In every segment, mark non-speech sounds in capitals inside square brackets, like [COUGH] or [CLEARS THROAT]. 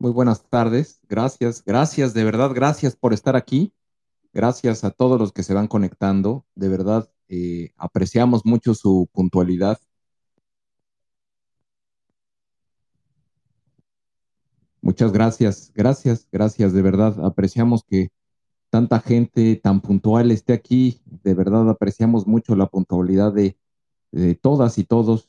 Muy buenas tardes. Gracias, gracias, de verdad, gracias por estar aquí. Gracias a todos los que se van conectando. De verdad, eh, apreciamos mucho su puntualidad. Muchas gracias, gracias, gracias, de verdad. Apreciamos que tanta gente tan puntual esté aquí. De verdad, apreciamos mucho la puntualidad de, todas y todos.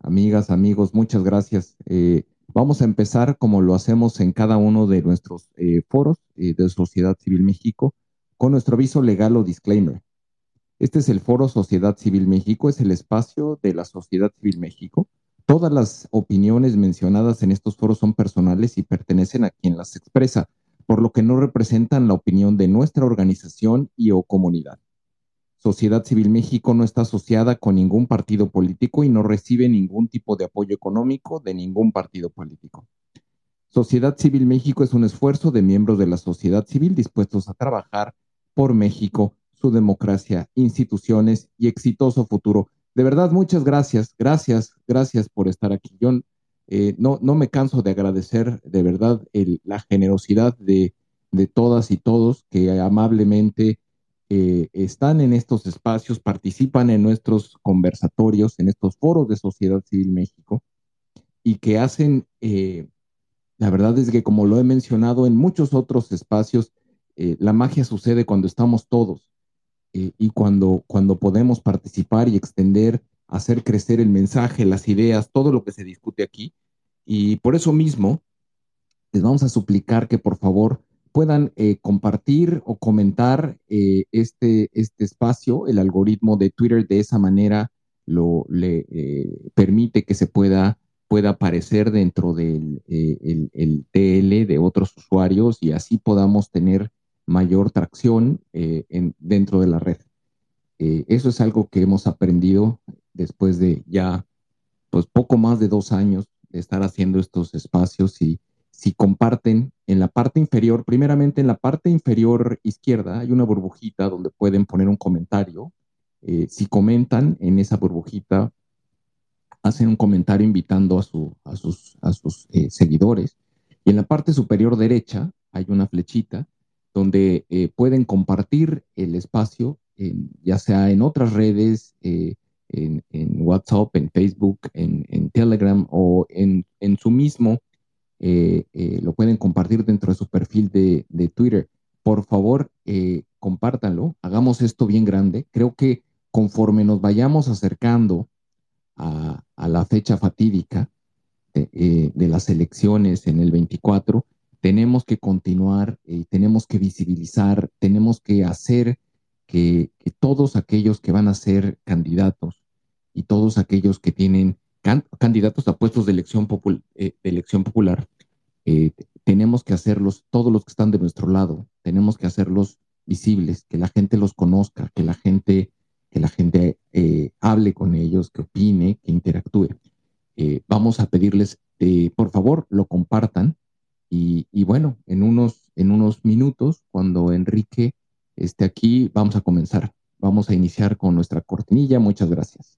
Amigas, amigos, muchas gracias. Eh, Vamos a empezar como lo hacemos en cada uno de nuestros eh, foros eh, de Sociedad Civil México con nuestro aviso legal o disclaimer. Este es el foro Sociedad Civil México, es el espacio de la Sociedad Civil México. Todas las opiniones mencionadas en estos foros son personales y pertenecen a quien las expresa, por lo que no representan la opinión de nuestra organización y o comunidad. Sociedad Civil México no está asociada con ningún partido político y no recibe ningún tipo de apoyo económico de ningún partido político. Sociedad Civil México es un esfuerzo de miembros de la sociedad civil dispuestos a trabajar por México, su democracia, instituciones y exitoso futuro. De verdad, muchas gracias, gracias, gracias por estar aquí. Yo eh, no, no me canso de agradecer de verdad la generosidad de, de todas y todos que amablemente eh, están en estos espacios, participan en nuestros conversatorios, en estos foros de Sociedad Civil México, y que hacen, eh, la verdad es que como lo he mencionado en muchos otros espacios, eh, la magia sucede cuando estamos todos y cuando, cuando podemos participar y extender, hacer crecer el mensaje, las ideas, todo lo que se discute aquí. Y por eso mismo, les vamos a suplicar que por favor puedan eh, compartir o comentar eh, este, este espacio. El algoritmo de Twitter de esa manera lo, le eh, permite que se pueda, pueda aparecer dentro del el, TL de otros usuarios y así podamos tener mayor tracción en, dentro de la red. eso es algo que hemos aprendido después de ya pues poco más de dos años de estar haciendo estos espacios y si comparten en la parte inferior, primeramente en la parte inferior izquierda hay una burbujita donde pueden poner un comentario. Eh, si comentan en esa burbujita, hacen un comentario invitando a, sus, a sus eh, seguidores. Y en la parte superior derecha hay una flechita donde eh, pueden compartir el espacio, ya sea en otras redes, en, WhatsApp, en Facebook, en, Telegram o en, en su mismo eh, eh, lo pueden compartir dentro de su perfil de, Twitter. Por favor, eh, compártanlo, hagamos esto bien grande. Creo que conforme nos vayamos acercando a, la fecha fatídica de, las elecciones en el 24, tenemos que continuar, tenemos que visibilizar, tenemos que hacer que, todos aquellos que van a ser candidatos y todos aquellos que tienen candidatos a puestos de elección, eh, de elección popular, eh, tenemos que hacerlos, todos los que están de nuestro lado, tenemos que hacerlos visibles, que la gente los conozca, que la gente, que la gente eh, hable con ellos, que opine, que interactúe. vamos a pedirles, por favor, lo compartan. Y, y, bueno, en unos, en unos minutos, cuando Enrique esté aquí, vamos a comenzar. Vamos a iniciar con nuestra cortinilla. Muchas gracias.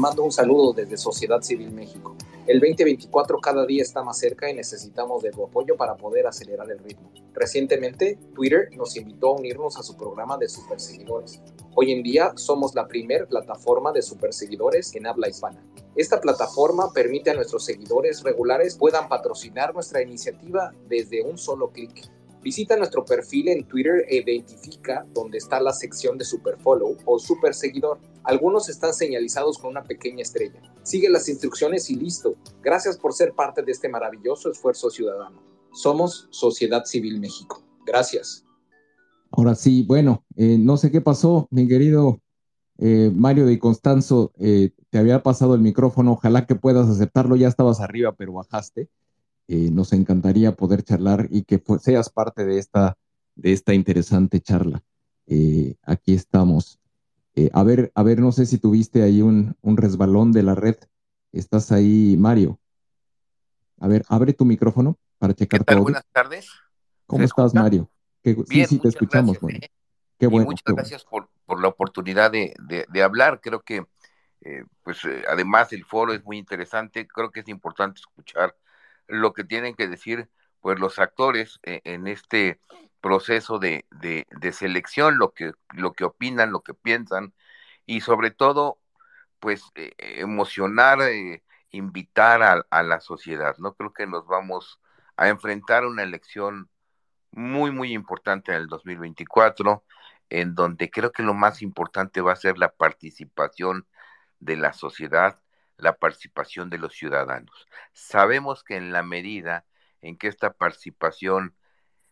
Mando un saludo desde Sociedad Civil México. El 2024 cada día está más cerca y necesitamos de tu apoyo para poder acelerar el ritmo. Recientemente, Twitter nos invitó a unirnos a su programa de superseguidores. Hoy en día somos la primer plataforma de superseguidores en habla hispana. Esta plataforma permite a nuestros seguidores regulares puedan patrocinar nuestra iniciativa desde un solo clic. Visita nuestro perfil en Twitter e identifica dónde está la sección de Superfollow o Super Seguidor. Algunos están señalizados con una pequeña estrella. Sigue las instrucciones y listo. Gracias por ser parte de este maravilloso esfuerzo ciudadano. Somos Sociedad Civil México. Gracias. Ahora sí, bueno, eh, no sé qué pasó, mi querido eh, Mario de Constanzo, eh, te había pasado el micrófono, ojalá que puedas aceptarlo, ya estabas arriba, pero bajaste. Nos encantaría poder charlar y que seas parte de esta, de esta interesante charla. Aquí estamos. Eh, a ver, a ver, no sé si tuviste ahí un, resbalón de la red. ¿Estás ahí, Mario? A ver, abre tu micrófono para checar ¿Qué Buenas tardes. ¿Cómo estás, Mario? sí, sí, te escuchamos. Qué bueno. muchas gracias Por, la oportunidad de, hablar. Creo que, pues, además el foro es muy interesante. Creo que es importante escuchar lo que tienen que decir pues los actores eh, en este proceso de, de, selección, lo que, lo que opinan, lo que piensan, y sobre todo, pues eh, emocionar, eh, invitar a, a, la sociedad, ¿no? Creo que nos vamos a enfrentar una elección muy, muy importante en el 2024, en donde creo que lo más importante va a ser la participación de la sociedad, la participación de los ciudadanos. Sabemos que en la medida en que esta participación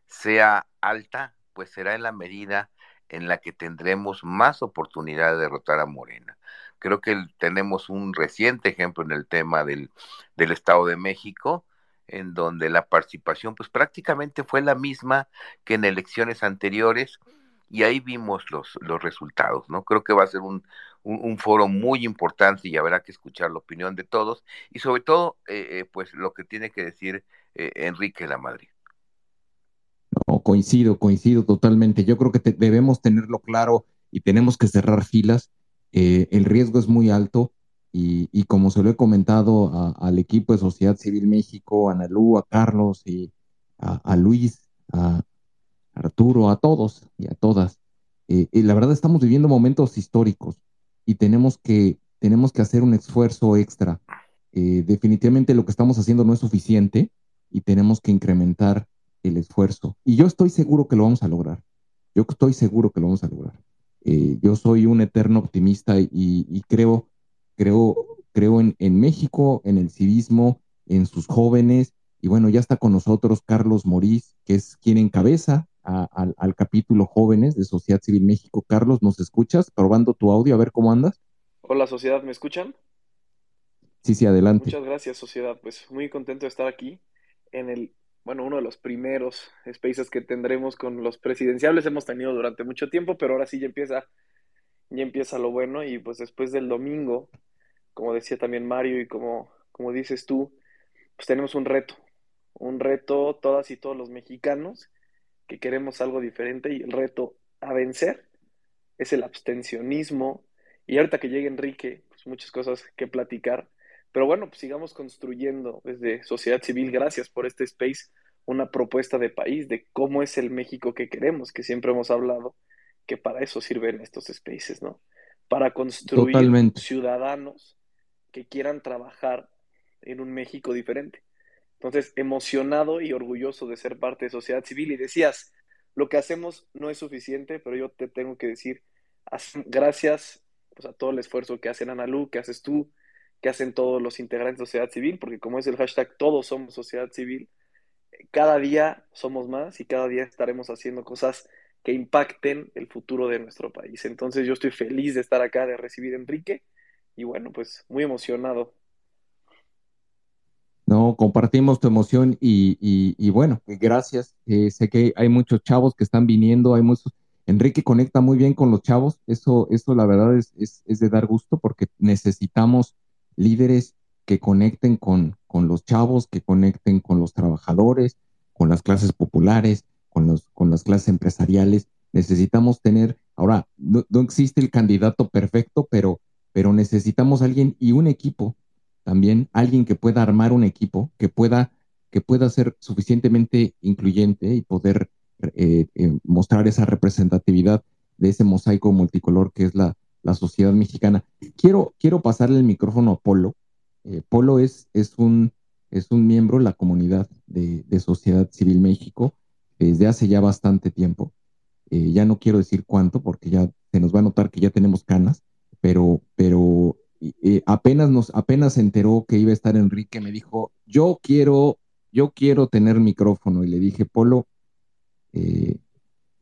sea alta, pues será en la medida en la que tendremos más oportunidad de derrotar a Morena. Creo que tenemos un reciente ejemplo en el tema del, del Estado de México, en donde la participación pues prácticamente fue la misma que en elecciones anteriores y ahí vimos los, los resultados, ¿no? Creo que va a ser un, un, foro muy importante y habrá que escuchar la opinión de todos y sobre todo, eh, eh, pues lo que tiene que decir eh, Enrique La Madrid. No, coincido, coincido totalmente. Yo creo que debemos tenerlo claro y tenemos que cerrar filas. el riesgo es muy alto y, como se lo he comentado al equipo de Sociedad Civil México, a Analú, a Carlos y a, Luis, a Arturo, a todos y a todas, y la verdad estamos viviendo momentos históricos y tenemos que, tenemos que hacer un esfuerzo extra. Eh, definitivamente lo que estamos haciendo no es suficiente y tenemos que incrementar el esfuerzo. Y yo estoy seguro que lo vamos a lograr. Yo estoy seguro que lo vamos a lograr. Eh, yo soy un eterno optimista y, creo, creo, creo en, en, México, en el civismo, en sus jóvenes. Y bueno, ya está con nosotros Carlos Morís, que es quien encabeza al, capítulo Jóvenes de Sociedad Civil México. Carlos, ¿nos escuchas? Probando tu audio, a ver cómo andas. Hola, Sociedad, ¿me escuchan? Sí, sí, adelante. Muchas gracias, Sociedad. Pues muy contento de estar aquí en el, bueno, uno de los primeros spaces que tendremos con los presidenciables. Hemos tenido durante mucho tiempo, pero ahora sí ya empieza, ya empieza lo bueno. Y pues después del domingo, como decía también Mario y como, como dices tú, pues tenemos un reto, un reto todas y todos los mexicanos que queremos algo diferente y el reto a vencer es el abstencionismo. Y ahorita que llegue Enrique, pues muchas cosas que platicar. Pero bueno, pues sigamos construyendo desde sociedad civil, gracias por este space, una propuesta de país, de cómo es el México que queremos, que siempre hemos hablado, que para eso sirven estos spaces, ¿no? Para construir ciudadanos que quieran trabajar en un México diferente. Entonces, emocionado y orgulloso de ser parte de sociedad civil. Y decías, lo que hacemos no es suficiente, pero yo te tengo que decir, gracias pues, a todo el esfuerzo que hacen Analu, que haces tú, que hacen todos los integrantes de sociedad civil, porque como es el hashtag, todos somos sociedad civil, cada día somos más y cada día estaremos haciendo cosas que impacten el futuro de nuestro país. Entonces yo estoy feliz de estar acá, de recibir a Enrique y bueno, pues muy emocionado no, compartimos tu emoción y, bueno, gracias. Eh, sé que hay muchos chavos que están viniendo, hay muchos. Enrique conecta muy bien con los chavos, eso, eso la verdad es, es, de dar gusto porque necesitamos líderes que conecten con, con, los chavos, que conecten con los trabajadores, con las clases populares, con, los, con las clases empresariales. Necesitamos tener, ahora, no, no existe el candidato perfecto, pero pero necesitamos alguien y un equipo también, alguien que pueda armar un equipo, que pueda, que pueda ser suficientemente incluyente y poder eh, eh, mostrar esa representatividad de ese mosaico multicolor que es la, la sociedad mexicana. Quiero, quiero pasarle el micrófono a Polo. Eh, Polo es, es, un, es un miembro de la comunidad de, de Sociedad Civil México desde hace ya bastante tiempo. ya no quiero decir cuánto porque ya se nos va a notar que ya tenemos canas, pero, pero apenas nos, apenas se enteró que iba a estar Enrique, me dijo, yo quiero, yo quiero tener micrófono. Y le dije, Polo, eh,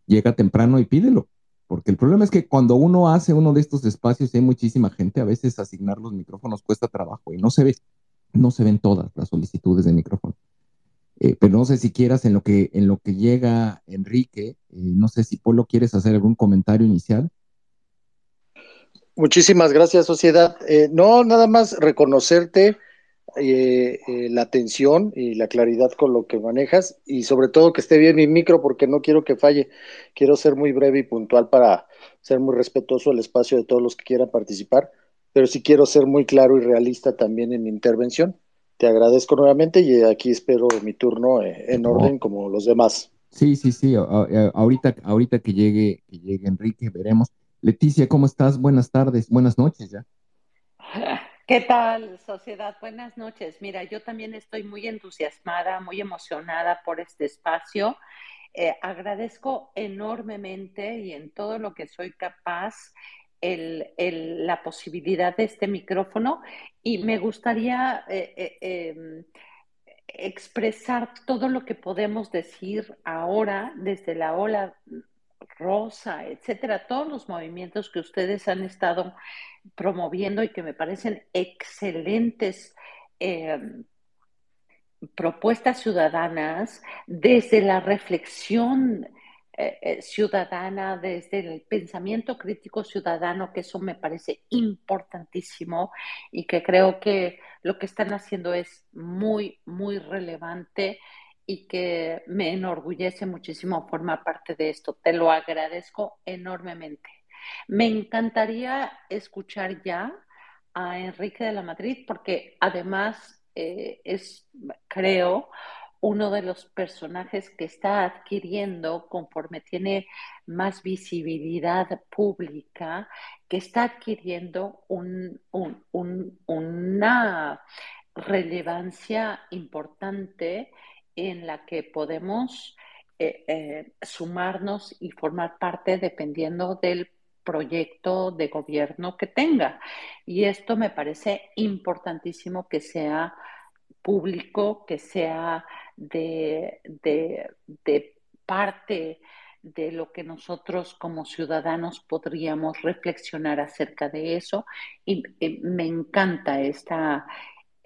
llega temprano y pídelo. Porque el problema es que cuando uno hace uno de estos espacios y hay muchísima gente, a veces asignar los micrófonos cuesta trabajo y no se ve, no se ven todas las solicitudes de micrófono. Eh, pero no sé si quieras en lo que, en lo que llega Enrique, eh, no sé si Polo quieres hacer algún comentario inicial. Muchísimas gracias, sociedad. no, nada más reconocerte eh, eh, la atención y la claridad con lo que manejas y sobre todo que esté bien mi micro porque no quiero que falle. Quiero ser muy breve y puntual para ser muy respetuoso del espacio de todos los que quieran participar, pero sí quiero ser muy claro y realista también en mi intervención. Te agradezco nuevamente y aquí espero mi turno eh, en orden como los demás. Sí, sí, sí. Ahorita, ahorita que llegue, que llegue Enrique, veremos. Leticia, ¿cómo estás? Buenas tardes, buenas noches ya. ¿Qué tal, sociedad? Buenas noches. Mira, yo también estoy muy entusiasmada, muy emocionada por este espacio. Eh, agradezco enormemente y en todo lo que soy capaz la posibilidad de este micrófono y me gustaría eh, eh, em, expresar todo lo que podemos decir ahora desde la ola rosa, etcétera, todos los movimientos que ustedes han estado promoviendo y que me parecen excelentes em, propuestas ciudadanas desde la reflexión eh, eh, ciudadana, desde el pensamiento crítico ciudadano, que eso me parece importantísimo y que creo que lo que están haciendo es muy, muy relevante y que me enorgullece muchísimo formar parte de esto. Te lo agradezco enormemente. Me encantaría escuchar ya a Enrique de la Madrid porque además eh, es, creo, uno de los personajes que está adquiriendo conforme tiene más visibilidad pública, que está adquiriendo una relevancia importante en la que podemos eh, eh, sumarnos y formar parte dependiendo del proyecto de gobierno que tenga. Y esto me parece importantísimo que sea público, que sea de, parte de lo que nosotros como ciudadanos podríamos reflexionar acerca de eso. Y, me encanta esta,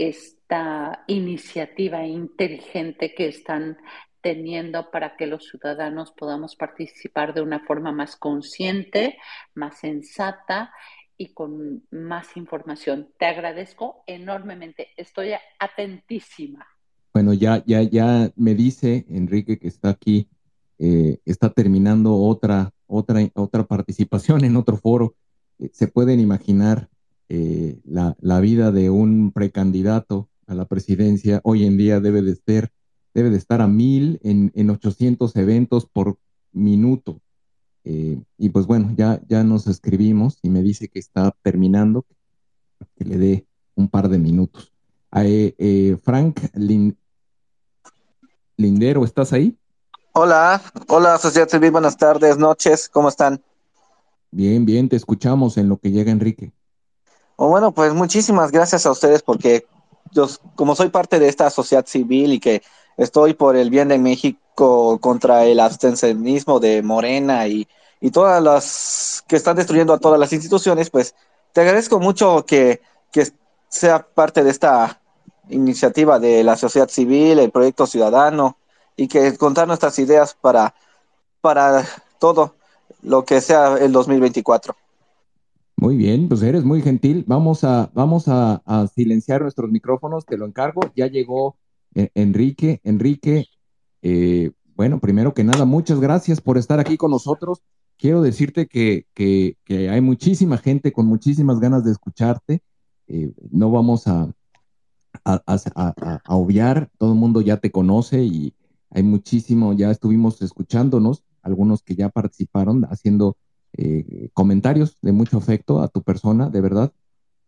esta iniciativa inteligente que están teniendo para que los ciudadanos podamos participar de una forma más consciente, más sensata y con más información. Te agradezco enormemente. Estoy atentísima. Bueno, ya, ya, ya me dice Enrique que está aquí, eh, está terminando otra, otra, otra participación en otro foro. Eh, se pueden imaginar eh, la, la vida de un precandidato a la presidencia hoy en día debe de ser debe de estar a mil en, en 800 eventos por minuto. Eh, y pues bueno, ya, ya nos escribimos y me dice que está terminando, que le dé un par de minutos. Eh, eh, Frank Lindero, ¿estás ahí? Hola, hola Sociedad Civil, buenas tardes, noches, ¿cómo están? Bien, bien, te escuchamos en lo que llega Enrique. Oh, bueno, pues muchísimas gracias a ustedes porque yo, como soy parte de esta sociedad civil y que estoy por el bien de México contra el abstencionismo de Morena y, todas las que están destruyendo a todas las instituciones, pues te agradezco mucho que, sea parte de esta iniciativa de la sociedad civil, el proyecto ciudadano y que contar nuestras ideas para, para todo lo que sea el 2024. Muy bien, pues eres muy gentil. Vamos a, vamos a, a silenciar nuestros micrófonos, te lo encargo. Ya llegó e, Enrique, Enrique, eh, bueno, primero que nada, muchas gracias por estar aquí con nosotros. quiero decirte que, hay muchísima gente con muchísimas ganas de escucharte. Eh, no vamos a, a, obviar, todo el mundo ya te conoce y hay muchísimo, ya estuvimos escuchándonos, algunos que ya participaron haciendo eh, comentarios de mucho afecto a tu persona, de verdad.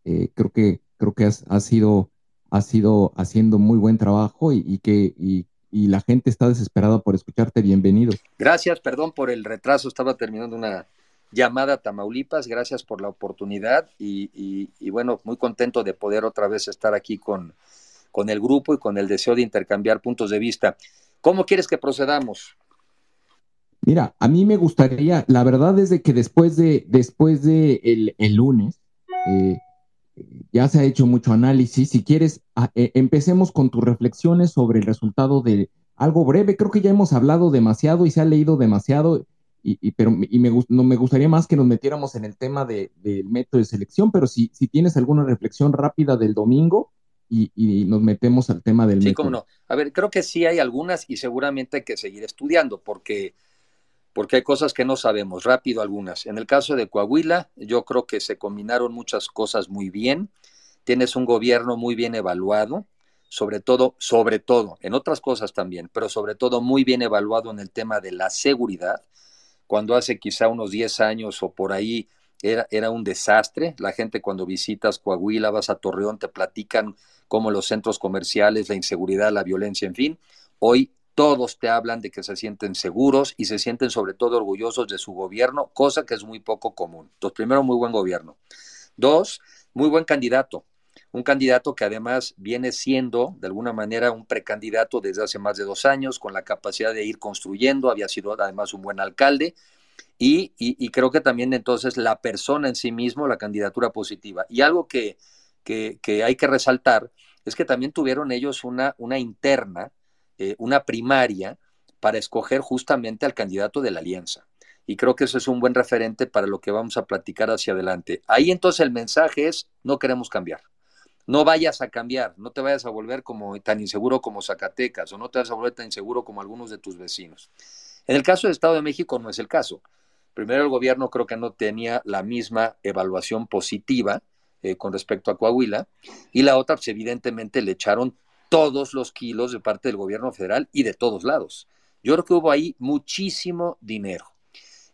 Eh, creo que, creo que has, sido, has sido haciendo muy buen trabajo y, que y, la gente está desesperada por escucharte. Bienvenido. Gracias, perdón por el retraso, estaba terminando una llamada a Tamaulipas. Gracias por la oportunidad y, bueno, muy contento de poder otra vez estar aquí con, con el grupo y con el deseo de intercambiar puntos de vista. ¿Cómo quieres que procedamos? Mira, a mí me gustaría, la verdad es de que después de, después de el, lunes, eh, ya se ha hecho mucho análisis. Si quieres, eh, empecemos con tus reflexiones sobre el resultado de algo breve. Creo que ya hemos hablado demasiado y se ha leído demasiado, y, pero y me, no, me gustaría más que nos metiéramos en el tema del método de selección, pero si, si tienes alguna reflexión rápida del domingo, y, nos metemos al tema del sí, método. cómo no. A ver, creo que sí hay algunas y seguramente hay que seguir estudiando porque porque hay cosas que no sabemos, rápido algunas. En el caso de Coahuila, yo creo que se combinaron muchas cosas muy bien. Tienes un gobierno muy bien evaluado, sobre todo, sobre todo, en otras cosas también, pero sobre todo muy bien evaluado en el tema de la seguridad. Cuando hace quizá unos 10 años o por ahí era, era un desastre. La gente cuando visitas Coahuila, vas a Torreón, te platican cómo los centros comerciales, la inseguridad, la violencia, en fin. Hoy todos te hablan de que se sienten seguros y se sienten sobre todo orgullosos de su gobierno, cosa que es muy poco común. Entonces, primero, muy buen gobierno. Dos, muy buen candidato. Un candidato que además viene siendo, de alguna manera, un precandidato desde hace más de dos años, con la capacidad de ir construyendo, había sido además un buen alcalde, y, creo que también entonces la persona en sí mismo, la candidatura positiva. Y algo que, que, que hay que resaltar es que también tuvieron ellos una, una interna, eh, una primaria para escoger justamente al candidato de la alianza. Y creo que eso es un buen referente para lo que vamos a platicar hacia adelante. Ahí entonces el mensaje es, no queremos cambiar. No vayas a cambiar, no te vayas a volver como tan inseguro como Zacatecas o no te vayas a volver tan inseguro como algunos de tus vecinos. En el caso del Estado de México no es el caso. Primero el gobierno creo que no tenía la misma evaluación positiva eh, con respecto a Coahuila y la otra pues evidentemente le echaron todos los kilos de parte del gobierno federal y de todos lados. Yo creo que hubo ahí muchísimo dinero.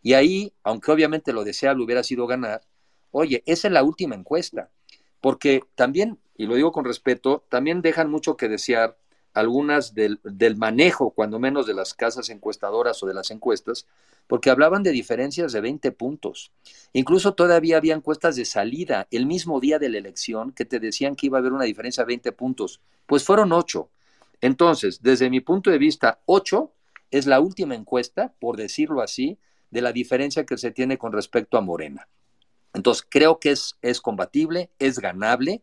Y ahí, aunque obviamente lo deseable hubiera sido ganar, oye, esa es la última encuesta, porque también, y lo digo con respeto, también dejan mucho que desear algunas del, del, manejo, cuando menos de las casas encuestadoras o de las encuestas, porque hablaban de diferencias de 20 puntos. Incluso todavía había encuestas de salida el mismo día de la elección que te decían que iba a haber una diferencia de 20 puntos. Pues fueron 8. Entonces, desde mi punto de vista, 8 es la última encuesta, por decirlo así, de la diferencia que se tiene con respecto a Morena. Entonces, creo que es, es combatible, es ganable,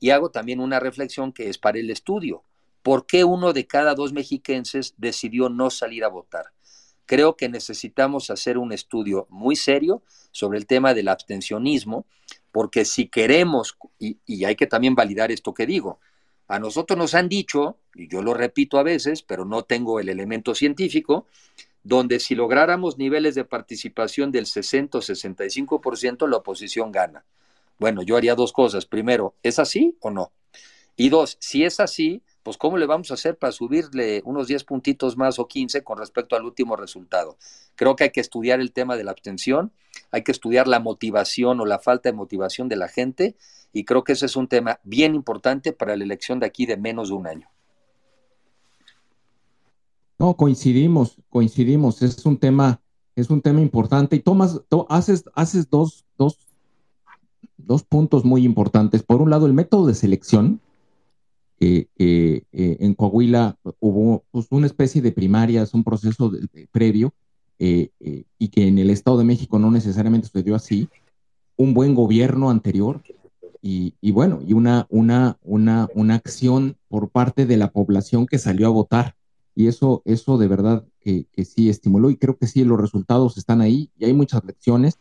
y hago también una reflexión que es para el estudio. ¿Por qué uno de cada dos mexiquenses decidió no salir a votar? Creo que necesitamos hacer un estudio muy serio sobre el tema del abstencionismo, porque si queremos, y, y, hay que también validar esto que digo, a nosotros nos han dicho, y yo lo repito a veces, pero no tengo el elemento científico, donde si lográramos niveles de participación del 60 o 65%, la oposición gana. Bueno, yo haría dos cosas. Primero, ¿es así o no? Y dos, si es así, pues ¿cómo le vamos a hacer para subirle unos 10 puntitos más o 15 con respecto al último resultado? Creo que hay que estudiar el tema de la abstención, hay que estudiar la motivación o la falta de motivación de la gente y creo que ese es un tema bien importante para la elección de aquí de menos de un año. No, coincidimos, coincidimos, es un tema, es un tema importante y tomas, haces, haces dos, dos, dos puntos muy importantes. Por un lado, el método de selección, eh, en Coahuila hubo pues, una especie de primarias, un proceso previo, eh, eh, y que en el Estado de México no necesariamente sucedió así, un buen gobierno anterior y, bueno, y una, una, una, una acción por parte de la población que salió a votar. Y eso, eso de verdad que, sí estimuló y creo que sí, los resultados están ahí y hay muchas lecciones.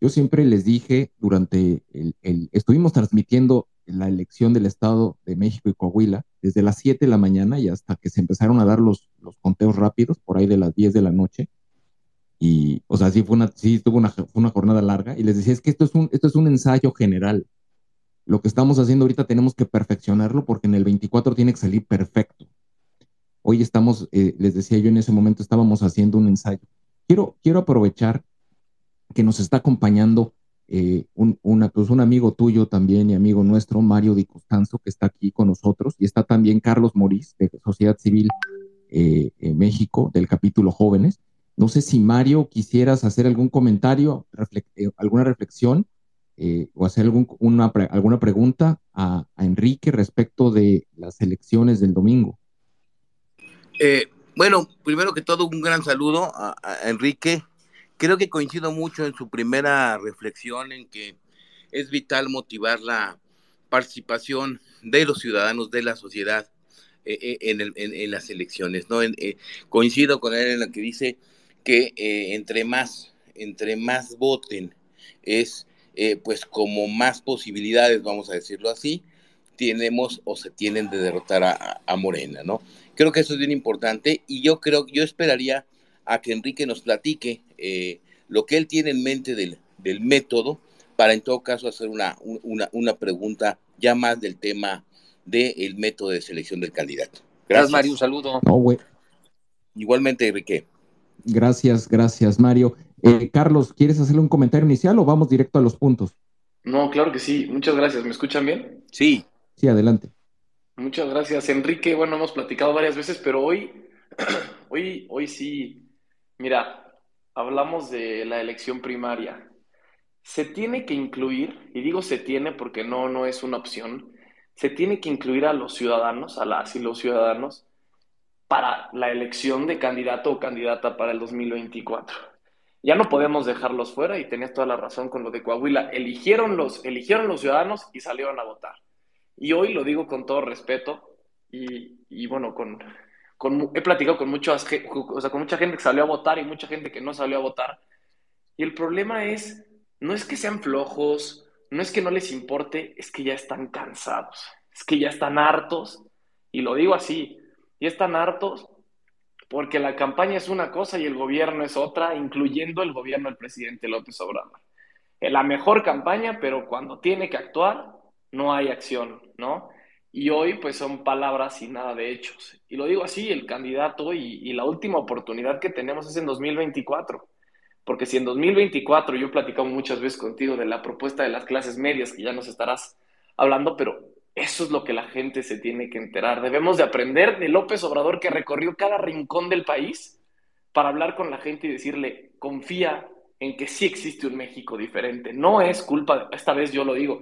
Yo siempre les dije durante el, el estuvimos transmitiendo la elección del Estado de México y Coahuila, desde las 7 de la mañana y hasta que se empezaron a dar los, los conteos rápidos, por ahí de las 10 de la noche. Y, o sea, sí fue una, sí tuvo una, una jornada larga y les decía, es que esto es un, esto es un ensayo general. Lo que estamos haciendo ahorita tenemos que perfeccionarlo porque en el 24 tiene que salir perfecto. Hoy estamos, eh, les decía yo en ese momento, estábamos haciendo un ensayo. Quiero, quiero aprovechar que nos está acompañando eh, un, pues un amigo tuyo también y amigo nuestro, Mario Di Costanzo, que está aquí con nosotros, y está también Carlos Morís, de Sociedad Civil eh, México, del capítulo Jóvenes. No sé si Mario quisieras hacer algún comentario, eh, alguna reflexión o hacer algún, una, alguna pregunta a, Enrique respecto de las elecciones del domingo. bueno, primero que todo, un gran saludo a Enrique Creo que coincido mucho en su primera reflexión en que es vital motivar la participación de los ciudadanos, de la sociedad eh, eh, en, las elecciones. ¿no? Eh, coincido con él en lo que dice que entre, más, entre más voten es pues como más posibilidades, vamos a decirlo así, tenemos o se tienen de derrotar a, a Morena, ¿no? Creo que eso es bien importante y yo creo, yo esperaría a que Enrique nos platique eh, lo que él tiene en mente del, del, método para en todo caso hacer una, una, una pregunta ya más del tema del método de selección del candidato. Gracias, Mario, un saludo. Igualmente, Enrique. Gracias, gracias, Mario. Eh, Carlos, ¿quieres hacerle un comentario inicial o vamos directo a los puntos? No, claro que sí. Muchas gracias. ¿Me escuchan bien? Sí. Sí, adelante. Muchas gracias, Enrique. Bueno, hemos platicado varias veces, pero hoy, [CLEARS THROAT] hoy, hoy sí Mira, hablamos de la elección primaria. Se tiene que incluir, y digo se tiene porque no, no es una opción, se tiene que incluir a los ciudadanos, a las y los ciudadanos, para la elección de candidato o candidata para el 2024. Ya no podemos dejarlos fuera y tenías toda la razón con lo de Coahuila. Eligieron los, eligieron los ciudadanos y salieron a votar. Y hoy lo digo con todo respeto y, y bueno, con, he platicado con, muchas, o sea, con mucha gente que salió a votar y mucha gente que no salió a votar. Y el problema es, no es que sean flojos, no es que no les importe, es que ya están cansados, es que ya están hartos. Y lo digo así, ya están hartos porque la campaña es una cosa y el gobierno es otra, incluyendo el gobierno del presidente López Obrador. La mejor campaña, pero cuando tiene que actuar, no hay acción, ¿no? Y hoy pues son palabras y nada de hechos. Y lo digo así, el candidato y, la última oportunidad que tenemos es en 2024. Porque si en 2024, yo he platicado muchas veces contigo de la propuesta de las clases medias, que ya nos estarás hablando, pero eso es lo que la gente se tiene que enterar. Debemos de aprender de López Obrador que recorrió cada rincón del país para hablar con la gente y decirle, confía en que sí existe un México diferente. No es culpa, esta vez yo lo digo,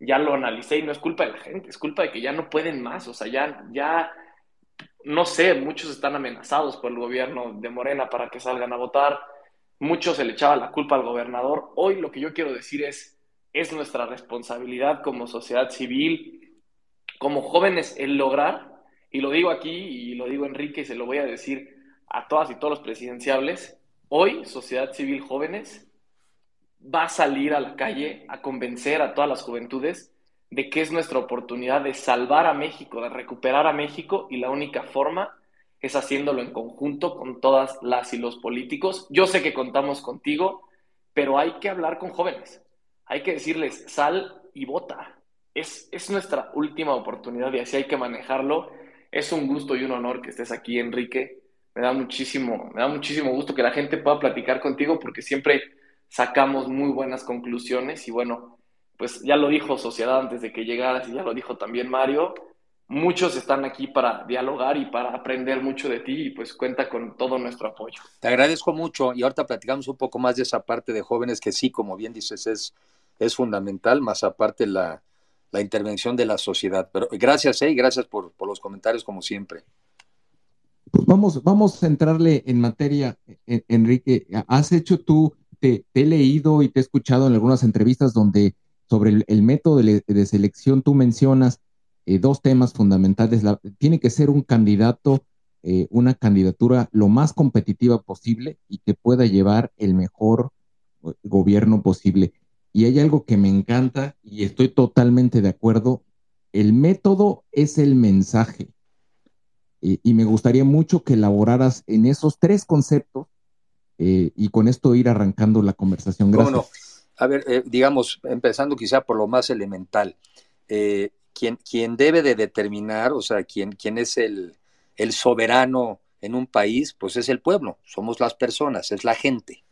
ya lo analicé y no es culpa de la gente, es culpa de que ya no pueden más, o sea, ya, ya, no sé, muchos están amenazados por el gobierno de Morena para que salgan a votar, muchos se le echaba la culpa al gobernador. Hoy lo que yo quiero decir es, es nuestra responsabilidad como sociedad civil, como jóvenes, el lograr, y lo digo aquí y lo digo Enrique y se lo voy a decir a todas y todos los presidenciables, hoy, sociedad civil jóvenes, va a salir a la calle a convencer a todas las juventudes de que es nuestra oportunidad de salvar a México, de recuperar a México y la única forma es haciéndolo en conjunto con todas las y los políticos. Yo sé que contamos contigo, pero hay que hablar con jóvenes, hay que decirles, sal y vota. Es, es nuestra última oportunidad y así hay que manejarlo. Es un gusto y un honor que estés aquí, Enrique. Me da muchísimo, me da muchísimo gusto que la gente pueda platicar contigo porque siempre sacamos muy buenas conclusiones y bueno, pues ya lo dijo Sociedad antes de que llegaras y ya lo dijo también Mario, muchos están aquí para dialogar y para aprender mucho de ti y pues cuenta con todo nuestro apoyo. Te agradezco mucho y ahorita platicamos un poco más de esa parte de jóvenes que sí, como bien dices, es, es fundamental, más aparte la, la intervención de la sociedad. Pero gracias, eh, gracias por, por los comentarios como siempre. Pues vamos, vamos a entrarle en materia, Enrique. Has hecho tú te, he leído y te he escuchado en algunas entrevistas donde sobre el, método de, selección tú mencionas eh, dos temas fundamentales. tiene que ser un candidato, eh, una candidatura lo más competitiva posible y que pueda llevar el mejor eh, gobierno posible. Y hay algo que me encanta y estoy totalmente de acuerdo. El método es el mensaje. y me gustaría mucho que elaboraras en esos tres conceptos eh, y con esto ir arrancando la conversación. Gracias. A ver, eh, digamos, empezando quizá por lo más elemental, eh, quien, quien, debe de determinar, o sea, quien, quien es el, el soberano en un país, pues es el pueblo, somos las personas, es la gente.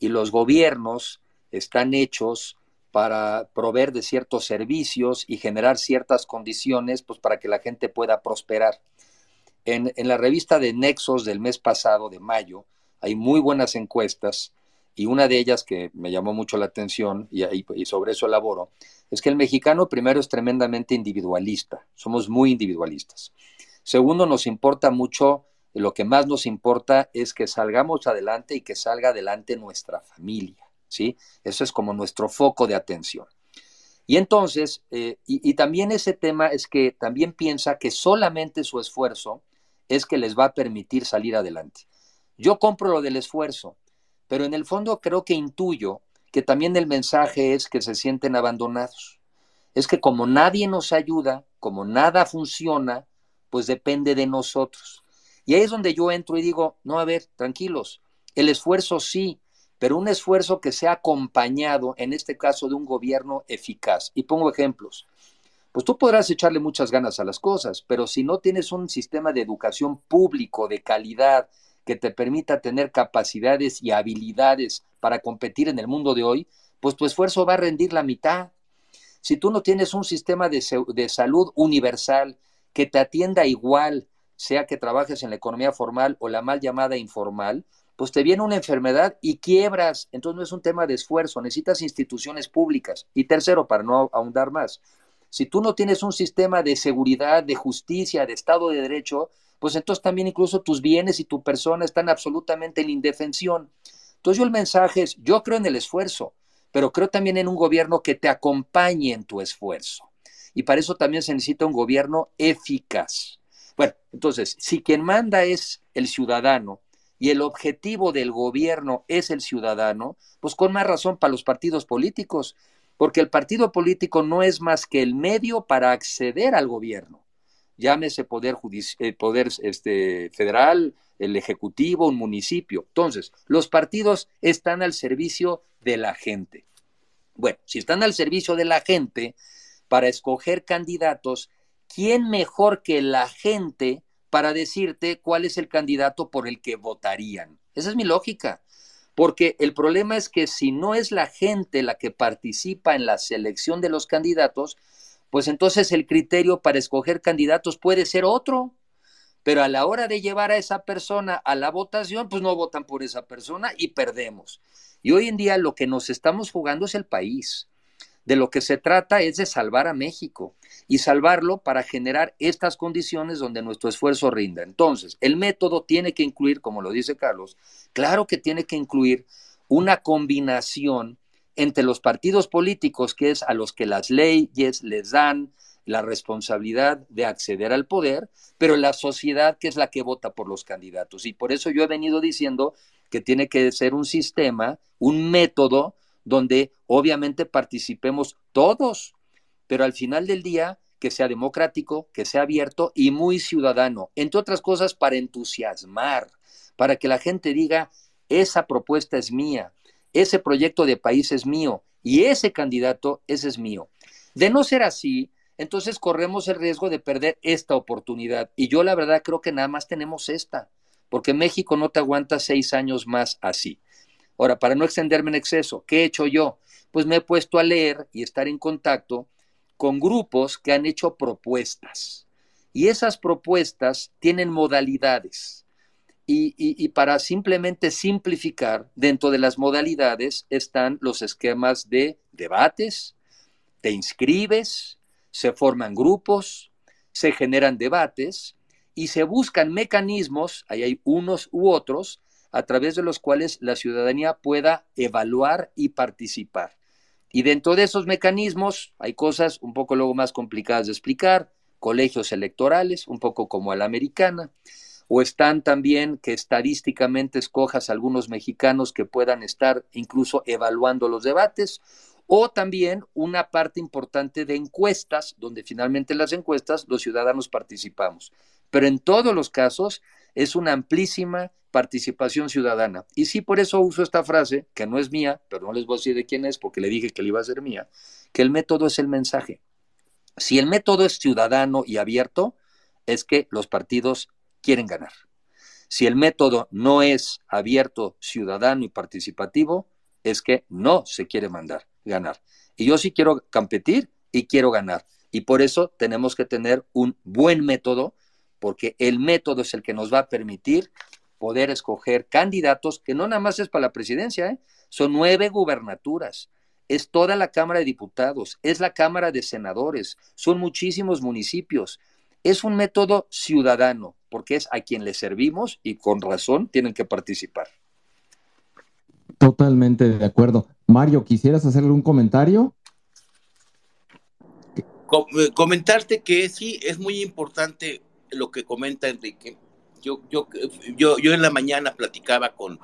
Y los gobiernos están hechos para proveer de ciertos servicios y generar ciertas condiciones pues, para que la gente pueda prosperar. En, en, la revista de Nexos del mes pasado, de mayo, hay muy buenas encuestas y una de ellas que me llamó mucho la atención y, sobre eso elaboro, es que el mexicano primero es tremendamente individualista, somos muy individualistas. Segundo, nos importa mucho, lo que más nos importa es que salgamos adelante y que salga adelante nuestra familia, ¿sí? Eso es como nuestro foco de atención. Y entonces, eh, y también ese tema es que también piensa que solamente su esfuerzo es que les va a permitir salir adelante. Yo compro lo del esfuerzo, pero en el fondo creo que intuyo que también el mensaje es que se sienten abandonados. Es que como nadie nos ayuda, como nada funciona, pues depende de nosotros. Y ahí es donde yo entro y digo, no, a ver, tranquilos, el esfuerzo sí, pero un esfuerzo que sea acompañado, en este caso, de un gobierno eficaz. Y pongo ejemplos. Pues tú podrás echarle muchas ganas a las cosas, pero si no tienes un sistema de educación público de calidad que te permita tener capacidades y habilidades para competir en el mundo de hoy, pues tu esfuerzo va a rendir la mitad. Si tú no tienes un sistema de, de salud universal, que te atienda igual, sea que trabajes en la economía formal o la mal llamada informal, pues te viene una enfermedad y quiebras. Entonces no es un tema de esfuerzo, necesitas instituciones públicas. Y tercero, para no ahondar más, si tú no tienes un sistema de seguridad, de justicia, de Estado de Derecho, pues entonces también incluso tus bienes y tu persona están absolutamente en indefensión. Entonces yo el mensaje es, yo creo en el esfuerzo, pero creo también en un gobierno que te acompañe en tu esfuerzo y para eso también se necesita un gobierno eficaz. Bueno, entonces, si quien manda es el ciudadano y el objetivo del gobierno es el ciudadano, pues con más razón para los partidos políticos, porque el partido político no es más que el medio para acceder al gobierno. Llámese poder, eh, poder este, federal, el ejecutivo, un municipio. Entonces, los partidos están al servicio de la gente. Bueno, si están al servicio de la gente, para escoger candidatos, ¿quién mejor que la gente para decirte cuál es el candidato por el que votarían? Esa es mi lógica. Porque el problema es que si no es la gente la que participa en la selección de los candidatos, pues entonces el criterio para escoger candidatos puede ser otro. Pero a la hora de llevar a esa persona a la votación, pues no votan por esa persona y perdemos. Y hoy en día lo que nos estamos jugando es el país. De lo que se trata es de salvar a México y salvarlo para generar estas condiciones donde nuestro esfuerzo rinda. Entonces, el método tiene que incluir, como lo dice Carlos, claro que tiene que incluir una combinación entre los partidos políticos, que es a los que las leyes les dan la responsabilidad de acceder al poder, pero la sociedad que es la que vota por los candidatos. Y por eso yo he venido diciendo que tiene que ser un sistema, un método donde obviamente participemos todos, pero al final del día que sea democrático, que sea abierto y muy ciudadano, entre otras cosas para entusiasmar, para que la gente diga, esa propuesta es mía, ese proyecto de país es mío y ese candidato, ese es mío. De no ser así, entonces corremos el riesgo de perder esta oportunidad. Y yo la verdad creo que nada más tenemos esta, porque México no te aguanta seis años más así. Ahora, para no extenderme en exceso, ¿qué he hecho yo? Pues me he puesto a leer y estar en contacto con grupos que han hecho propuestas. Y esas propuestas tienen modalidades. Y, para simplemente simplificar, dentro de las modalidades están los esquemas de debates, te inscribes, se forman grupos, se generan debates y se buscan mecanismos, ahí hay unos u otros, a través de los cuales la ciudadanía pueda evaluar y participar. Y dentro de esos mecanismos hay cosas un poco luego más complicadas de explicar, colegios electorales, un poco como a la americana, o están también que estadísticamente escojas algunos mexicanos que puedan estar incluso evaluando los debates, o también una parte importante de encuestas, donde finalmente las encuestas los ciudadanos participamos. Pero en todos los casos es una amplísima participación ciudadana. Y sí, por eso uso esta frase, que no es mía, pero no les voy a decir de quién es, porque le dije que le iba a ser mía, que el método es el mensaje. Si el método es ciudadano y abierto, es que los partidos quieren ganar. Si el método no es abierto, ciudadano y participativo, es que no se quiere mandar, ganar. Y yo sí quiero competir y quiero ganar. Y por eso tenemos que tener un buen método, porque el método es el que nos va a permitir poder escoger candidatos, que no nada más es para la presidencia, ¿eh? son nueve gubernaturas, es toda la Cámara de Diputados, es la Cámara de Senadores, son muchísimos municipios. Es un método ciudadano, porque es a quien le servimos y con razón tienen que participar. Totalmente de acuerdo. Mario, ¿quisieras hacerle un comentario? Eh, comentarte que sí, es muy importante lo que comenta Enrique. Yo, yo, yo, yo en la mañana platicaba con,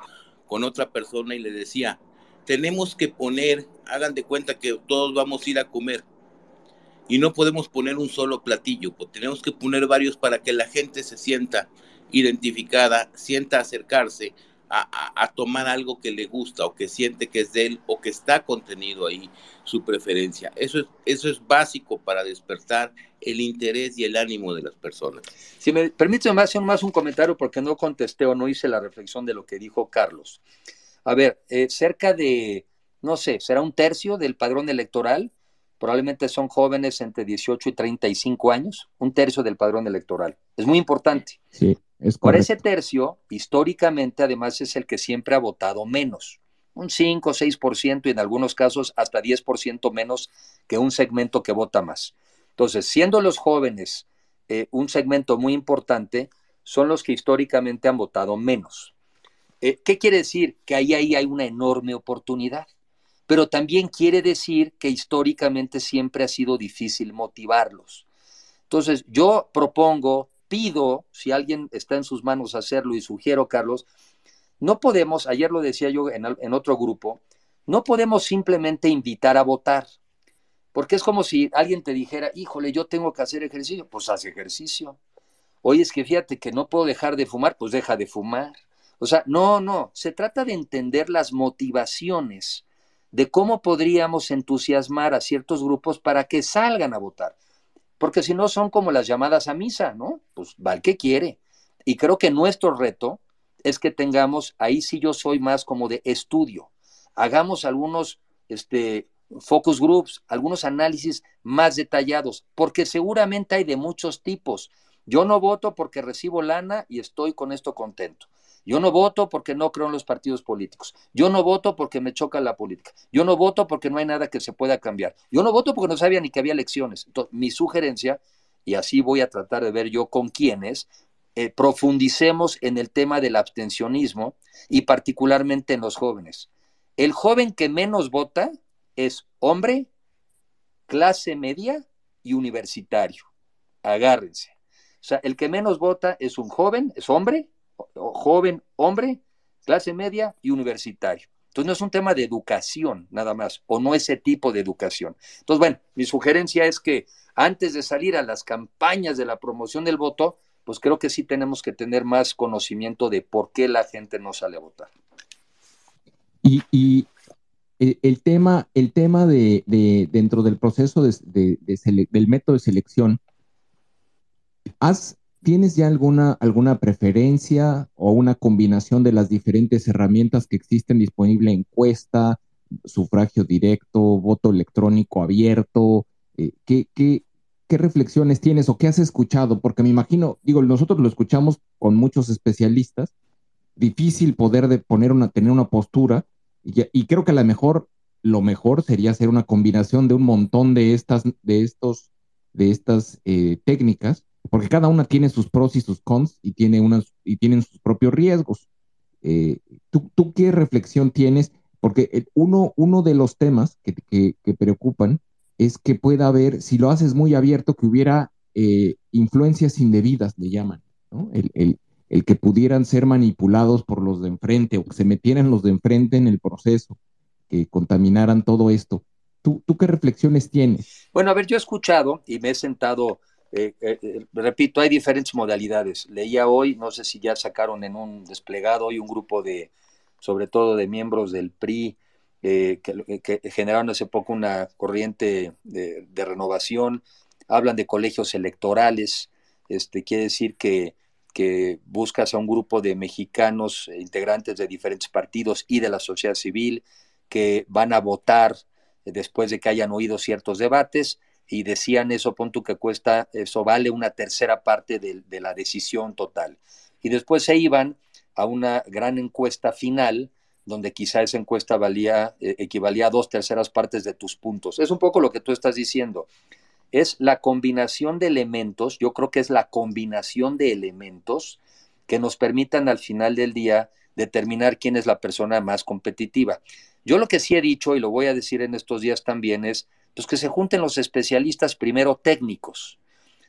con otra persona y le decía, tenemos que poner, hagan de cuenta que todos vamos a ir a comer y no podemos poner un solo platillo, pues tenemos que poner varios para que la gente se sienta identificada, sienta acercarse a, tomar algo que le gusta o que siente que es de él o que está contenido ahí su preferencia. Eso es, eso es básico para despertar el interés y el ánimo de las personas. Si me permite hacer más un comentario porque no contesté o no hice la reflexión de lo que dijo Carlos. A ver, eh, cerca de, no sé, será un tercio del padrón electoral, probablemente son jóvenes entre 18 y 35 años, un tercio del padrón electoral. Es muy importante. Sí. Por ese tercio, históricamente, además, es el que siempre ha votado menos, un 5 o 6% y en algunos casos hasta 10% menos que un segmento que vota más. Entonces, siendo los jóvenes eh, un segmento muy importante, son los que históricamente han votado menos. Eh, ¿Qué quiere decir? Que ahí, ahí hay una enorme oportunidad. Pero también quiere decir que históricamente siempre ha sido difícil motivarlos. Entonces, yo propongo pido, si alguien está en sus manos hacerlo y sugiero, Carlos, no podemos, ayer lo decía yo en, otro grupo, no podemos simplemente invitar a votar, porque es como si alguien te dijera, híjole, yo tengo que hacer ejercicio, pues haz ejercicio. Oye, es que fíjate que no puedo dejar de fumar, pues deja de fumar. O sea, no, no, se trata de entender las motivaciones de cómo podríamos entusiasmar a ciertos grupos para que salgan a votar porque si no son como las llamadas a misa, ¿no? Pues va el que quiere. Y creo que nuestro reto es que tengamos, ahí sí yo soy más como de estudio, hagamos algunos este, focus groups, algunos análisis más detallados, porque seguramente hay de muchos tipos. Yo no voto porque recibo lana y estoy con esto contento. Yo no voto porque no creo en los partidos políticos. Yo no voto porque me choca la política. Yo no voto porque no hay nada que se pueda cambiar. Yo no voto porque no sabía ni que había elecciones. Entonces, mi sugerencia, y así voy a tratar de ver yo con quiénes, eh, profundicemos en el tema del abstencionismo y particularmente en los jóvenes. El joven que menos vota es hombre, clase media y universitario. Agárrense. O sea, el que menos vota es un joven, es hombre, joven hombre, clase media y universitario. Entonces no es un tema de educación nada más, o no ese tipo de educación. Entonces, bueno, mi sugerencia es que antes de salir a las campañas de la promoción del voto, pues creo que sí tenemos que tener más conocimiento de por qué la gente no sale a votar. Y, el, tema, el tema de, dentro del proceso del método de selección, ¿has ¿Tienes ya alguna, alguna preferencia o una combinación de las diferentes herramientas que existen disponible? Encuesta, sufragio directo, voto electrónico abierto. Eh, ¿qué, qué, qué, reflexiones tienes o qué has escuchado? Porque me imagino, digo, nosotros lo escuchamos con muchos especialistas. Difícil poder de poner una, tener una postura y, creo que a lo mejor lo mejor sería hacer una combinación de un montón de estas, de estos, de estas eh, técnicas porque cada una tiene sus pros y sus cons y, tiene unas, y tienen sus propios riesgos. Eh, ¿tú, qué reflexión tienes? Porque uno, uno de los temas que, que, preocupan es que pueda haber, si lo haces muy abierto, que hubiera eh, influencias indebidas, le llaman, ¿no? El, el, el, que pudieran ser manipulados por los de enfrente o que se metieran los de enfrente en el proceso, que contaminaran todo esto. ¿Tú, ¿Tú qué reflexiones tienes? Bueno, a ver, yo he escuchado y me he sentado eh, eh, repito, hay diferentes modalidades. Leía hoy, no sé si ya sacaron en un desplegado hoy un grupo de, sobre todo de miembros del PRI, que, generaron hace poco una corriente de, renovación, hablan de colegios electorales, este, quiere decir que, que buscas a un grupo de mexicanos integrantes de diferentes partidos y de la sociedad civil que van a votar después de que hayan oído ciertos debates y decían eso, pon que cuesta, eso vale una tercera parte de, la decisión total. Y después se iban a una gran encuesta final, donde quizá esa encuesta valía, eh, equivalía a dos terceras partes de tus puntos. Es un poco lo que tú estás diciendo. Es la combinación de elementos, yo creo que es la combinación de elementos que nos permitan al final del día determinar quién es la persona más competitiva. Yo lo que sí he dicho y lo voy a decir en estos días también es pues que se junten los especialistas primero técnicos,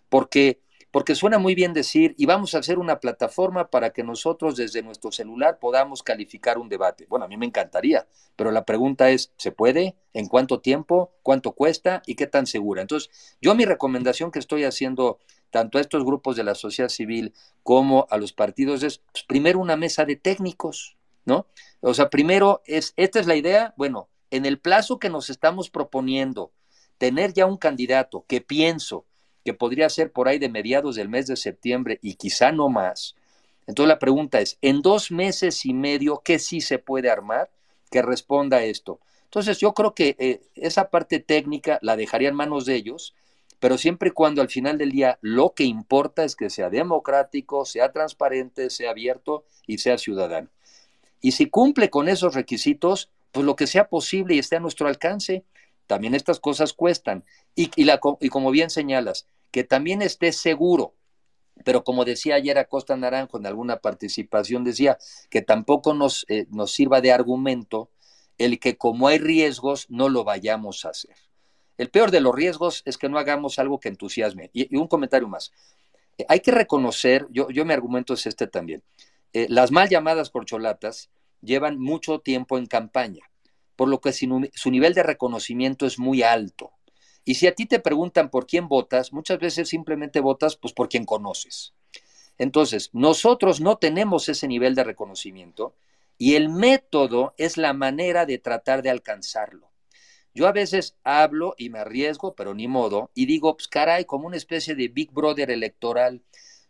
porque porque suena muy bien decir, y vamos a hacer una plataforma para que nosotros desde nuestro celular podamos calificar un debate. Bueno, a mí me encantaría, pero la pregunta es, ¿se puede? ¿En cuánto tiempo? ¿Cuánto cuesta? ¿Y qué tan segura? Entonces, yo mi recomendación que estoy haciendo tanto a estos grupos de la sociedad civil como a los partidos es, pues, primero una mesa de técnicos, ¿no? O sea, primero es, esta es la idea, bueno, en el plazo que nos estamos proponiendo, tener ya un candidato que pienso que podría ser por ahí de mediados del mes de septiembre y quizá no más. Entonces la pregunta es, en dos meses y medio, ¿qué sí se puede armar que responda a esto? Entonces yo creo que eh, esa parte técnica la dejaría en manos de ellos, pero siempre y cuando al final del día lo que importa es que sea democrático, sea transparente, sea abierto y sea ciudadano. Y si cumple con esos requisitos, pues lo que sea posible y esté a nuestro alcance. También estas cosas cuestan. Y, y, la, y como bien señalas, que también esté seguro. Pero como decía ayer Acosta Naranjo en alguna participación, decía que tampoco nos, eh, nos sirva de argumento el que como hay riesgos no lo vayamos a hacer. El peor de los riesgos es que no hagamos algo que entusiasme. Y, un comentario más. Eh, hay que reconocer, yo, yo mi argumento es este también, eh, las mal llamadas corcholatas llevan mucho tiempo en campaña, por lo que su, nivel de reconocimiento es muy alto. Y si a ti te preguntan por quién votas, muchas veces simplemente votas pues por quien conoces. Entonces, nosotros no tenemos ese nivel de reconocimiento y el método es la manera de tratar de alcanzarlo. Yo a veces hablo y me arriesgo, pero ni modo, y digo, pues caray, como una especie de Big Brother electoral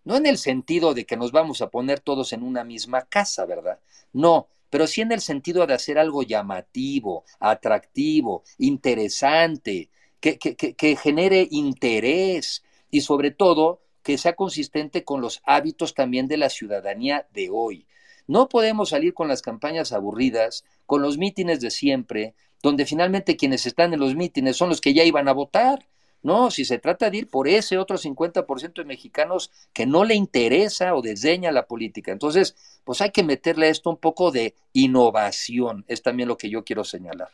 no en el sentido de que nos vamos a poner todos en una misma casa, ¿verdad? No, pero sí en el sentido de hacer algo llamativo, atractivo, interesante, que, que, genere interés y sobre todo que sea consistente con los hábitos también de la ciudadanía de hoy. No podemos salir con las campañas aburridas, con los mítines de siempre, donde finalmente quienes están en los mítines son los que ya iban a votar. No, si se trata de ir por ese otro 50% de mexicanos que no le interesa o desdeña la política. Entonces, pues hay que meterle a esto un poco de innovación, es también lo que yo quiero señalar.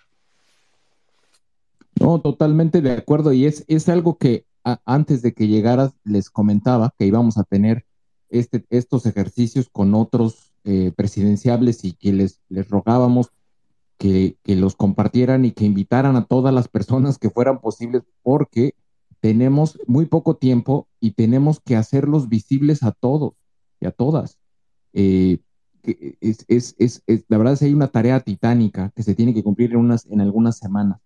No, totalmente de acuerdo. Y es, es algo que antes de que llegaras les comentaba que íbamos a tener este, estos ejercicios con otros eh, presidenciables y que les, les rogábamos que, los compartieran y que invitaran a todas las personas que fueran posibles, porque tenemos muy poco tiempo y tenemos que hacerlos visibles a todos y a todas. Eh, es, es, es, la verdad es que hay una tarea titánica que se tiene que cumplir en, unas, en algunas semanas.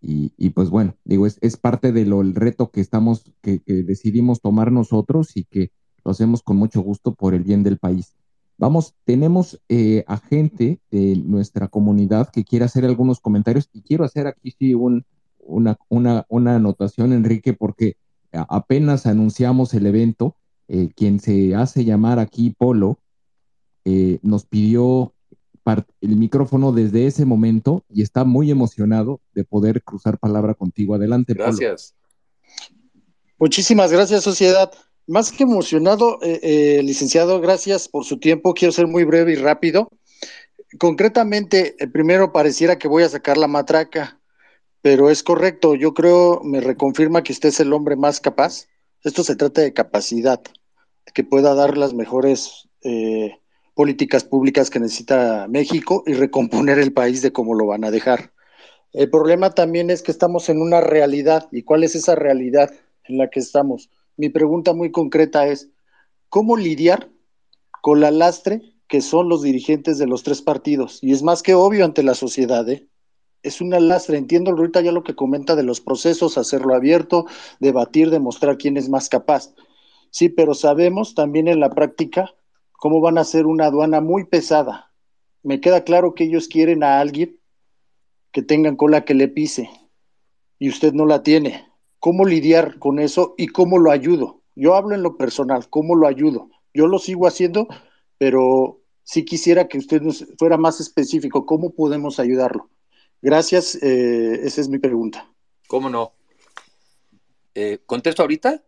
Y, y pues bueno, digo, es, parte del el reto que estamos, que, que decidimos tomar nosotros y que lo hacemos con mucho gusto por el bien del país. Vamos, tenemos eh, a gente de nuestra comunidad que quiere hacer algunos comentarios y quiero hacer aquí sí un, una, una, una, anotación, Enrique, porque apenas anunciamos el evento, eh, quien se hace llamar aquí Polo eh, nos pidió el micrófono desde ese momento y está muy emocionado de poder cruzar palabra contigo. Adelante. Gracias. Muchísimas gracias, sociedad. Más que emocionado, eh, eh, licenciado, gracias por su tiempo. Quiero ser muy breve y rápido. Concretamente, eh, primero pareciera que voy a sacar la matraca, pero es correcto. Yo creo, me reconfirma que usted es el hombre más capaz. Esto se trata de capacidad, que pueda dar las mejores políticas públicas que necesita México y recomponer el país de cómo lo van a dejar. El problema también es que estamos en una realidad. ¿Y cuál es esa realidad en la que estamos? Mi pregunta muy concreta es, ¿cómo lidiar con la lastre que son los dirigentes de los tres partidos? Y es más que obvio ante la sociedad, ¿eh? Es una lastre, entiendo ahorita ya lo que comenta de los procesos, hacerlo abierto, debatir, demostrar quién es más capaz. Sí, pero sabemos también en la práctica cómo van a ser una aduana muy pesada. Me queda claro que ellos quieren a alguien que tengan cola que le pise y usted no la tiene. ¿Cómo lidiar con eso y cómo lo ayudo? Yo hablo en lo personal, ¿cómo lo ayudo? Yo lo sigo haciendo, pero sí quisiera que usted nos fuera más específico. ¿Cómo podemos ayudarlo? Gracias, eh, esa es mi pregunta. ¿Cómo no? Eh, ¿Contesto ahorita?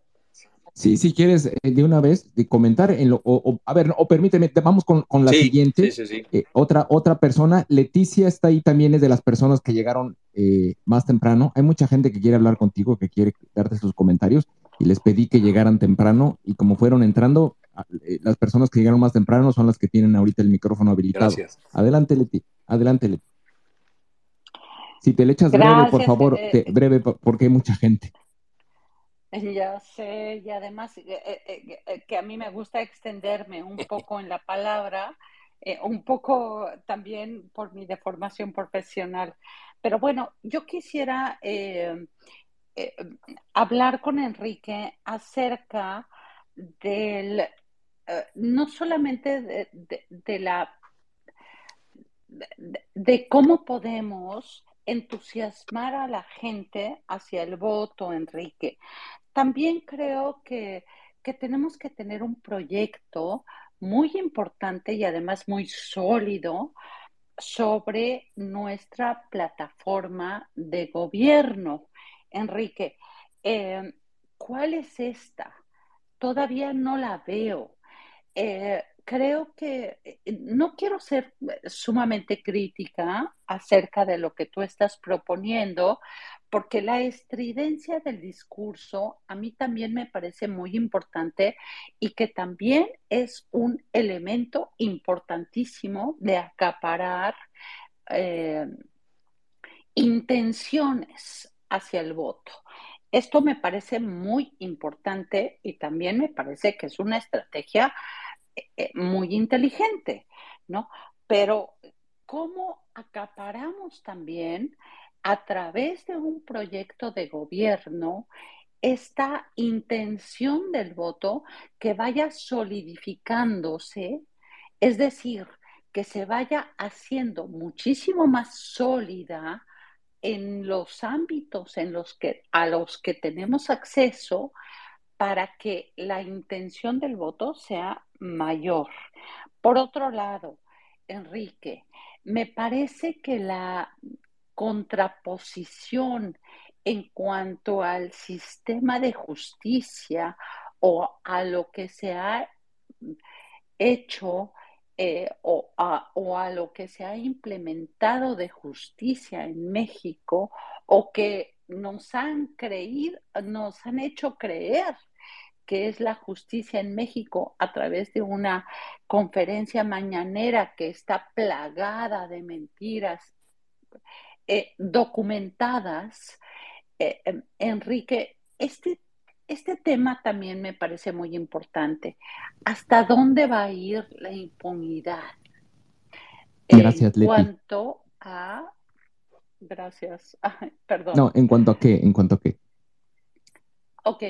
Sí, si quieres eh, de una vez de comentar en lo, o, a ver, o permíteme, vamos con, la siguiente. Sí, sí, eh, otra, otra persona, Leticia está ahí también, es de las personas que llegaron eh, más temprano. Hay mucha gente que quiere hablar contigo, que quiere darte sus comentarios y les pedí que llegaran temprano y como fueron entrando, las personas que llegaron más temprano son las que tienen ahorita el micrófono habilitado. Gracias. Adelante, Leti. Adelante, Leti. Si te le echas breve, por favor, breve, porque hay mucha gente. [LAUGHS] Ya sé, y además eh, eh, eh, que a mí me gusta extenderme un poco en la palabra, un poco también por mi deformación profesional. Pero bueno, yo quisiera hablar con Enrique acerca del, no solamente de, la, de cómo podemos entusiasmar a la gente hacia el voto, Enrique, también creo que, tenemos que tener un proyecto muy importante y además muy sólido sobre nuestra plataforma de gobierno. Enrique, eh, ¿cuál es esta? Todavía no la veo. Eh, creo que eh, no quiero ser sumamente crítica acerca de lo que tú estás proponiendo, porque la estridencia del discurso a mí también me parece muy importante y que también es un elemento importantísimo de acaparar eh, intenciones hacia el voto. Esto me parece muy importante y también me parece que es una estrategia eh, muy inteligente, ¿no? Pero ¿cómo acaparamos también a través de un proyecto de gobierno esta intención del voto que vaya solidificándose, es decir, que se vaya haciendo muchísimo más sólida en los ámbitos en los que, a los que tenemos acceso para que la intención del voto sea mayor. Por otro lado, Enrique, me parece que la contraposición en cuanto al sistema de justicia o a lo que se ha hecho eh, o, a, o, a, lo que se ha implementado de justicia en México o que nos han creído, nos han hecho creer que es la justicia en México a través de una conferencia mañanera que está plagada de mentiras eh, documentadas. Eh, em, Enrique, este, este tema también me parece muy importante. ¿Hasta dónde va a ir la impunidad? Gracias, en cuanto a... Gracias. [LAUGHS] perdón. No, ¿en cuanto a qué? ¿En cuanto a qué? Ok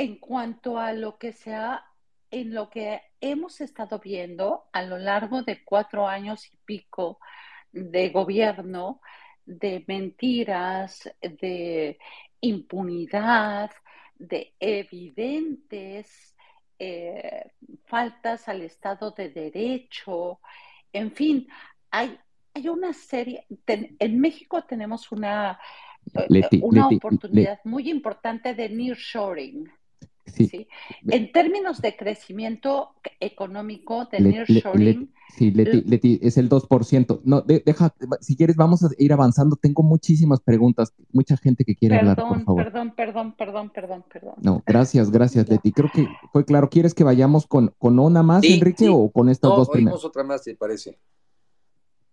en cuanto a lo que se ha, en lo que hemos estado viendo a lo largo de cuatro años y pico de gobierno, de mentiras, de impunidad, de evidentes eh, faltas al Estado de Derecho, en fin, hay, hay una serie, en México tenemos una, eh, una oportunidad muy importante de nearshoring. Sí. En términos de crecimiento económico de nearshoring. sí, Leti, es el 2%. No, deja, si quieres, vamos a ir avanzando. Tengo muchísimas preguntas, mucha gente que quiere hablar, por favor. Perdón, perdón, perdón, perdón, perdón. No, gracias, gracias, Leti. Creo que fue claro. ¿Quieres que vayamos con, con una más, Enrique, o con estas dos primeras? otra más, te parece.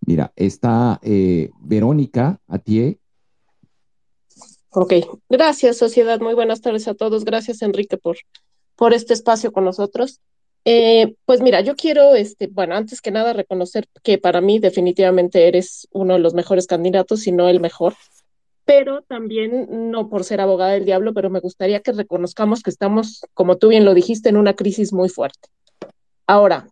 Mira, está eh, Verónica Atié, Ok, gracias sociedad, muy buenas tardes a todos. Gracias Enrique por por este espacio con nosotros. Eh, pues mira, yo quiero, este, bueno, antes que nada reconocer que para mí definitivamente eres uno de los mejores candidatos, si no el mejor, pero también no por ser abogada del diablo, pero me gustaría que reconozcamos que estamos, como tú bien lo dijiste, en una crisis muy fuerte. Ahora,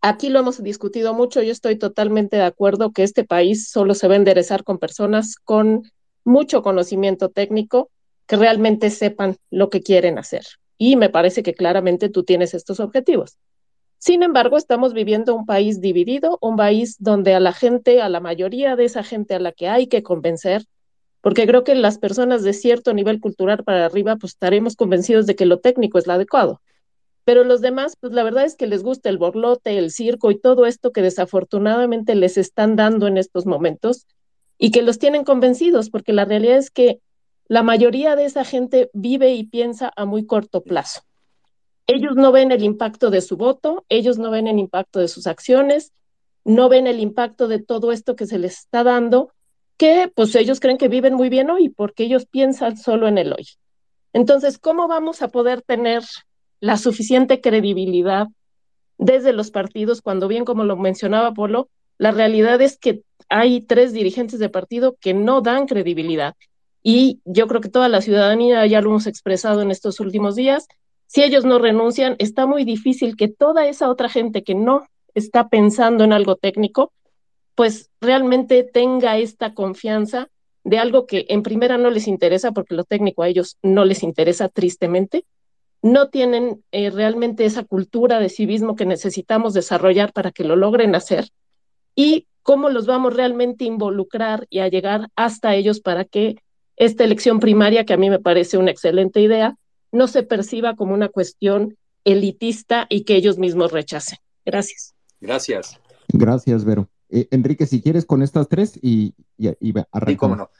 aquí lo hemos discutido mucho, yo estoy totalmente de acuerdo que este país solo se va a enderezar con personas con mucho conocimiento técnico que realmente sepan lo que quieren hacer y me parece que claramente tú tienes estos objetivos. Sin embargo, estamos viviendo un país dividido, un país donde a la gente, a la mayoría de esa gente a la que hay que convencer, porque creo que las personas de cierto nivel cultural para arriba, pues estaremos convencidos de que lo técnico es lo adecuado. Pero los demás, pues la verdad es que les gusta el borlote, el circo y todo esto que desafortunadamente les están dando en estos momentos y que los tienen convencidos, porque la realidad es que la mayoría de esa gente vive y piensa a muy corto plazo. Ellos no ven el impacto de su voto, ellos no ven el impacto de sus acciones, no ven el impacto de todo esto que se les está dando, que pues ellos creen que viven muy bien hoy porque ellos piensan solo en el hoy. Entonces, ¿cómo vamos a poder tener la suficiente credibilidad desde los partidos cuando bien como lo mencionaba Polo, la realidad es que hay tres dirigentes de partido que no dan credibilidad. Y yo creo que toda la ciudadanía ya lo hemos expresado en estos últimos días. Si ellos no renuncian, está muy difícil que toda esa otra gente que no está pensando en algo técnico, pues realmente tenga esta confianza de algo que en primera no les interesa, porque lo técnico a ellos no les interesa tristemente, no tienen eh, realmente esa cultura de civismo que necesitamos desarrollar para que lo logren hacer. Y cómo los vamos realmente a involucrar y a llegar hasta ellos para que esta elección primaria, que a mí me parece una excelente idea, no se perciba como una cuestión elitista y que ellos mismos rechacen. Gracias. Gracias. Gracias, Vero. Eh, Enrique, si quieres con estas tres y, y, y Sí, cómo no.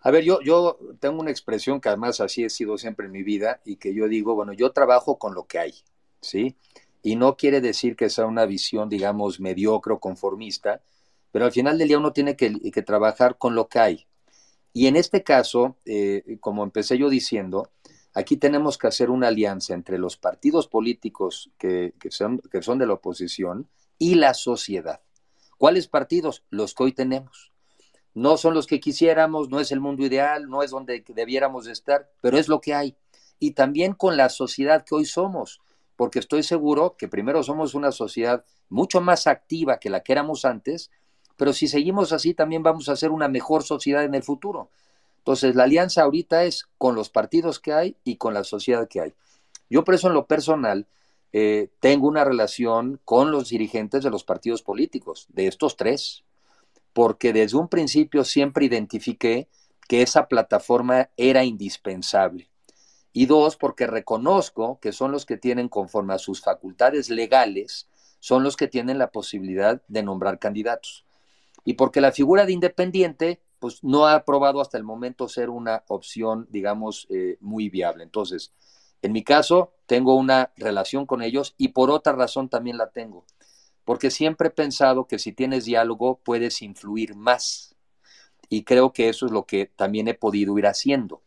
A ver, yo, yo tengo una expresión que además así he sido siempre en mi vida y que yo digo, bueno, yo trabajo con lo que hay, ¿sí? Y no quiere decir que sea una visión, digamos, mediocre o conformista, pero al final del día uno tiene que, trabajar con lo que hay. Y en este caso, eh, como empecé yo diciendo, aquí tenemos que hacer una alianza entre los partidos políticos que, son, que son de la oposición y la sociedad. ¿Cuáles partidos? Los que hoy tenemos. No son los que quisiéramos, no es el mundo ideal, no es donde debiéramos estar, pero es lo que hay. Y también con la sociedad que hoy somos, porque estoy seguro que primero somos una sociedad mucho más activa que la que éramos antes, pero si seguimos así también vamos a ser una mejor sociedad en el futuro. Entonces, la alianza ahorita es con los partidos que hay y con la sociedad que hay. Yo por eso en lo personal eh, tengo una relación con los dirigentes de los partidos políticos, de estos tres, porque desde un principio siempre identifiqué que esa plataforma era indispensable. Y dos, porque reconozco que son los que tienen, conforme a sus facultades legales, son los que tienen la posibilidad de nombrar candidatos y porque la figura de independiente pues no ha probado hasta el momento ser una opción, digamos, eh, muy viable. Entonces, en mi caso, tengo una relación con ellos y por otra razón también la tengo, porque siempre he pensado que si tienes diálogo puedes influir más. Y creo que eso es lo que también he podido ir haciendo.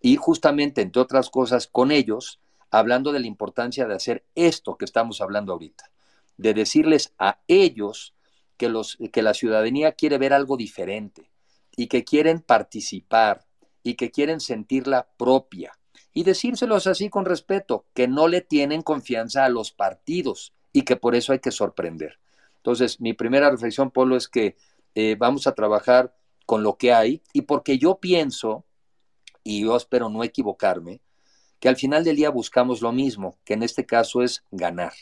Y justamente, entre otras cosas, con ellos, hablando de la importancia de hacer esto que estamos hablando ahorita, de decirles a ellos que, la ciudadanía quiere ver algo diferente y que quieren participar y que quieren sentirla propia. Y decírselos así con respeto, que no le tienen confianza a los partidos y que por eso hay que sorprender. Entonces, mi primera reflexión, Polo, es que eh, vamos a trabajar con lo que hay y porque yo pienso, y yo espero no equivocarme, que al final del día buscamos lo mismo, que en este caso es ganar.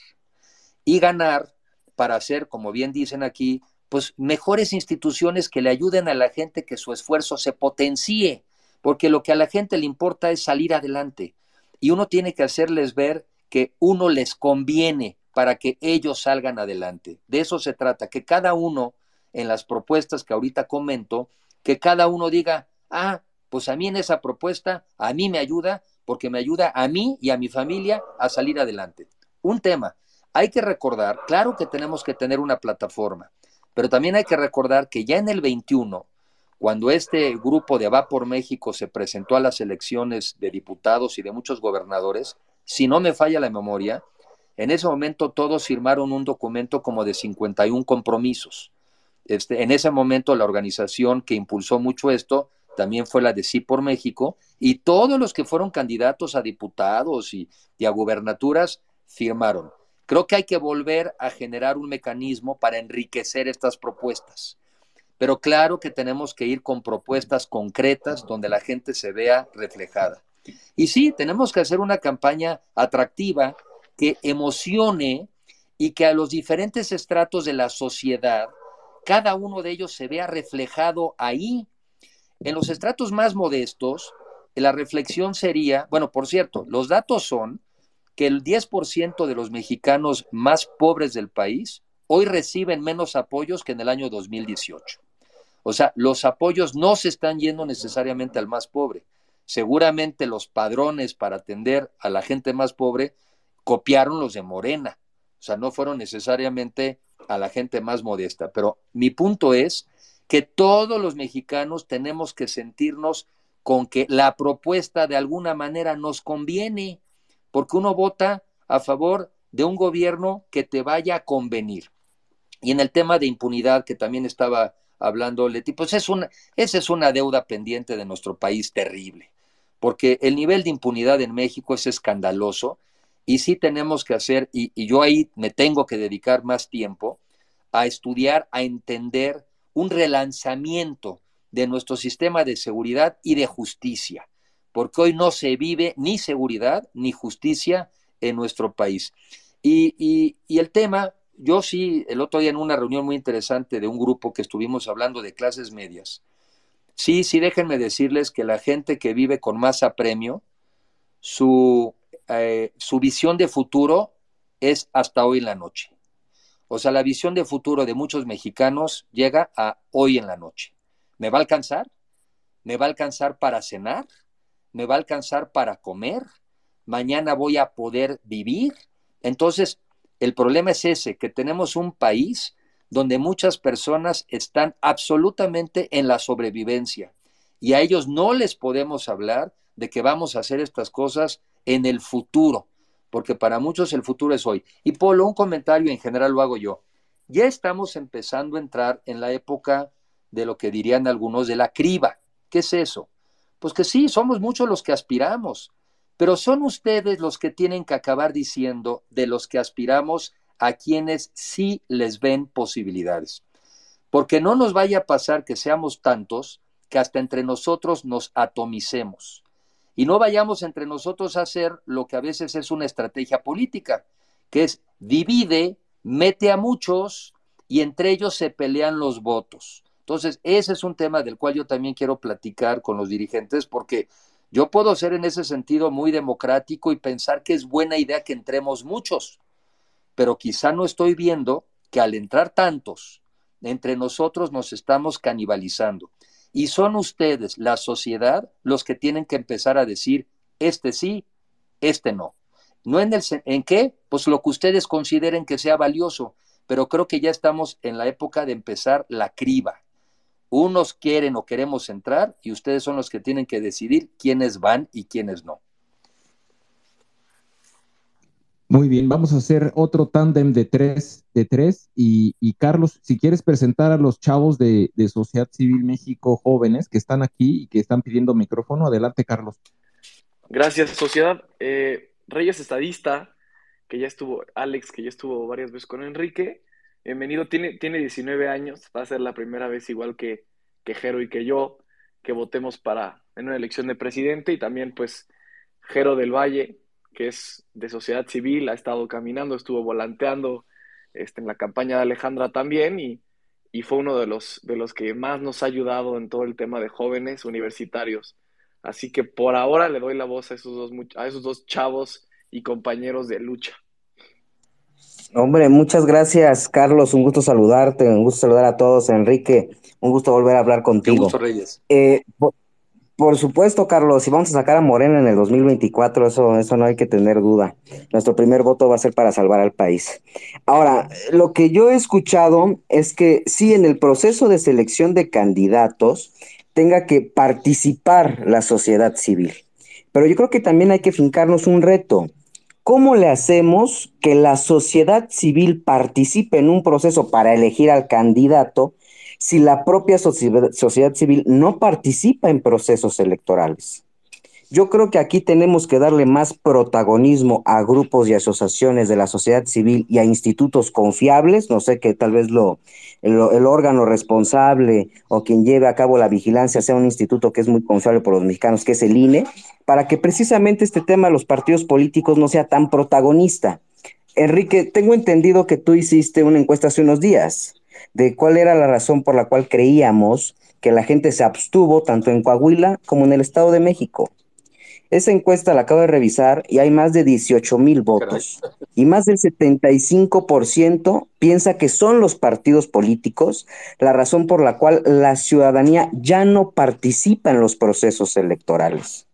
Y ganar para hacer, como bien dicen aquí, pues mejores instituciones que le ayuden a la gente que su esfuerzo se potencie, porque lo que a la gente le importa es salir adelante y uno tiene que hacerles ver que uno les conviene para que ellos salgan adelante. De eso se trata, que cada uno en las propuestas que ahorita comento, que cada uno diga, ah, pues a mí en esa propuesta, a mí me ayuda porque me ayuda a mí y a mi familia a salir adelante. Un tema, hay que recordar, claro que tenemos que tener una plataforma, pero también hay que recordar que ya en el 21, cuando este grupo de Va por México se presentó a las elecciones de diputados y de muchos gobernadores, si no me falla la memoria, en ese momento todos firmaron un documento como de 51 compromisos. Este, en ese momento la organización que impulsó mucho esto también fue la de Sí por México, y todos los que fueron candidatos a diputados y, y a gubernaturas firmaron. Creo que hay que volver a generar un mecanismo para enriquecer estas propuestas. Pero claro que tenemos que ir con propuestas concretas donde la gente se vea reflejada. Y sí, tenemos que hacer una campaña atractiva que emocione y que a los diferentes estratos de la sociedad, cada uno de ellos se vea reflejado ahí. En los estratos más modestos, la reflexión sería, bueno, por cierto, los datos son que el 10% de los mexicanos más pobres del país hoy reciben menos apoyos que en el año 2018. O sea, los apoyos no se están yendo necesariamente al más pobre. Seguramente los padrones para atender a la gente más pobre copiaron los de Morena. O sea, no fueron necesariamente a la gente más modesta. Pero mi punto es que todos los mexicanos tenemos que sentirnos con que la propuesta de alguna manera nos conviene, porque uno vota a favor de un gobierno que te vaya a convenir. Y en el tema de impunidad que también estaba hablando Leti, pues es una, esa es una deuda pendiente de nuestro país terrible, porque el nivel de impunidad en México es escandaloso y sí tenemos que hacer, y, yo ahí me tengo que dedicar más tiempo a estudiar, a entender un relanzamiento de nuestro sistema de seguridad y de justicia, porque hoy no se vive ni seguridad ni justicia en nuestro país. Y, el tema, yo sí, el otro día en una reunión muy interesante de un grupo que estuvimos hablando de clases medias, sí, sí, déjenme decirles que la gente que vive con más apremio, su eh, su visión de futuro es hasta hoy en la noche. O sea, la visión de futuro de muchos mexicanos llega a hoy en la noche. ¿Me va a alcanzar? ¿Me va a alcanzar para cenar? ¿Me va a alcanzar para comer? ¿Mañana voy a poder vivir? Entonces, el problema es ese, que tenemos un país donde muchas personas están absolutamente en la sobrevivencia y a ellos no les podemos hablar de que vamos a hacer estas cosas en el futuro, porque para muchos el futuro es hoy. Y Polo, un comentario en general lo hago yo. Ya estamos empezando a entrar en la época de lo que dirían algunos de la criba. ¿Qué es eso? Pues que sí, somos muchos los que aspiramos, pero son ustedes los que tienen que acabar diciendo de los que aspiramos a quienes sí les ven posibilidades. Porque no nos vaya a pasar que seamos tantos que hasta entre nosotros nos atomicemos y no vayamos entre nosotros a hacer lo que a veces es una estrategia política, que es divide, mete a muchos y entre ellos se pelean los votos. Entonces, ese es un tema del cual yo también quiero platicar con los dirigentes porque yo puedo ser en ese sentido muy democrático y pensar que es buena idea que entremos muchos, pero quizá no estoy viendo que al entrar tantos, entre nosotros nos estamos canibalizando. Y son ustedes, la sociedad, los que tienen que empezar a decir, este sí, este no. No en el en qué, pues lo que ustedes consideren que sea valioso, pero creo que ya estamos en la época de empezar la criba. Unos quieren o queremos entrar y ustedes son los que tienen que decidir quiénes van y quiénes no. Muy bien, vamos a hacer otro tándem de tres, de tres y, Carlos, si quieres presentar a los chavos de, Sociedad Civil México jóvenes que están aquí y que están pidiendo micrófono, adelante Carlos. Gracias, Sociedad. Eh, Reyes Estadista, que ya estuvo, Alex, que ya estuvo varias veces con Enrique, bienvenido, tiene, tiene 19 años, va a ser la primera vez igual que, que Jero y que yo, que votemos para en una elección de presidente y también pues Jero del Valle, que es de sociedad civil, ha estado caminando, estuvo volanteando este, en la campaña de Alejandra también y, fue uno de los, de los que más nos ha ayudado en todo el tema de jóvenes universitarios. Así que por ahora le doy la voz a esos dos, a esos dos chavos y compañeros de lucha. Hombre, muchas gracias, Carlos. Un gusto saludarte, un gusto saludar a todos. Enrique, un gusto volver a hablar contigo. gusto, Reyes. Eh, por supuesto, Carlos, si vamos a sacar a Morena en el 2024, eso, eso no hay que tener duda. Nuestro primer voto va a ser para salvar al país. Ahora, lo que yo he escuchado es que sí, en el proceso de selección de candidatos tenga que participar la sociedad civil. Pero yo creo que también hay que fincarnos un reto. ¿Cómo le hacemos que la sociedad civil participe en un proceso para elegir al candidato si la propia sociedad civil no participa en procesos electorales? Yo creo que aquí tenemos que darle más protagonismo a grupos y asociaciones de la sociedad civil y a institutos confiables. No sé que tal vez lo, el, órgano responsable o quien lleve a cabo la vigilancia sea un instituto que es muy confiable por los mexicanos, que es el INE, para que precisamente este tema de los partidos políticos no sea tan protagonista. Enrique, tengo entendido que tú hiciste una encuesta hace unos días de cuál era la razón por la cual creíamos que la gente se abstuvo tanto en Coahuila como en el Estado de México. Esa encuesta la acabo de revisar y hay más de 18 mil votos. Y más del 75% piensa que son los partidos políticos la razón por la cual la ciudadanía ya no participa en los procesos electorales.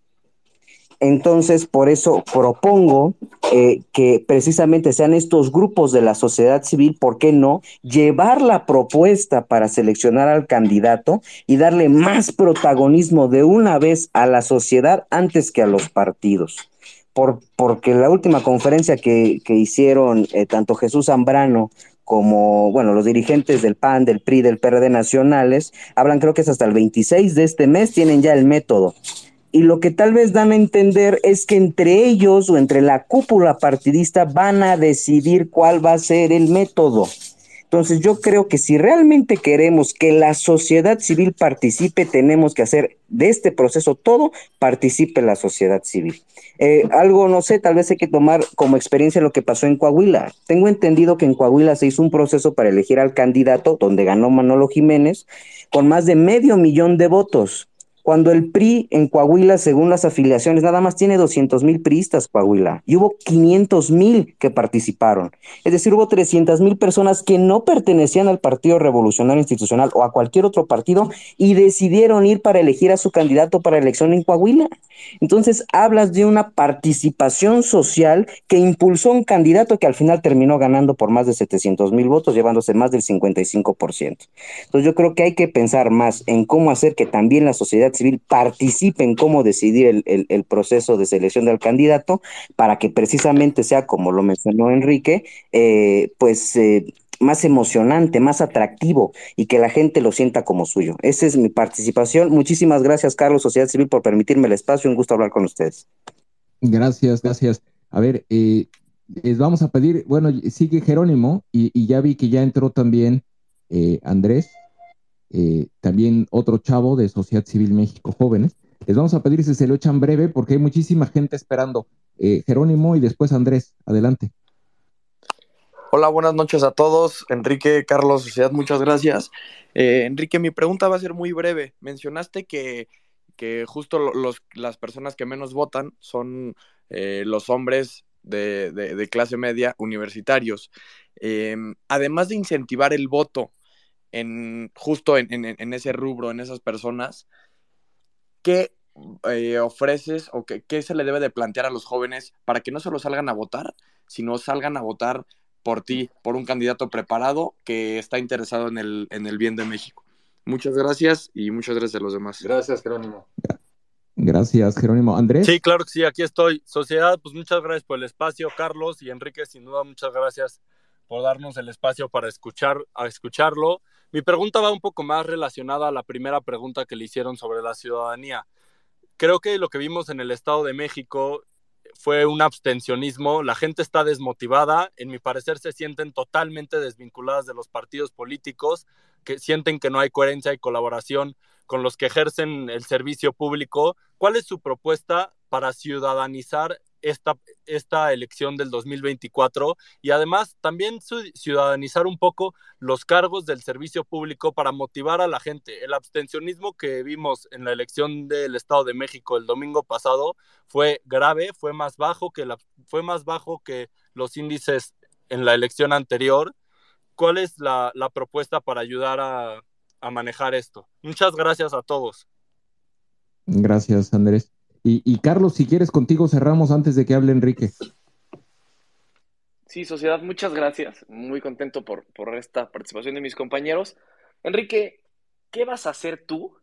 Entonces, por eso propongo eh, que precisamente sean estos grupos de la sociedad civil, ¿por qué no? Llevar la propuesta para seleccionar al candidato y darle más protagonismo de una vez a la sociedad antes que a los partidos. Por, porque la última conferencia que, hicieron eh, tanto Jesús Zambrano como, bueno, los dirigentes del PAN, del PRI, del PRD nacionales, hablan creo que es hasta el 26 de este mes, tienen ya el método y lo que tal vez dan a entender es que entre ellos o entre la cúpula partidista van a decidir cuál va a ser el método. Entonces yo creo que si realmente queremos que la sociedad civil participe, tenemos que hacer de este proceso todo, participe la sociedad civil. Eh, algo, no sé, tal vez hay que tomar como experiencia lo que pasó en Coahuila. Tengo entendido que en Coahuila se hizo un proceso para elegir al candidato, donde ganó Manolo Jiménez, con más de medio millón de votos cuando el PRI en Coahuila, según las afiliaciones, nada más tiene 200 mil priistas Coahuila y hubo 500 mil que participaron. Es decir, hubo 300 mil personas que no pertenecían al Partido Revolucionario Institucional o a cualquier otro partido y decidieron ir para elegir a su candidato para elección en Coahuila. Entonces, hablas de una participación social que impulsó un candidato que al final terminó ganando por más de 700 mil votos, llevándose más del 55%. Entonces, yo creo que hay que pensar más en cómo hacer que también la sociedad civil participe en cómo decidir el, proceso de selección del candidato para que precisamente sea, como lo mencionó Enrique, eh, pues eh, más emocionante, más atractivo y que la gente lo sienta como suyo. Esa es mi participación. Muchísimas gracias, Carlos, Sociedad Civil, por permitirme el espacio. Un gusto hablar con ustedes. Gracias, gracias. A ver, eh, les vamos a pedir, bueno, sigue Jerónimo y, ya vi que ya entró también Andrés. Eh, también otro chavo de Sociedad Civil México Jóvenes. Les vamos a pedir si se lo echan breve porque hay muchísima gente esperando. Eh, Jerónimo y después Andrés, adelante. Hola, buenas noches a todos. Enrique, Carlos, Sociedad, muchas gracias. Eh, Enrique, mi pregunta va a ser muy breve. Mencionaste que, que justo los, las personas que menos votan son los hombres de, de, clase media universitarios. además de incentivar el voto, en justo en, ese rubro, en esas personas, ¿qué eh, ofreces o qué, se le debe de plantear a los jóvenes para que no solo salgan a votar, sino salgan a votar por ti, por un candidato preparado que está interesado en el, en el bien de México? Muchas gracias y muchas gracias a los demás. Gracias, Jerónimo. Gracias, Jerónimo. Andrés. Sí, claro que sí, aquí estoy. Sociedad, pues muchas gracias por el espacio, Carlos y Enrique, sin duda, muchas gracias por darnos el espacio para escuchar, a escucharlo. Mi pregunta va un poco más relacionada a la primera pregunta que le hicieron sobre la ciudadanía. Creo que lo que vimos en el Estado de México fue un abstencionismo, la gente está desmotivada, en mi parecer se sienten totalmente desvinculadas de los partidos políticos, que sienten que no hay coherencia y colaboración con los que ejercen el servicio público. ¿Cuál es su propuesta para ciudadanizar esta, esta elección del 2024 y además también ciudadanizar un poco los cargos del servicio público para motivar a la gente. El abstencionismo que vimos en la elección del Estado de México el domingo pasado fue grave, fue más bajo que, la, fue más bajo que los índices en la elección anterior. ¿Cuál es la, propuesta para ayudar a, a manejar esto? Muchas gracias a todos. Gracias, Andrés. Y, Carlos, si quieres contigo cerramos antes de que hable Enrique. Sí, sociedad, muchas gracias. Muy contento por, por esta participación de mis compañeros. Enrique, ¿qué vas a hacer tú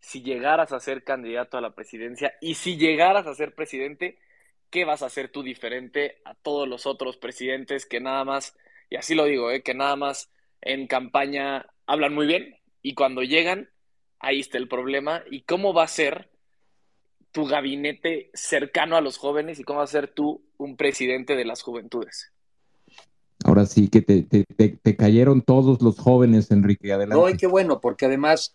si llegaras a ser candidato a la presidencia y si llegaras a ser presidente ¿qué vas a hacer tú diferente a todos los otros presidentes que nada más, y así lo digo, ¿eh? que nada más en campaña hablan muy bien y cuando llegan, ahí está el problema. ¿Y cómo va a ser tu gabinete cercano a los jóvenes y cómo va a ser tú un presidente de las juventudes? Ahora sí que te, te, cayeron todos los jóvenes, Enrique. Adelante. No, y qué bueno, porque además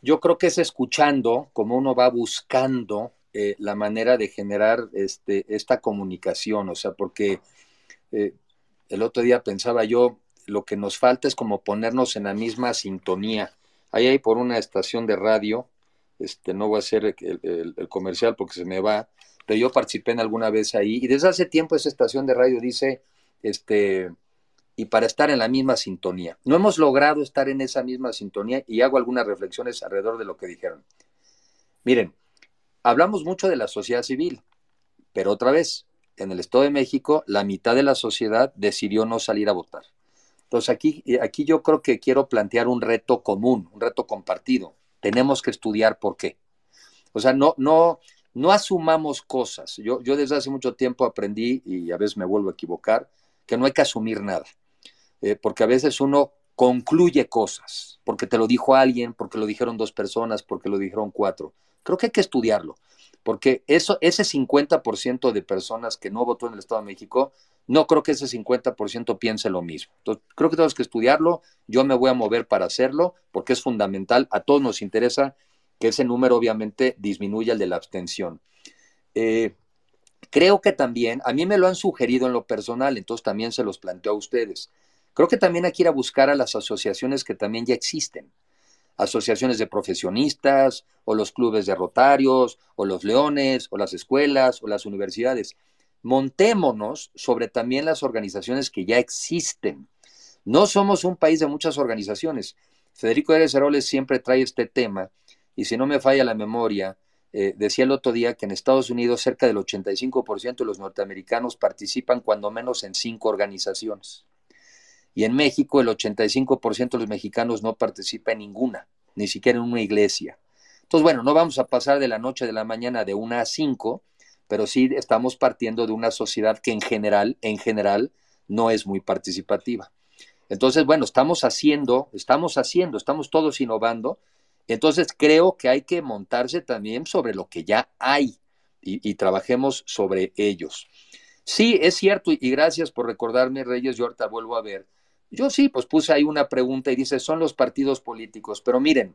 yo creo que es escuchando como uno va buscando eh, la manera de generar este, esta comunicación, o sea, porque eh, el otro día pensaba yo, lo que nos falta es como ponernos en la misma sintonía. Ahí hay por una estación de radio, este, no voy a hacer el, comercial porque se me va, pero yo participé en alguna vez ahí y desde hace tiempo esa estación de radio dice, este, y para estar en la misma sintonía. No hemos logrado estar en esa misma sintonía y hago algunas reflexiones alrededor de lo que dijeron. Miren, hablamos mucho de la sociedad civil, pero otra vez, en el Estado de México, la mitad de la sociedad decidió no salir a votar. Entonces aquí, aquí yo creo que quiero plantear un reto común, un reto compartido. Tenemos que estudiar por qué. O sea, no, no, no asumamos cosas. Yo, yo desde hace mucho tiempo aprendí, y a veces me vuelvo a equivocar, que no hay que asumir nada. Eh, porque a veces uno concluye cosas, porque te lo dijo alguien, porque lo dijeron dos personas, porque lo dijeron cuatro. Creo que hay que estudiarlo, porque eso, ese 50% de personas que no votó en el Estado de México, no creo que ese 50% piense lo mismo. Entonces, creo que tenemos que estudiarlo, yo me voy a mover para hacerlo, porque es fundamental, a todos nos interesa que ese número obviamente disminuya el de la abstención. Eh, creo que también, a mí me lo han sugerido en lo personal, entonces también se los planteo a ustedes. Creo que también hay que ir a buscar a las asociaciones que también ya existen. Asociaciones de profesionistas, o los clubes de rotarios, o los leones, o las escuelas, o las universidades. Montémonos sobre también las organizaciones que ya existen. No somos un país de muchas organizaciones. Federico Eres Heroles siempre trae este tema, y si no me falla la memoria, eh, decía el otro día que en Estados Unidos cerca del 85% de los norteamericanos participan cuando menos en cinco organizaciones. Y en México el 85% de los mexicanos no participa en ninguna, ni siquiera en una iglesia. Entonces, bueno, no vamos a pasar de la noche de la mañana de una a cinco, pero sí estamos partiendo de una sociedad que en general, en general, no es muy participativa. Entonces, bueno, estamos haciendo, estamos haciendo, estamos todos innovando. Entonces, creo que hay que montarse también sobre lo que ya hay y, trabajemos sobre ellos. Sí, es cierto, y gracias por recordarme, Reyes, yo ahorita vuelvo a ver yo sí, pues puse ahí una pregunta y dice, son los partidos políticos, pero miren,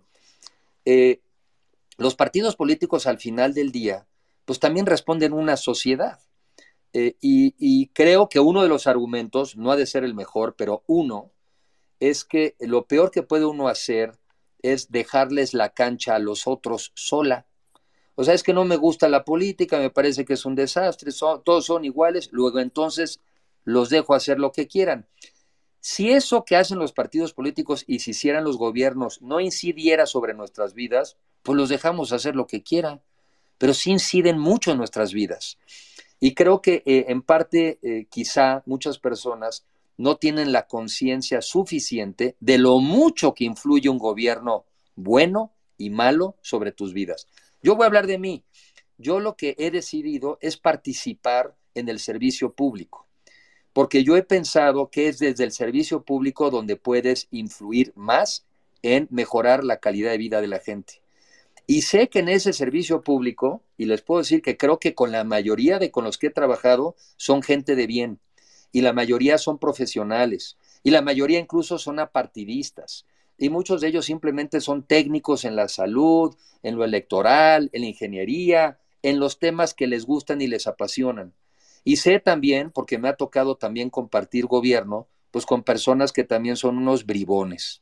eh, los partidos políticos al final del día, pues también responden una sociedad. Eh, y, y, creo que uno de los argumentos, no ha de ser el mejor, pero uno, es que lo peor que puede uno hacer es dejarles la cancha a los otros sola. O sea, es que no me gusta la política, me parece que es un desastre, todos son iguales, luego entonces los dejo hacer lo que quieran. Si eso que hacen los partidos políticos y si hicieran los gobiernos no incidiera sobre nuestras vidas, pues los dejamos hacer lo que quieran, pero sí inciden mucho en nuestras vidas. Y creo que eh, en parte eh, quizá muchas personas no tienen la conciencia suficiente de lo mucho que influye un gobierno bueno y malo sobre tus vidas. Yo voy a hablar de mí. Yo lo que he decidido es participar en el servicio público porque yo he pensado que es desde el servicio público donde puedes influir más en mejorar la calidad de vida de la gente. Y sé que en ese servicio público, y les puedo decir que creo que con la mayoría de con los que he trabajado son gente de bien, y la mayoría son profesionales, y la mayoría incluso son apartidistas, y muchos de ellos simplemente son técnicos en la salud, en lo electoral, en la ingeniería, en los temas que les gustan y les apasionan. Y sé también, porque me ha tocado también compartir gobierno, pues con personas que también son unos bribones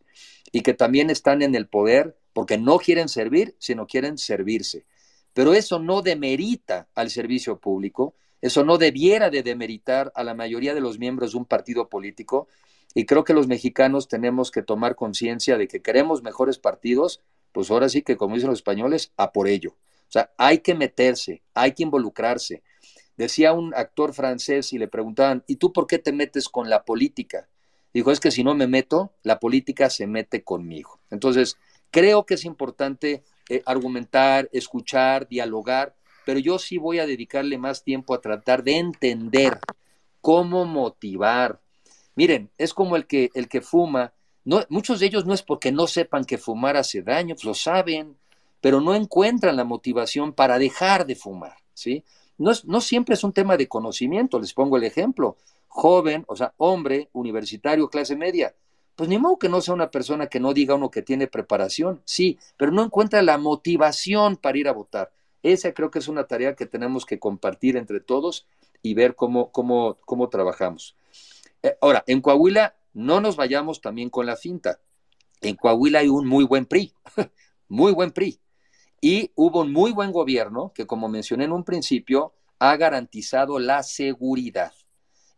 y que también están en el poder porque no quieren servir, sino quieren servirse. Pero eso no demerita al servicio público, eso no debiera de demeritar a la mayoría de los miembros de un partido político. Y creo que los mexicanos tenemos que tomar conciencia de que queremos mejores partidos, pues ahora sí que, como dicen los españoles, a por ello. O sea, hay que meterse, hay que involucrarse, Decía un actor francés y le preguntaban, ¿y tú por qué te metes con la política? Dijo, es que si no me meto, la política se mete conmigo. Entonces, creo que es importante eh, argumentar, escuchar, dialogar, pero yo sí voy a dedicarle más tiempo a tratar de entender cómo motivar. Miren, es como el que, el que fuma, muchos de ellos no es porque no sepan que fumar hace daño, pues lo saben, pero no encuentran la motivación para dejar de fumar, ¿sí? No, no siempre es un tema de conocimiento, les pongo el ejemplo, joven, o sea, hombre, universitario, clase media, pues ni modo que no sea una persona que no diga uno que tiene preparación, sí, pero no encuentra la motivación para ir a votar. Esa creo que es una tarea que tenemos que compartir entre todos y ver cómo, cómo, cómo trabajamos. Eh, ahora, en Coahuila no nos vayamos también con la finta. En Coahuila hay un muy buen PRI, [LAUGHS] muy buen PRI. Y hubo un muy buen gobierno que, como mencioné en un principio, ha garantizado la seguridad.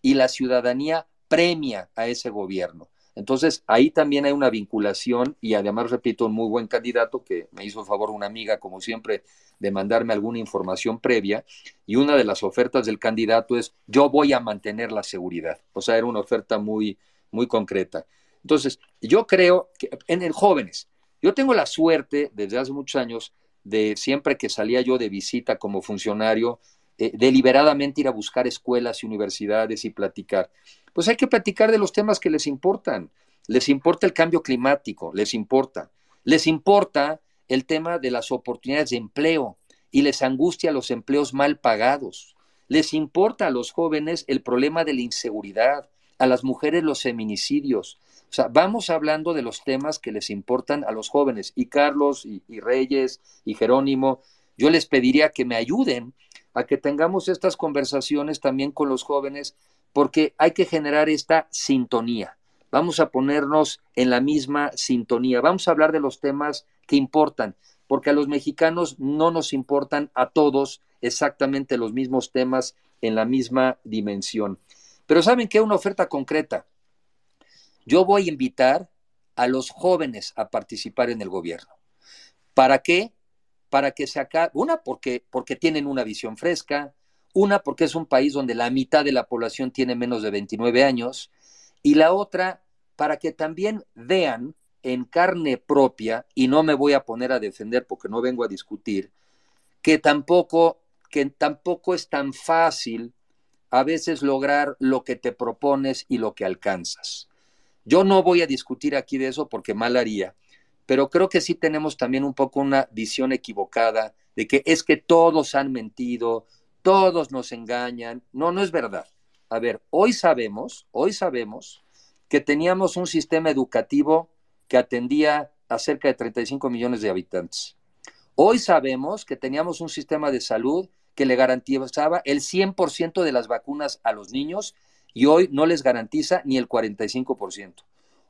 Y la ciudadanía premia a ese gobierno. Entonces, ahí también hay una vinculación y además, repito, un muy buen candidato que me hizo favor una amiga, como siempre, de mandarme alguna información previa. Y una de las ofertas del candidato es, yo voy a mantener la seguridad. O sea, era una oferta muy, muy concreta. Entonces, yo creo que en el jóvenes, yo tengo la suerte desde hace muchos años de siempre que salía yo de visita como funcionario, eh, deliberadamente ir a buscar escuelas y universidades y platicar. Pues hay que platicar de los temas que les importan. Les importa el cambio climático, les importa. Les importa el tema de las oportunidades de empleo y les angustia los empleos mal pagados. Les importa a los jóvenes el problema de la inseguridad, a las mujeres los feminicidios. O sea, vamos hablando de los temas que les importan a los jóvenes. Y Carlos y, y Reyes y Jerónimo, yo les pediría que me ayuden a que tengamos estas conversaciones también con los jóvenes, porque hay que generar esta sintonía. Vamos a ponernos en la misma sintonía. Vamos a hablar de los temas que importan, porque a los mexicanos no nos importan a todos exactamente los mismos temas en la misma dimensión. Pero ¿saben qué? Una oferta concreta. Yo voy a invitar a los jóvenes a participar en el gobierno. ¿Para qué? Para que se acabe, una porque, porque tienen una visión fresca, una porque es un país donde la mitad de la población tiene menos de 29 años, y la otra para que también vean en carne propia, y no me voy a poner a defender porque no vengo a discutir, que tampoco, que tampoco es tan fácil a veces lograr lo que te propones y lo que alcanzas. Yo no voy a discutir aquí de eso porque mal haría, pero creo que sí tenemos también un poco una visión equivocada de que es que todos han mentido, todos nos engañan. No, no es verdad. A ver, hoy sabemos, hoy sabemos que teníamos un sistema educativo que atendía a cerca de 35 millones de habitantes. Hoy sabemos que teníamos un sistema de salud que le garantizaba el 100% de las vacunas a los niños y hoy no les garantiza ni el 45%.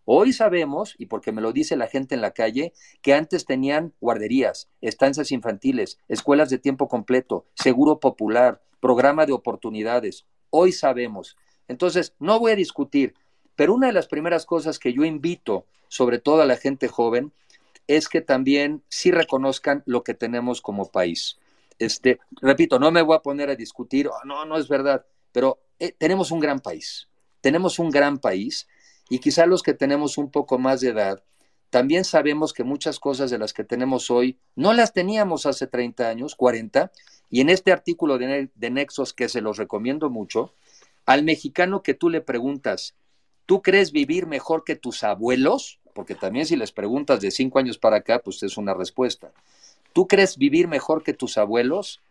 Hoy sabemos, y porque me lo dice la gente en la calle, que antes tenían guarderías, estancias infantiles, escuelas de tiempo completo, seguro popular, programa de oportunidades. Hoy sabemos. Entonces, no voy a discutir, pero una de las primeras cosas que yo invito, sobre todo a la gente joven, es que también sí reconozcan lo que tenemos como país. Este, repito, no me voy a poner a discutir, oh, no, no es verdad, pero eh, tenemos un gran país. Tenemos un gran país y quizá los que tenemos un poco más de edad, también sabemos que muchas cosas de las que tenemos hoy no las teníamos hace 30 años, 40, y en este artículo de, de Nexos, que se los recomiendo mucho, al mexicano que tú le preguntas, ¿tú crees vivir mejor que tus abuelos? Porque también si les preguntas de cinco años para acá, pues es una respuesta. ¿Tú crees vivir mejor que tus abuelos?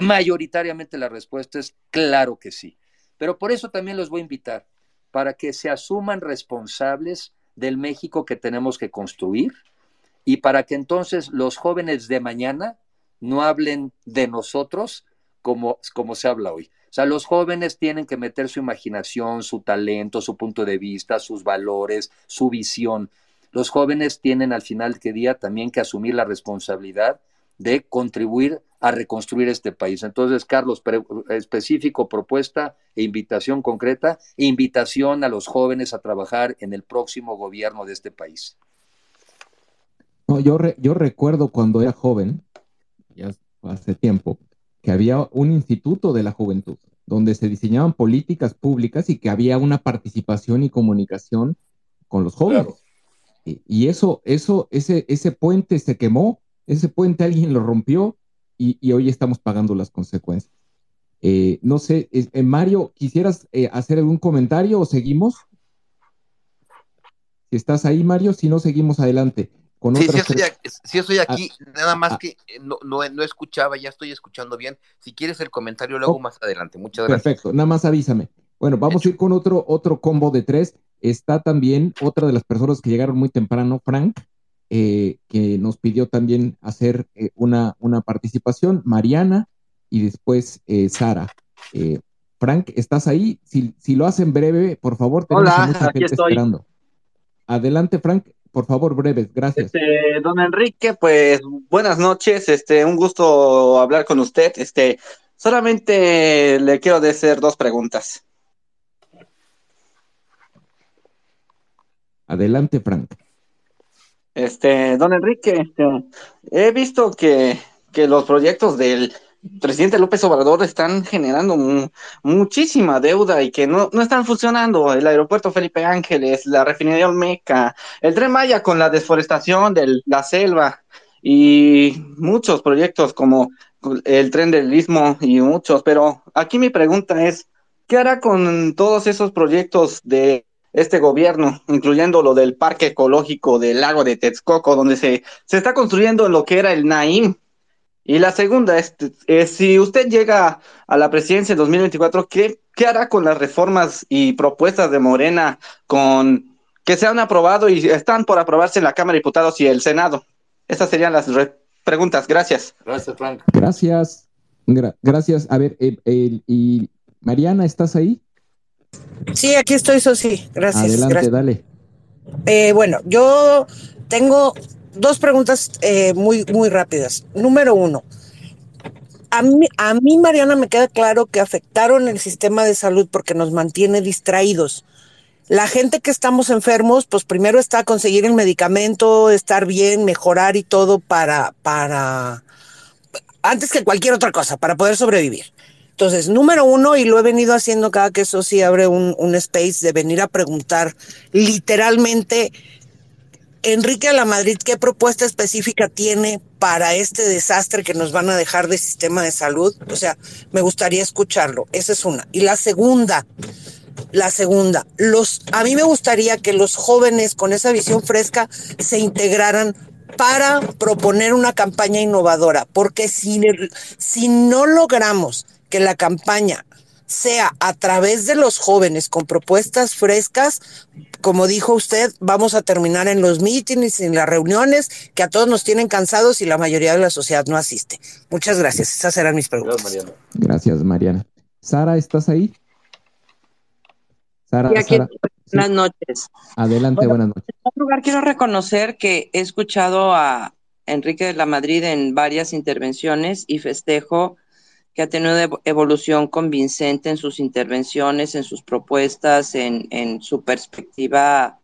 Mayoritariamente la respuesta es claro que sí. Pero por eso también los voy a invitar para que se asuman responsables del México que tenemos que construir y para que entonces los jóvenes de mañana no hablen de nosotros como, como se habla hoy. O sea, los jóvenes tienen que meter su imaginación, su talento, su punto de vista, sus valores, su visión. Los jóvenes tienen al final que día también que asumir la responsabilidad de contribuir a reconstruir este país. Entonces, Carlos, específico, propuesta e invitación concreta, invitación a los jóvenes a trabajar en el próximo gobierno de este país. No, yo, yo recuerdo cuando era joven, ya hace tiempo, que había un instituto de la juventud donde se diseñaban políticas públicas y que había una participación y comunicación con los jóvenes. Y, y, eso, eso, ese, ese puente se quemó ese puente alguien lo rompió y, hoy estamos pagando las consecuencias. Eh, no sé, eh, Mario, ¿quisieras hacer algún comentario o seguimos? Si estás ahí, Mario, si no, seguimos adelante. Con sí, sí estoy, aquí, ah, nada más ah. que no, no, escuchaba, ya estoy escuchando bien. Si quieres el comentario, luego oh, más adelante. Muchas gracias. Perfecto, nada más avísame. Bueno, vamos a ir con otro, otro combo de tres. Está también otra de las personas que llegaron muy temprano, Frank, eh, que nos pidió también hacer eh, una, una participación, Mariana y después eh, Sara. Frank, ¿estás ahí? Si, si, lo hacen breve, por favor, tenemos Hola, mucha gente esperando. Adelante, Frank, por favor, breves, gracias. Este, don Enrique, pues buenas noches, este, un gusto hablar con usted. Este, solamente le quiero hacer dos preguntas. Adelante, Frank. Este, don Enrique, este, he visto que, los proyectos del presidente López Obrador están generando muchísima deuda y que no, no están funcionando. El aeropuerto Felipe Ángeles, la refinería Olmeca, el tren Maya con la deforestación de la selva y muchos proyectos como el tren del Istmo y muchos. Pero aquí mi pregunta es, ¿qué hará con todos esos proyectos de este gobierno, incluyendo lo del parque ecológico del lago de Texcoco, donde se, se está construyendo lo que era el Naim. Y la segunda es, si usted llega a la presidencia en 2024, ¿qué, ¿qué hará con las reformas y propuestas de Morena con que se han aprobado y están por aprobarse en la Cámara de Diputados y el Senado? Esas serían las preguntas. Gracias. Gracias, Frank. Gracias. gracias. A ver, eh, y Mariana, ¿estás ahí? Sí, aquí estoy, Sosi. Gracias. Adelante, dale. Eh, bueno, yo tengo dos preguntas eh, muy, muy rápidas. Número uno, a mí, a mí, Mariana, me queda claro que afectaron el sistema de salud porque nos mantiene distraídos. La gente que estamos enfermos, pues primero está conseguir el medicamento, estar bien, mejorar y todo para, para, antes que cualquier otra cosa, para poder sobrevivir. Entonces, número uno, y lo he venido haciendo cada que eso sí abre un, space de venir a preguntar literalmente, Enrique a la Madrid, ¿qué propuesta específica tiene para este desastre que nos van a dejar de sistema de salud? O sea, me gustaría escucharlo. Esa es una. Y la segunda, la segunda, los, a mí me gustaría que los jóvenes con esa visión fresca se integraran para proponer una campaña innovadora, porque si, si no logramos que la campaña sea a través de los jóvenes con propuestas frescas, como dijo usted, vamos a terminar en los mítines, en las reuniones, que a todos nos tienen cansados y la mayoría de la sociedad no asiste. Muchas gracias. Esas eran mis preguntas. Gracias, Mariana. Gracias, Mariana. Sara, ¿estás ahí? Sara, buenas noches. Adelante, buenas noches. En primer lugar, quiero reconocer que he escuchado a Enrique de la Madrid en varias intervenciones y festejo que ha tenido una evolución convincente en sus intervenciones, en sus propuestas, en, en su perspectiva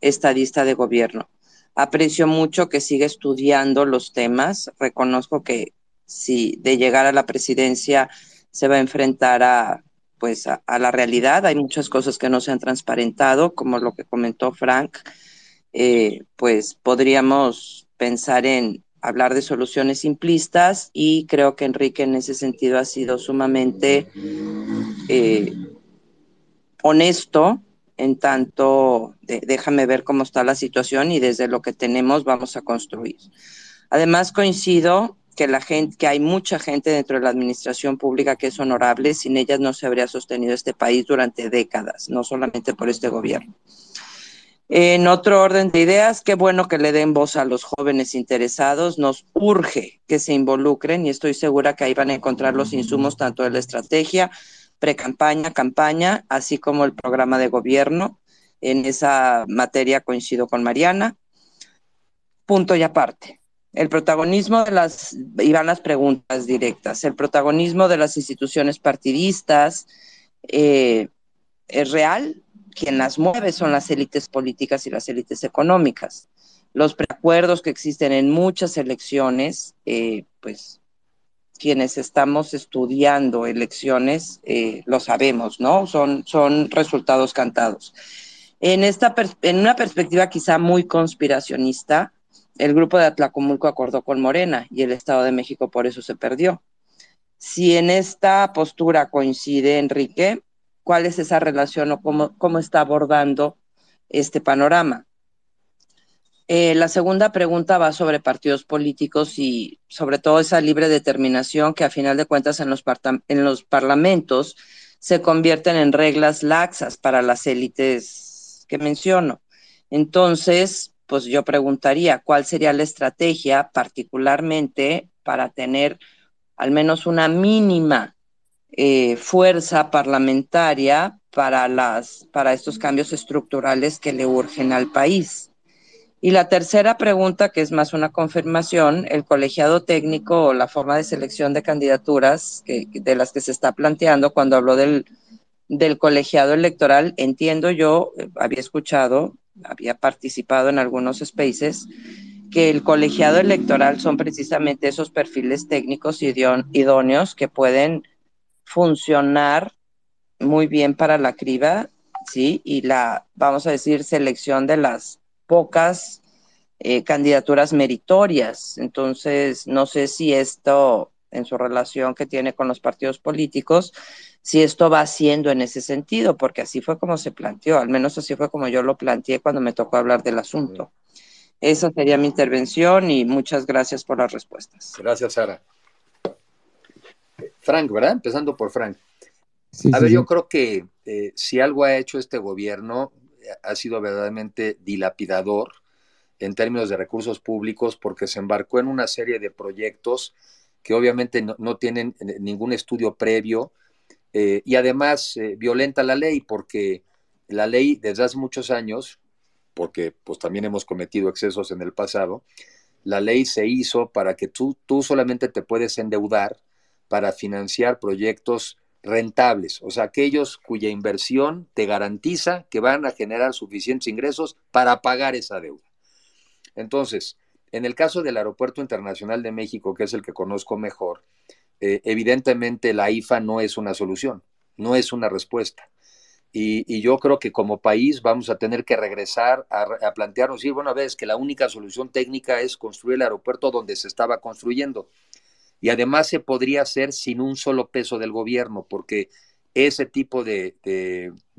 estadista de gobierno. Aprecio mucho que siga estudiando los temas. Reconozco que si de llegar a la presidencia se va a enfrentar a pues a, la realidad. Hay muchas cosas que no se han transparentado, como lo que comentó Frank. Eh, pues podríamos pensar en hablar de soluciones simplistas y creo que Enrique en ese sentido ha sido sumamente eh, honesto en tanto déjame ver cómo está la situación y desde lo que tenemos vamos a construir. Además coincido que la gente, que hay mucha gente dentro de la administración pública que es honorable, sin ellas no se habría sostenido este país durante décadas, no solamente por este gobierno. En otro orden de ideas, qué bueno que le den voz a los jóvenes interesados. Nos urge que se involucren y estoy segura que ahí van a encontrar los insumos tanto de la estrategia, pre-campaña, campaña, así como el programa de gobierno. En esa materia coincido con Mariana. Punto y aparte. El protagonismo de las, y van las preguntas directas, el protagonismo de las instituciones partidistas eh, es real, quien las mueve son las élites políticas y las élites económicas. Los preacuerdos que existen en muchas elecciones, eh, pues quienes estamos estudiando elecciones eh, lo sabemos, ¿no? Son, son resultados cantados. En, esta en una perspectiva quizá muy conspiracionista, el grupo de Atlacomulco acordó con Morena y el Estado de México por eso se perdió. Si en esta postura coincide Enrique, ¿cuál es esa relación o cómo, cómo está abordando este panorama? Eh, la segunda pregunta va sobre partidos políticos y sobre todo esa libre determinación que a final de cuentas en los, en los parlamentos se convierten en reglas laxas para las élites que menciono. Entonces, pues yo preguntaría, ¿cuál sería la estrategia particularmente para tener al menos una mínima eh, fuerza parlamentaria para, las, para estos cambios estructurales que le urgen al país? Y la tercera pregunta, que es más una confirmación, el colegiado técnico o la forma de selección de candidaturas que, de las que se está planteando cuando habló del, del colegiado electoral, entiendo yo, había escuchado, había participado en algunos spaces, que el colegiado electoral son precisamente esos perfiles técnicos idóneos que pueden funcionar muy bien para la criba, ¿sí? Y la, vamos a decir, selección de las pocas eh, candidaturas meritorias. Entonces, no sé si esto, en su relación que tiene con los partidos políticos, si esto va haciendo en ese sentido, porque así fue como se planteó, al menos así fue como yo lo planteé cuando me tocó hablar del asunto. Esa sería mi intervención y muchas gracias por las respuestas. Gracias, Sara. Frank, ¿verdad? Empezando por Frank. a ver, yo creo que eh, si algo ha hecho este gobierno ha sido verdaderamente dilapidador en términos de recursos públicos porque se embarcó en una serie de proyectos que obviamente no, tienen eh, ningún estudio previo eh, y además eh, violenta la ley porque la ley desde hace muchos años, porque pues también hemos cometido excesos en el pasado, la ley se hizo para que tú, tú solamente te puedes endeudar para financiar proyectos rentables, o sea, aquellos cuya inversión te garantiza que van a generar suficientes ingresos para pagar esa deuda. Entonces, en el caso del Aeropuerto Internacional de México, que es el que conozco mejor, eh, evidentemente la IFA no es una solución, no es una respuesta. Y, yo creo que como país vamos a tener que regresar a, a plantearnos, y bueno, vez que la única solución técnica es construir el aeropuerto donde se estaba construyendo y además se podría hacer sin un solo peso del gobierno, porque ese tipo de,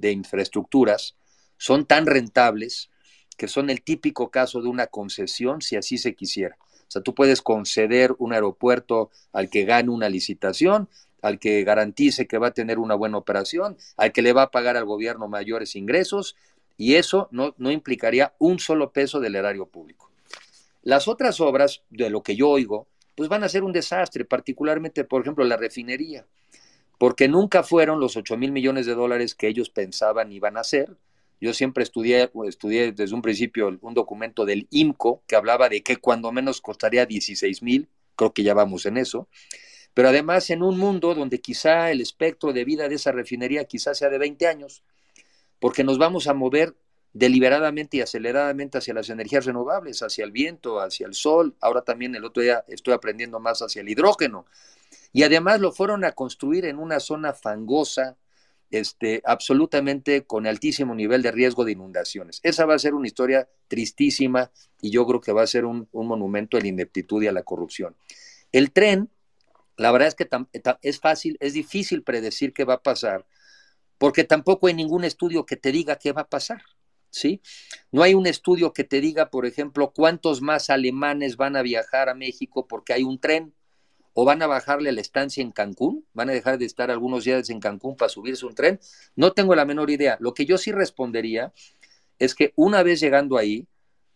infraestructuras son tan rentables que son el típico caso de una concesión si así se quisiera. O sea, tú puedes conceder un aeropuerto al que gane una licitación, al que garantice que va a tener una buena operación, al que le va a pagar al gobierno mayores ingresos, y eso no, no implicaría un solo peso del erario público. Las otras obras, de lo que yo oigo, pues van a ser un desastre, particularmente, por ejemplo, la refinería, porque nunca fueron los 8 mil millones de dólares que ellos pensaban iban a ser. Yo siempre estudié, estudié desde un principio un documento del IMCO que hablaba de que cuando menos costaría 16 mil, creo que ya vamos en eso, pero además en un mundo donde quizá el espectro de vida de esa refinería quizá sea de 20 años, porque nos vamos a mover deliberadamente y aceleradamente hacia las energías renovables, hacia el viento, hacia el sol. Ahora también el otro día estoy aprendiendo más hacia el hidrógeno. Y además lo fueron a construir en una zona fangosa, este, absolutamente con altísimo nivel de riesgo de inundaciones. Esa va a ser una historia tristísima y yo creo que va a ser un, monumento a la ineptitud y a la corrupción. El tren, la verdad es que es fácil, es difícil predecir qué va a pasar, porque tampoco hay ningún estudio que te diga qué va a pasar. ¿Sí? No hay un estudio que te diga, por ejemplo, cuántos más alemanes van a viajar a México porque hay un tren o van a bajarle la estancia en Cancún, van a dejar de estar algunos días en Cancún para subirse un tren. No tengo la menor idea. Lo que yo sí respondería es que una vez llegando ahí,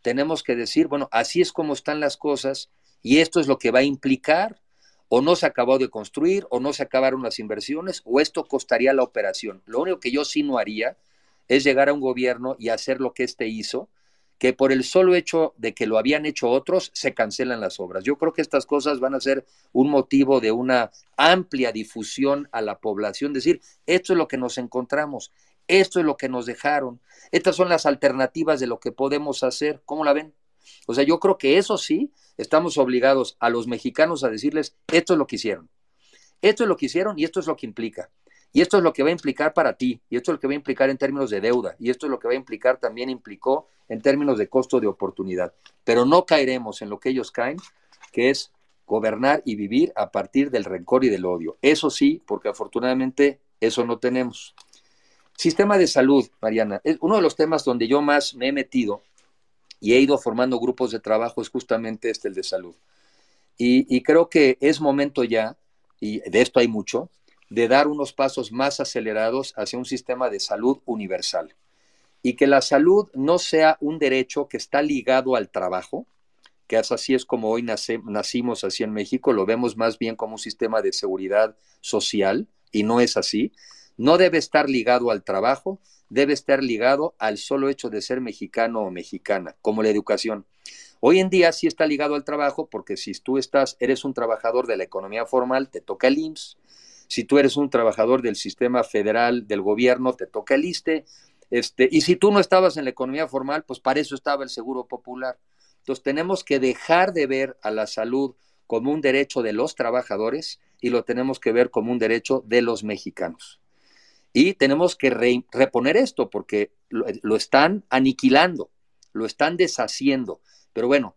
tenemos que decir, bueno, así es como están las cosas y esto es lo que va a implicar o no se acabó de construir, o no se acabaron las inversiones, o esto costaría la operación. Lo único que yo sí no haría es llegar a un gobierno y hacer lo que éste hizo, que por el solo hecho de que lo habían hecho otros, se cancelan las obras. Yo creo que estas cosas van a ser un motivo de una amplia difusión a la población, decir, esto es lo que nos encontramos, esto es lo que nos dejaron, estas son las alternativas de lo que podemos hacer, ¿cómo la ven? O sea, yo creo que eso sí, estamos obligados a los mexicanos a decirles, esto es lo que hicieron, esto es lo que hicieron y esto es lo que implica. Y esto es lo que va a implicar para ti, y esto es lo que va a implicar en términos de deuda, y esto es lo que va a implicar también implicó en términos de costo de oportunidad. Pero no caeremos en lo que ellos caen, que es gobernar y vivir a partir del rencor y del odio. Eso sí, porque afortunadamente eso no tenemos. Sistema de salud, Mariana, es uno de los temas donde yo más me he metido y he ido formando grupos de trabajo es justamente este, el de salud. Y, creo que es momento ya, y de esto hay mucho, de dar unos pasos más acelerados hacia un sistema de salud universal. Y que la salud no sea un derecho que está ligado al trabajo, que así es como hoy nacimos así en México, lo vemos más bien como un sistema de seguridad social, y no es así. No debe estar ligado al trabajo, debe estar ligado al solo hecho de ser mexicano o mexicana, como la educación. Hoy en día sí está ligado al trabajo porque si tú estás, eres un trabajador de la economía formal, te toca el IMSS. Si tú eres un trabajador del sistema federal del gobierno, te toca el ISTE. Este, y si tú no estabas en la economía formal, pues para eso estaba el Seguro Popular. Entonces tenemos que dejar de ver a la salud como un derecho de los trabajadores y lo tenemos que ver como un derecho de los mexicanos. Y tenemos que reponer esto porque lo están aniquilando, lo están deshaciendo. Pero bueno,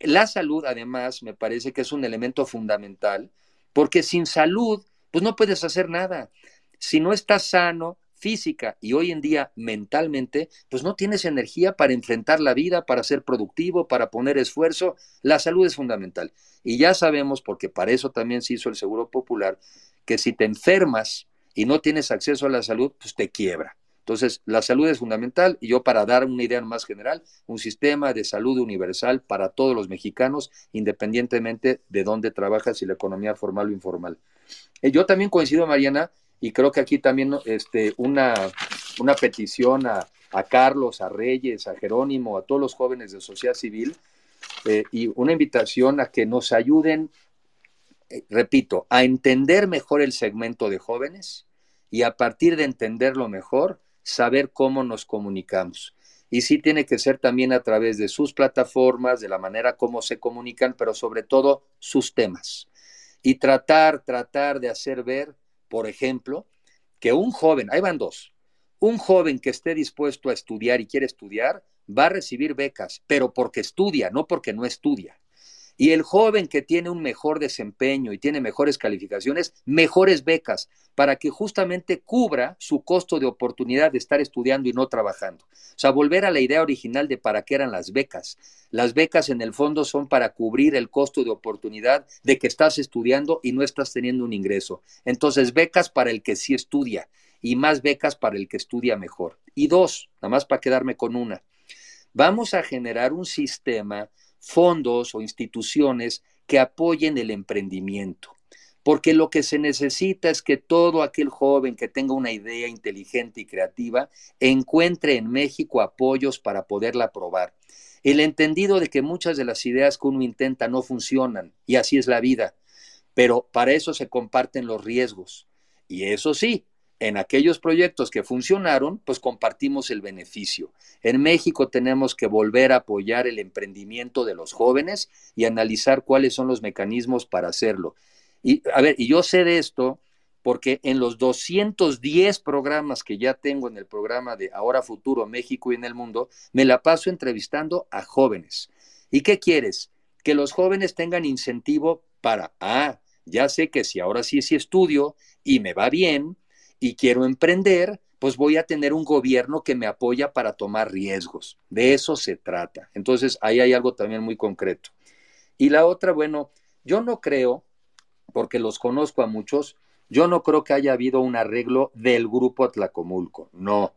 la salud además me parece que es un elemento fundamental, porque sin salud, pues no puedes hacer nada. Si no estás sano física y hoy en día mentalmente, pues no tienes energía para enfrentar la vida, para ser productivo, para poner esfuerzo. La salud es fundamental. Y ya sabemos, porque para eso también se hizo el Seguro Popular, que si te enfermas y no tienes acceso a la salud, pues te quiebra. Entonces, la salud es fundamental y yo para dar una idea más general, un sistema de salud universal para todos los mexicanos, independientemente de dónde trabajas, si la economía formal o informal. Eh, yo también coincido, Mariana, y creo que aquí también este, una, una petición a, Carlos, a Reyes, a Jerónimo, a todos los jóvenes de sociedad civil, eh, y una invitación a que nos ayuden, eh, repito, a entender mejor el segmento de jóvenes y a partir de entenderlo mejor, saber cómo nos comunicamos. Y sí tiene que ser también a través de sus plataformas, de la manera como se comunican, pero sobre todo sus temas. Y tratar, tratar de hacer ver, por ejemplo, que un joven, ahí van dos, un joven que esté dispuesto a estudiar y quiere estudiar, va a recibir becas, pero porque estudia, no porque no estudia. Y el joven que tiene un mejor desempeño y tiene mejores calificaciones, mejores becas, para que justamente cubra su costo de oportunidad de estar estudiando y no trabajando. O sea, volver a la idea original de para qué eran las becas. Las becas en el fondo son para cubrir el costo de oportunidad de que estás estudiando y no estás teniendo un ingreso. Entonces, becas para el que sí estudia y más becas para el que estudia mejor. Y dos, nada más para quedarme con una. Vamos a generar un sistema fondos o instituciones que apoyen el emprendimiento. Porque lo que se necesita es que todo aquel joven que tenga una idea inteligente y creativa encuentre en México apoyos para poderla probar. El entendido de que muchas de las ideas que uno intenta no funcionan, y así es la vida, pero para eso se comparten los riesgos. Y eso sí, en aquellos proyectos que funcionaron, pues compartimos el beneficio. En México tenemos que volver a apoyar el emprendimiento de los jóvenes y analizar cuáles son los mecanismos para hacerlo. Y a ver, y yo sé de esto porque en los 210 programas que ya tengo en el programa de Ahora Futuro México y en el mundo, me la paso entrevistando a jóvenes. ¿Y qué quieres? Que los jóvenes tengan incentivo para, ah, ya sé que si ahora sí, sí estudio y me va bien, y quiero emprender, pues voy a tener un gobierno que me apoya para tomar riesgos. De eso se trata. Entonces, ahí hay algo también muy concreto. Y la otra, bueno, yo no creo, porque los conozco a muchos, yo no creo que haya habido un arreglo del grupo Atlacomulco. No,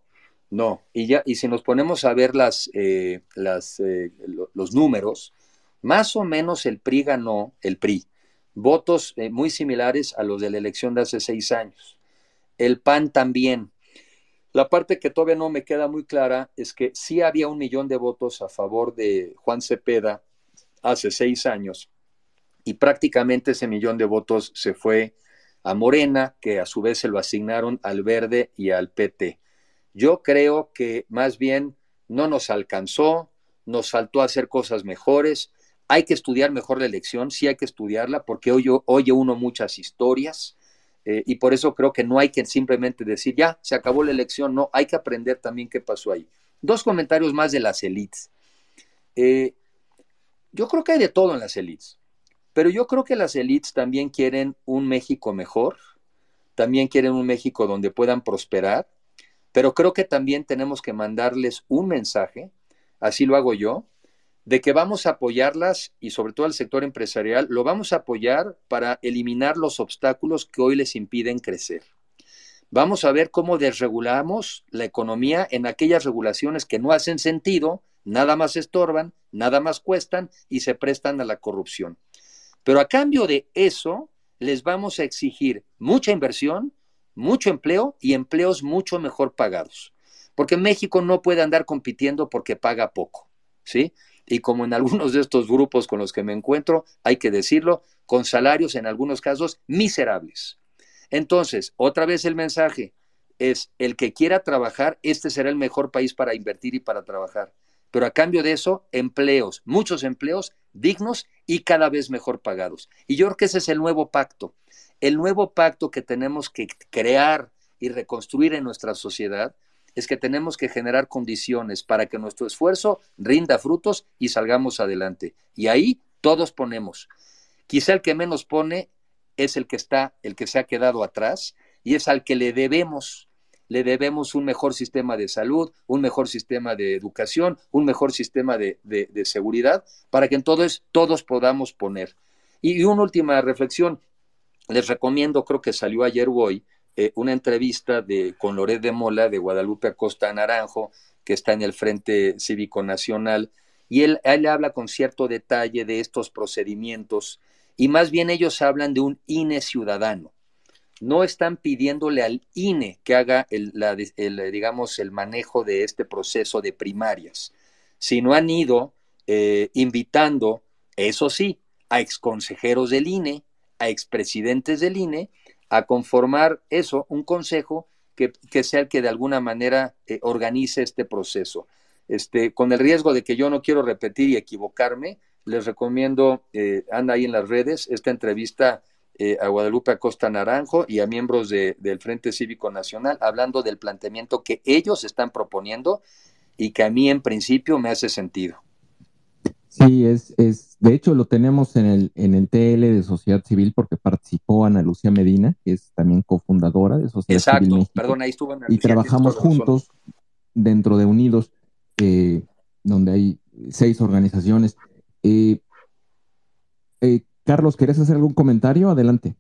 no. Y, ya, y si nos ponemos a ver las, eh, las, eh, los números, más o menos el PRI ganó, el PRI, votos eh, muy similares a los de la elección de hace seis años el PAN también. La parte que todavía no me queda muy clara es que sí había un millón de votos a favor de Juan Cepeda hace seis años y prácticamente ese millón de votos se fue a Morena, que a su vez se lo asignaron al Verde y al PT. Yo creo que más bien no nos alcanzó, nos faltó hacer cosas mejores. Hay que estudiar mejor la elección, sí hay que estudiarla, porque oye uno muchas historias, Eh, y por eso creo que no hay que simplemente decir, ya, se acabó la elección, no, hay que aprender también qué pasó ahí. Dos comentarios más de las élites. Eh, yo creo que hay de todo en las élites, pero yo creo que las élites también quieren un México mejor, también quieren un México donde puedan prosperar, pero creo que también tenemos que mandarles un mensaje, así lo hago yo, de que vamos a apoyarlas y sobre todo al sector empresarial, lo vamos a apoyar para eliminar los obstáculos que hoy les impiden crecer. Vamos a ver cómo desregulamos la economía en aquellas regulaciones que no hacen sentido, nada más estorban, nada más cuestan y se prestan a la corrupción. Pero a cambio de eso, les vamos a exigir mucha inversión, mucho empleo y empleos mucho mejor pagados. Porque México no puede andar compitiendo porque paga poco, ¿sí? Y como en algunos de estos grupos con los que me encuentro, hay que decirlo, con salarios en algunos casos miserables. Entonces, otra vez el mensaje es, el que quiera trabajar, este será el mejor país para invertir y para trabajar. Pero a cambio de eso, empleos, muchos empleos dignos y cada vez mejor pagados. Y yo creo que ese es el nuevo pacto. El nuevo pacto que tenemos que crear y reconstruir en nuestra sociedad es que tenemos que generar condiciones para que nuestro esfuerzo rinda frutos y salgamos adelante. Y ahí todos ponemos. Quizá el que menos pone es el que está, el que se ha quedado atrás y es al que le debemos le debemos un mejor sistema de salud, un mejor sistema de educación, un mejor sistema de, seguridad, para que en todos, todos podamos poner. Y, y, una última reflexión, les recomiendo, creo que salió ayer o hoy, eh, una entrevista de, con Loret de Mola de Guadalupe Acosta Naranjo, que está en el Frente Cívico Nacional, y él, habla con cierto detalle de estos procedimientos, y más bien ellos hablan de un INE ciudadano. No están pidiéndole al INE que haga el, digamos, el manejo de este proceso de primarias, sino han ido eh, invitando, eso sí, a exconsejeros del INE, a expresidentes del INE, a conformar eso, un consejo que, sea el que de alguna manera eh, organice este proceso. Este, con el riesgo de que yo no quiero repetir y equivocarme, les recomiendo, eh, anda ahí en las redes, esta entrevista eh, a Guadalupe Acosta Naranjo y a miembros del Frente Cívico Nacional, hablando del planteamiento que ellos están proponiendo y que a mí en principio me hace sentido. Sí, es, es, de hecho lo tenemos en el, en el TL de Sociedad Civil porque participó Ana Lucía Medina, que es también cofundadora de Sociedad Civil México, perdón, ahí estuvo Y trabajamos juntos dentro de Unidos, eh, donde hay seis organizaciones. Eh, eh, Carlos, ¿querés hacer algún comentario? Adelante.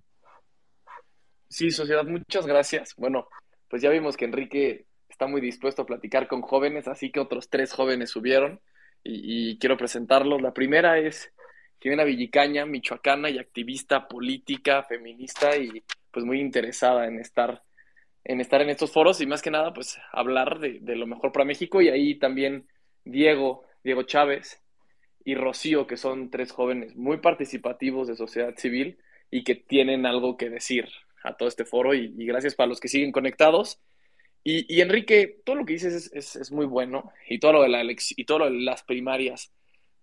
Sí, Sociedad, muchas gracias. Bueno, pues ya vimos que Enrique está muy dispuesto a platicar con jóvenes, así que otros tres jóvenes subieron y, quiero presentarlos. La primera es Jimena Villicaña, michoacana y activista política, feminista y pues muy interesada en estar en estar en estos foros y más que nada pues hablar de, lo mejor para México y ahí también Diego, Diego Chávez y Rocío, que son tres jóvenes muy participativos de sociedad civil y que tienen algo que decir a todo este foro y gracias para los que siguen conectados. Y, Enrique, todo lo que dices es, muy bueno y todo, lo de la y todo lo de las primarias,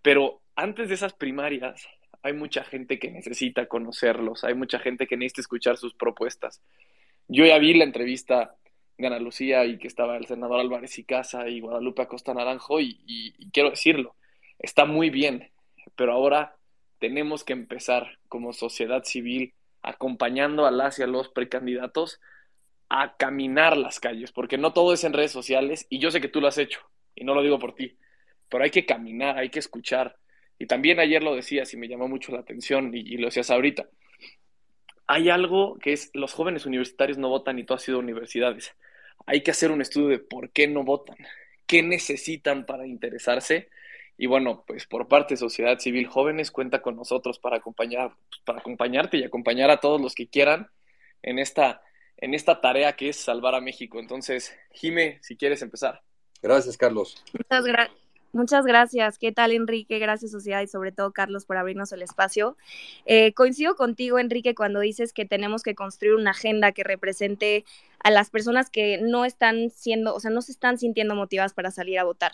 pero antes de esas primarias hay mucha gente que necesita conocerlos, hay mucha gente que necesita escuchar sus propuestas. Yo ya vi la entrevista de Ana Lucía y que estaba el senador Álvarez y Casa y Guadalupe Acosta Naranjo y, y quiero decirlo, está muy bien, pero ahora tenemos que empezar como sociedad civil acompañando a las y a los precandidatos a caminar las calles, porque no todo es en redes sociales y yo sé que tú lo has hecho y no lo digo por ti, pero hay que caminar, hay que escuchar. Y también ayer lo decías y me llamó mucho la atención y, lo decías ahorita. Hay algo que es los jóvenes universitarios no votan y tú has sido universidades. Hay que hacer un estudio de por qué no votan, qué necesitan para interesarse. Y bueno, pues por parte de Sociedad Civil Jóvenes cuenta con nosotros para acompañar, para acompañarte y acompañar a todos los que quieran en esta en esta tarea que es salvar a México. Entonces, Jime, si quieres empezar. Gracias, Carlos. Muchas, Muchas gracias. ¿Qué tal, Enrique? Gracias, sociedad, y sobre todo, Carlos, por abrirnos el espacio. Eh, coincido contigo, Enrique, cuando dices que tenemos que construir una agenda que represente a las personas que no están siendo, o sea, no se están sintiendo motivadas para salir a votar.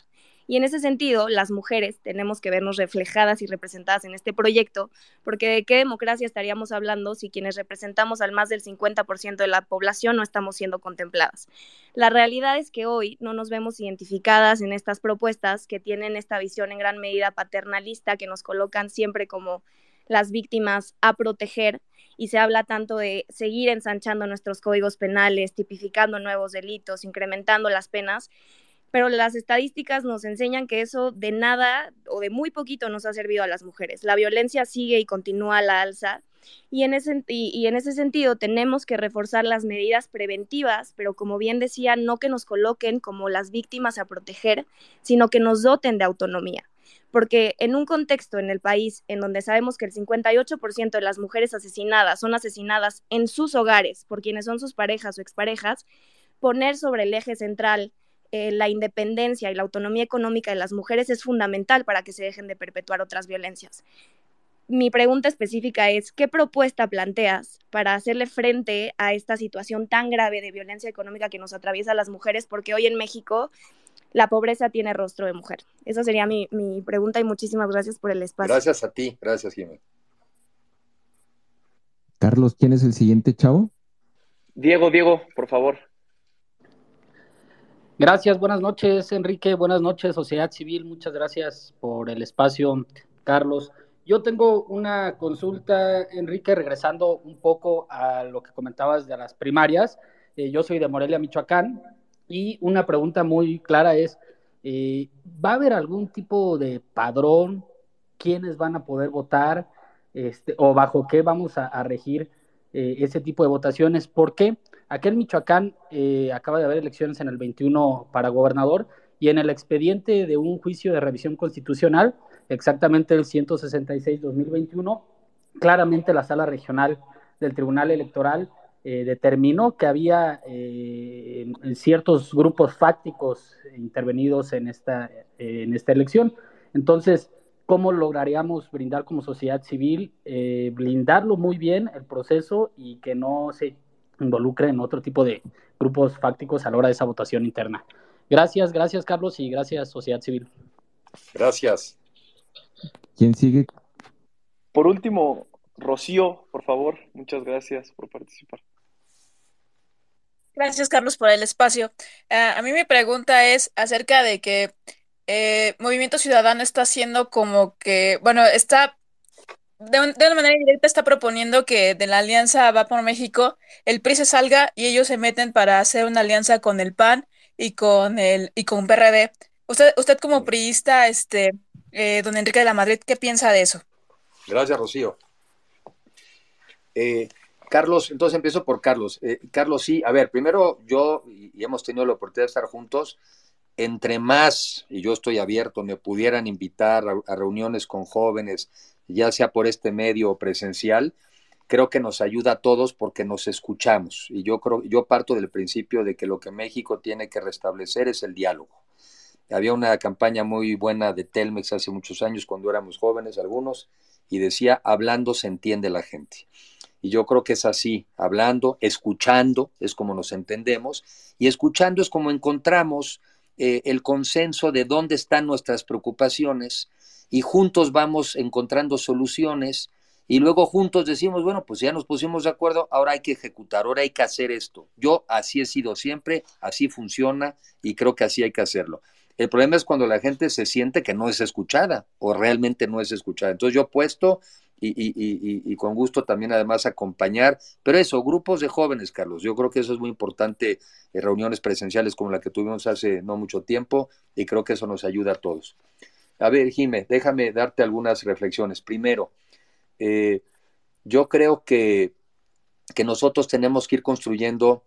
Y en ese sentido, las mujeres tenemos que vernos reflejadas y representadas en este proyecto, porque de qué democracia estaríamos hablando si quienes representamos al más del 50% de la población no estamos siendo contempladas. La realidad es que hoy no nos vemos identificadas en estas propuestas que tienen esta visión en gran medida paternalista, que nos colocan siempre como las víctimas a proteger y se habla tanto de seguir ensanchando nuestros códigos penales, tipificando nuevos delitos, incrementando las penas, pero las estadísticas nos enseñan que eso de nada o de muy poquito nos ha servido a las mujeres. La violencia sigue y continúa a la alza y en, ese, y, en ese sentido tenemos que reforzar las medidas preventivas, pero como bien decía, no que nos coloquen como las víctimas a proteger, sino que nos doten de autonomía porque en un contexto en el país en donde sabemos que el 58% de las mujeres asesinadas son asesinadas en sus hogares por quienes son sus parejas o exparejas, poner sobre el eje central eh, la independencia y la autonomía económica de las mujeres es fundamental para que se dejen de perpetuar otras violencias. Mi pregunta específica es, ¿qué propuesta planteas para hacerle frente a esta situación tan grave de violencia económica que nos atraviesa a las mujeres? Porque hoy en México la pobreza tiene rostro de mujer. Esa sería mi, pregunta y muchísimas gracias por el espacio. Gracias a ti, gracias Jiménez. Carlos, ¿quién es el siguiente chavo? Diego, Diego, por favor. Gracias, buenas noches Enrique, buenas noches Sociedad Civil, muchas gracias por el espacio, Carlos. Yo tengo una consulta, Enrique, regresando un poco a lo que comentabas de las primarias. Eh, yo soy de Morelia, Michoacán, y una pregunta muy clara es, eh, ¿va a haber algún tipo de padrón? ¿Quiénes van a poder votar? Este, ¿O bajo qué vamos a, regir eh, ese tipo de votaciones? Porque aquí en Michoacán eh, acaba de haber elecciones en el 21 para gobernador y en el expediente de un juicio de revisión constitucional, exactamente el 166-2021, claramente la sala regional del Tribunal Electoral eh, determinó que había eh, ciertos grupos fácticos intervenidos en esta, en esta elección. Entonces, ¿cómo lograríamos brindar como sociedad civil, eh, blindarlo muy bien el proceso y que no se involucre en otro tipo de grupos fácticos a la hora de esa votación interna? Gracias, gracias Carlos y gracias sociedad civil. Gracias. ¿Quién sigue? Por último, Rocío, por favor, muchas gracias por participar. Gracias, Carlos, por el espacio. Ah, a mí mi pregunta es acerca de que eh, Movimiento Ciudadano está haciendo como que, bueno, está de, una manera directa está proponiendo que de la alianza Va por México el PRI se salga y ellos se meten para hacer una alianza con el PAN y con el y con PRD. Usted, usted como priista, este, eh, don Enrique de la Madrid, ¿qué piensa de eso? Gracias, Rocío. Eh, Carlos, entonces empiezo por Carlos. Eh, Carlos, sí, a ver, primero yo, y, hemos tenido la oportunidad de estar juntos, entre más, y yo estoy abierto, me pudieran invitar a, reuniones con jóvenes, ya sea por este medio presencial, creo que nos ayuda a todos porque nos escuchamos. Y yo creo, yo parto del principio de que lo que México tiene que restablecer es el diálogo. Había una campaña muy buena de Telmex hace muchos años cuando éramos jóvenes algunos y decía, hablando se entiende la gente. Y yo creo que es así, hablando, escuchando, es como nos entendemos, y escuchando es como encontramos eh, el consenso de dónde están nuestras preocupaciones y juntos vamos encontrando soluciones y luego juntos decimos, bueno, pues ya nos pusimos de acuerdo, ahora hay que ejecutar, ahora hay que hacer esto. Yo así he sido siempre, así funciona y creo que así hay que hacerlo. El problema es cuando la gente se siente que no es escuchada o realmente no es escuchada. Entonces yo puesto y, con gusto también además acompañar. Pero eso, grupos de jóvenes, Carlos, yo creo que eso es muy importante, eh, reuniones presenciales como la que tuvimos hace no mucho tiempo, y creo que eso nos ayuda a todos. A ver, Jimé, déjame darte algunas reflexiones. Primero, eh, yo creo que, que nosotros tenemos que ir construyendo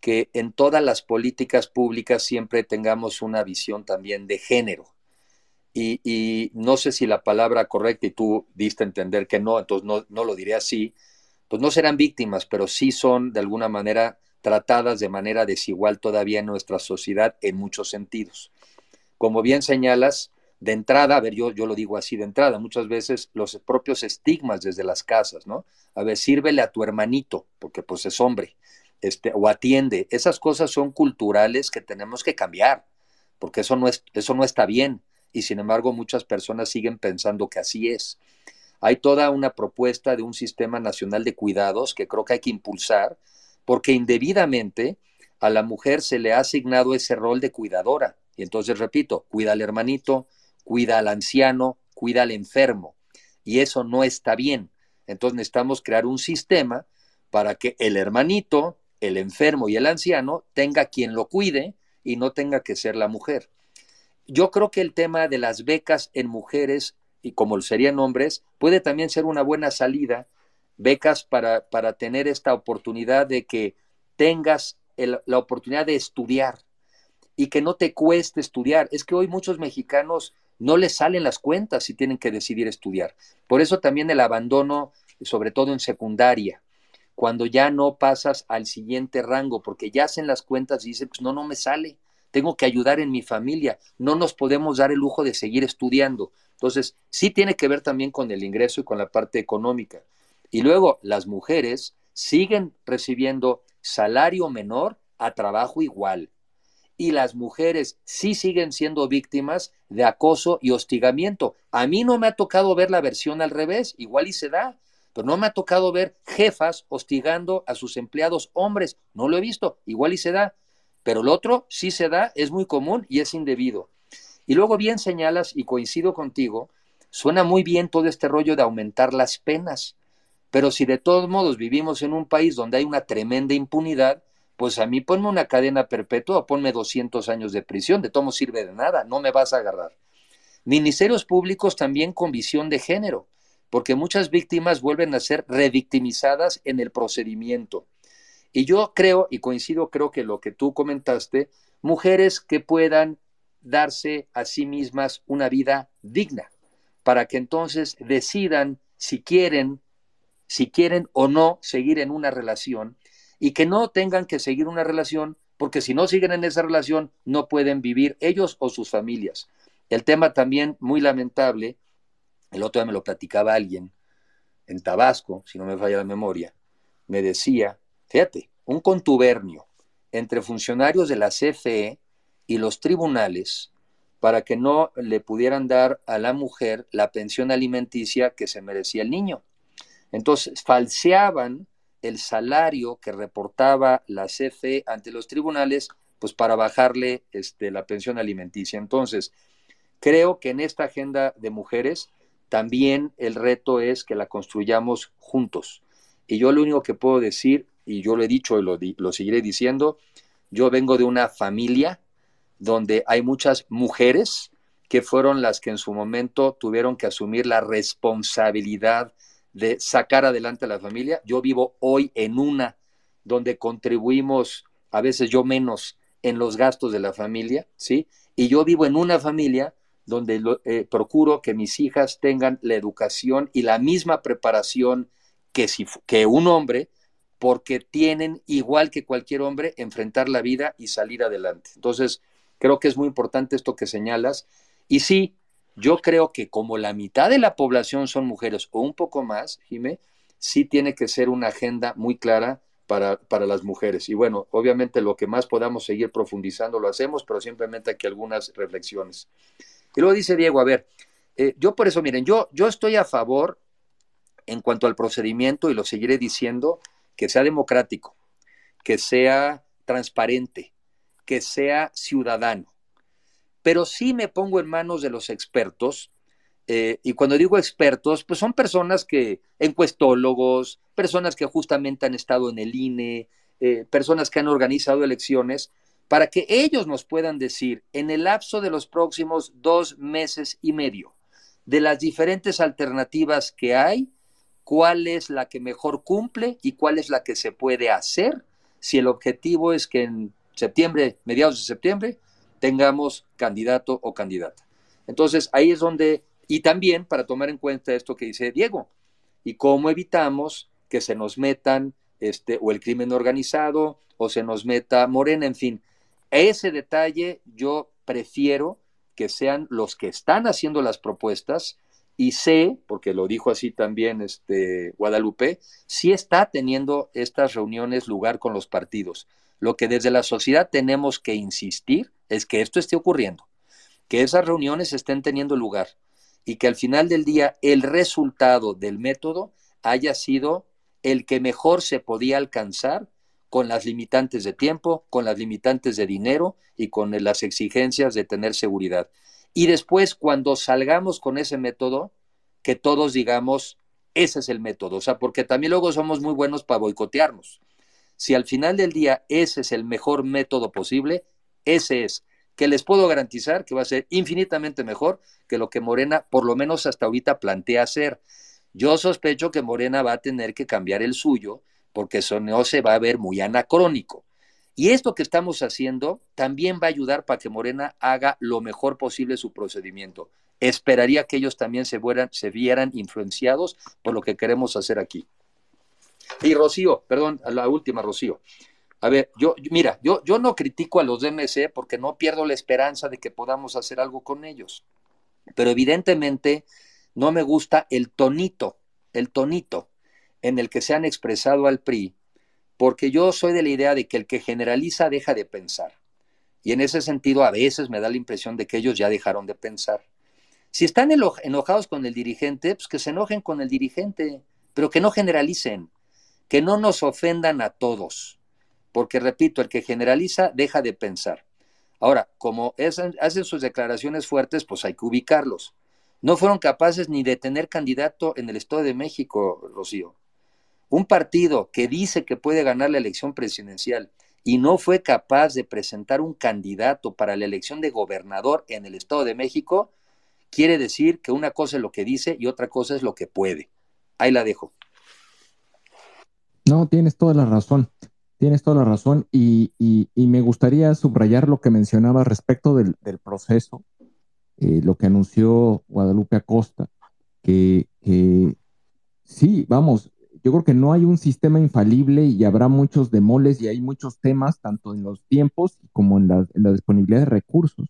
que en todas las políticas públicas siempre tengamos una visión también de género y, no sé si la palabra correcta y tú diste a entender que no, entonces no, no lo diré así, pues no serán víctimas, pero sí son de alguna manera tratadas de manera desigual todavía en nuestra sociedad en muchos sentidos. Como bien señalas, de entrada, a ver, yo, yo lo digo así de entrada, muchas veces los propios estigmas desde las casas, ¿no? A ver, sírvele a tu hermanito, porque pues es hombre, este, o atiende. Esas cosas son culturales que tenemos que cambiar, porque eso no, es, eso no está bien y sin embargo muchas personas siguen pensando que así es. Hay toda una propuesta de un sistema nacional de cuidados que creo que hay que impulsar porque indebidamente a la mujer se le ha asignado ese rol de cuidadora. Y entonces, repito, cuida al hermanito, cuida al anciano, cuida al enfermo. Y eso no está bien. Entonces necesitamos crear un sistema para que el hermanito, el enfermo y el anciano tenga quien lo cuide y no tenga que ser la mujer. Yo creo que el tema de las becas en mujeres y como serían hombres puede también ser una buena salida, becas para, para tener esta oportunidad de que tengas la oportunidad de estudiar y que no te cueste estudiar. Es que hoy muchos mexicanos no les salen las cuentas si tienen que decidir estudiar. Por eso también el abandono, sobre todo en secundaria, cuando ya no pasas al siguiente rango, porque ya hacen las cuentas y dicen, pues no, no me sale, tengo que ayudar en mi familia, no nos podemos dar el lujo de seguir estudiando. Entonces, sí tiene que ver también con el ingreso y con la parte económica. Y luego, las mujeres siguen recibiendo salario menor a trabajo igual. Y las mujeres sí siguen siendo víctimas de acoso y hostigamiento. A mí no me ha tocado ver la versión al revés, igual y se da, pero no me ha tocado ver jefas hostigando a sus empleados hombres. No lo he visto, igual y se da. Pero el otro sí se da, es muy común y es indebido. Y luego bien señalas, y coincido contigo, suena muy bien todo este rollo de aumentar las penas. Pero si de todos modos vivimos en un país donde hay una tremenda impunidad, pues a mí ponme una cadena perpetua ponme 200 años de prisión, de todo sirve de nada, no me vas a agarrar. Ministerios públicos también con visión de género, porque muchas víctimas vuelven a ser revictimizadas en el procedimiento. Y yo creo, y coincido, creo que lo que tú comentaste, mujeres que puedan darse a sí mismas una vida digna, para que entonces decidan si quieren si quieren o no seguir en una relación y que no tengan que seguir una relación porque si no siguen en esa relación no pueden vivir ellos o sus familias. El tema también muy lamentable, el otro día me lo platicaba alguien en Tabasco, si no me falla la memoria, me decía, fíjate, un contubernio entre funcionarios de la CFE y los tribunales para que no le pudieran dar a la mujer la pensión alimenticia que se merecía el niño. Entonces, falseaban el salario que reportaba la CFE ante los tribunales, pues para bajarle este, la pensión alimenticia. Entonces, creo que en esta agenda de mujeres también el reto es que la construyamos juntos. Y yo lo único que puedo decir, y yo lo he dicho y lo, lo seguiré diciendo, yo vengo de una familia donde hay muchas mujeres que fueron las que en su momento tuvieron que asumir la responsabilidad de sacar adelante a la familia. Yo vivo hoy en una donde contribuimos, a veces yo menos, en los gastos de la familia, ¿sí? Y yo vivo en una familia donde eh, procuro que mis hijas tengan la educación y la misma preparación que, si, que un hombre, porque tienen, igual que cualquier hombre, enfrentar la vida y salir adelante. Entonces, creo que es muy importante esto que señalas. Y sí, yo creo que como la mitad de la población son mujeres o un poco más, Jimé, sí tiene que ser una agenda muy clara para, para, las mujeres. Y bueno, obviamente lo que más podamos seguir profundizando lo hacemos, pero simplemente aquí algunas reflexiones. Y luego dice Diego, a ver, eh, yo por eso, miren, yo, yo estoy a favor en cuanto al procedimiento y lo seguiré diciendo, que sea democrático, que sea transparente, que sea ciudadano pero sí me pongo en manos de los expertos. Eh, y cuando digo expertos, pues son personas que, encuestólogos, personas que justamente han estado en el INE, eh, personas que han organizado elecciones, para que ellos nos puedan decir en el lapso de los próximos dos meses y medio, de las diferentes alternativas que hay, cuál es la que mejor cumple y cuál es la que se puede hacer si el objetivo es que en septiembre, mediados de septiembre, tengamos candidato o candidata. Entonces, ahí es donde, y también para tomar en cuenta esto que dice Diego, y cómo evitamos que se nos metan este, o el crimen organizado o se nos meta Morena, en fin. Ese detalle yo prefiero que sean los que están haciendo las propuestas y sé, porque lo dijo así también este Guadalupe, sí está teniendo estas reuniones lugar con los partidos. Lo que desde la sociedad tenemos que insistir es que esto esté ocurriendo que esas reuniones estén teniendo lugar y que al final del día el resultado del método haya sido el que mejor se podía alcanzar con las limitantes de tiempo, con las limitantes de dinero y con las exigencias de tener seguridad. Y después, cuando salgamos con ese método, que todos digamos, ese es el método. O sea, porque también luego somos muy buenos para boicotearnos. Si al final del día ese es el mejor método posible, ese es, que les puedo garantizar que va a ser infinitamente mejor que lo que Morena, por lo menos hasta ahorita, plantea hacer. Yo sospecho que Morena va a tener que cambiar el suyo porque eso no se va a ver muy anacrónico. Y esto que estamos haciendo también va a ayudar para que Morena haga lo mejor posible su procedimiento. Esperaría que ellos también se, se vieran influenciados por lo que queremos hacer aquí. Y Rocío, perdón, la última, Rocío. A ver, yo, mira, yo, yo no critico a los DMC porque no pierdo la esperanza de que podamos hacer algo con ellos. Pero evidentemente no me gusta el tonito, el tonito en el que se han expresado al PRI, porque yo soy de la idea de que el que generaliza deja de pensar. Y en ese sentido a veces me da la impresión de que ellos ya dejaron de pensar. Si están enojados con el dirigente, pues que se enojen con el dirigente, pero que no generalicen que no nos ofendan a todos, porque repito, el que generaliza deja de pensar. Ahora, como hacen sus declaraciones fuertes, pues hay que ubicarlos. No fueron capaces ni de tener candidato en el Estado de México, Rocío. Un partido que dice que puede ganar la elección presidencial y no fue capaz de presentar un candidato para la elección de gobernador en el Estado de México, quiere decir que una cosa es lo que dice y otra cosa es lo que puede. Ahí la dejo. No, tienes toda la razón. Tienes toda la razón y, me gustaría subrayar lo que mencionaba respecto del, proceso, eh, lo que anunció Guadalupe Acosta, que, sí, vamos, yo creo que no hay un sistema infalible y habrá muchos demoles y hay muchos temas, tanto en los tiempos como en la, disponibilidad de recursos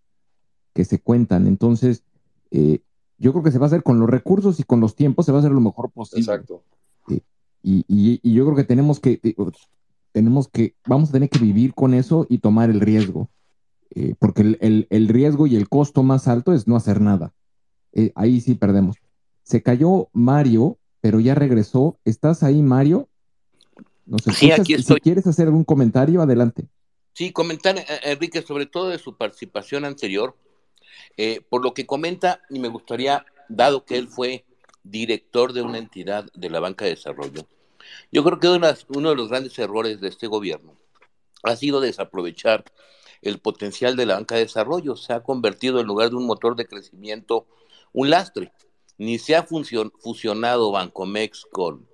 que se cuentan. Entonces, eh, yo creo que se va a hacer con los recursos y con los tiempos, se va a hacer lo mejor posible. Exacto. Y, yo creo que tenemos que, eh, tenemos que, vamos a tener que vivir con eso y tomar el riesgo. Eh, porque el, riesgo y el costo más alto es no hacer nada. Eh, ahí sí perdemos. Se cayó Mario, pero ya regresó. ¿Estás ahí, Mario? No sé, sí, aquí estoy. Si quieres hacer algún comentario, adelante. Sí, comentar, Enrique, sobre todo de su participación anterior, por lo que comenta, y me gustaría, dado que él fue director de una entidad de la banca de desarrollo, yo creo que uno de los grandes errores de este gobierno ha sido desaprovechar el potencial de la banca de desarrollo. Se ha convertido en lugar de un motor de crecimiento un lastre. Ni se ha fusionado Bancomex con,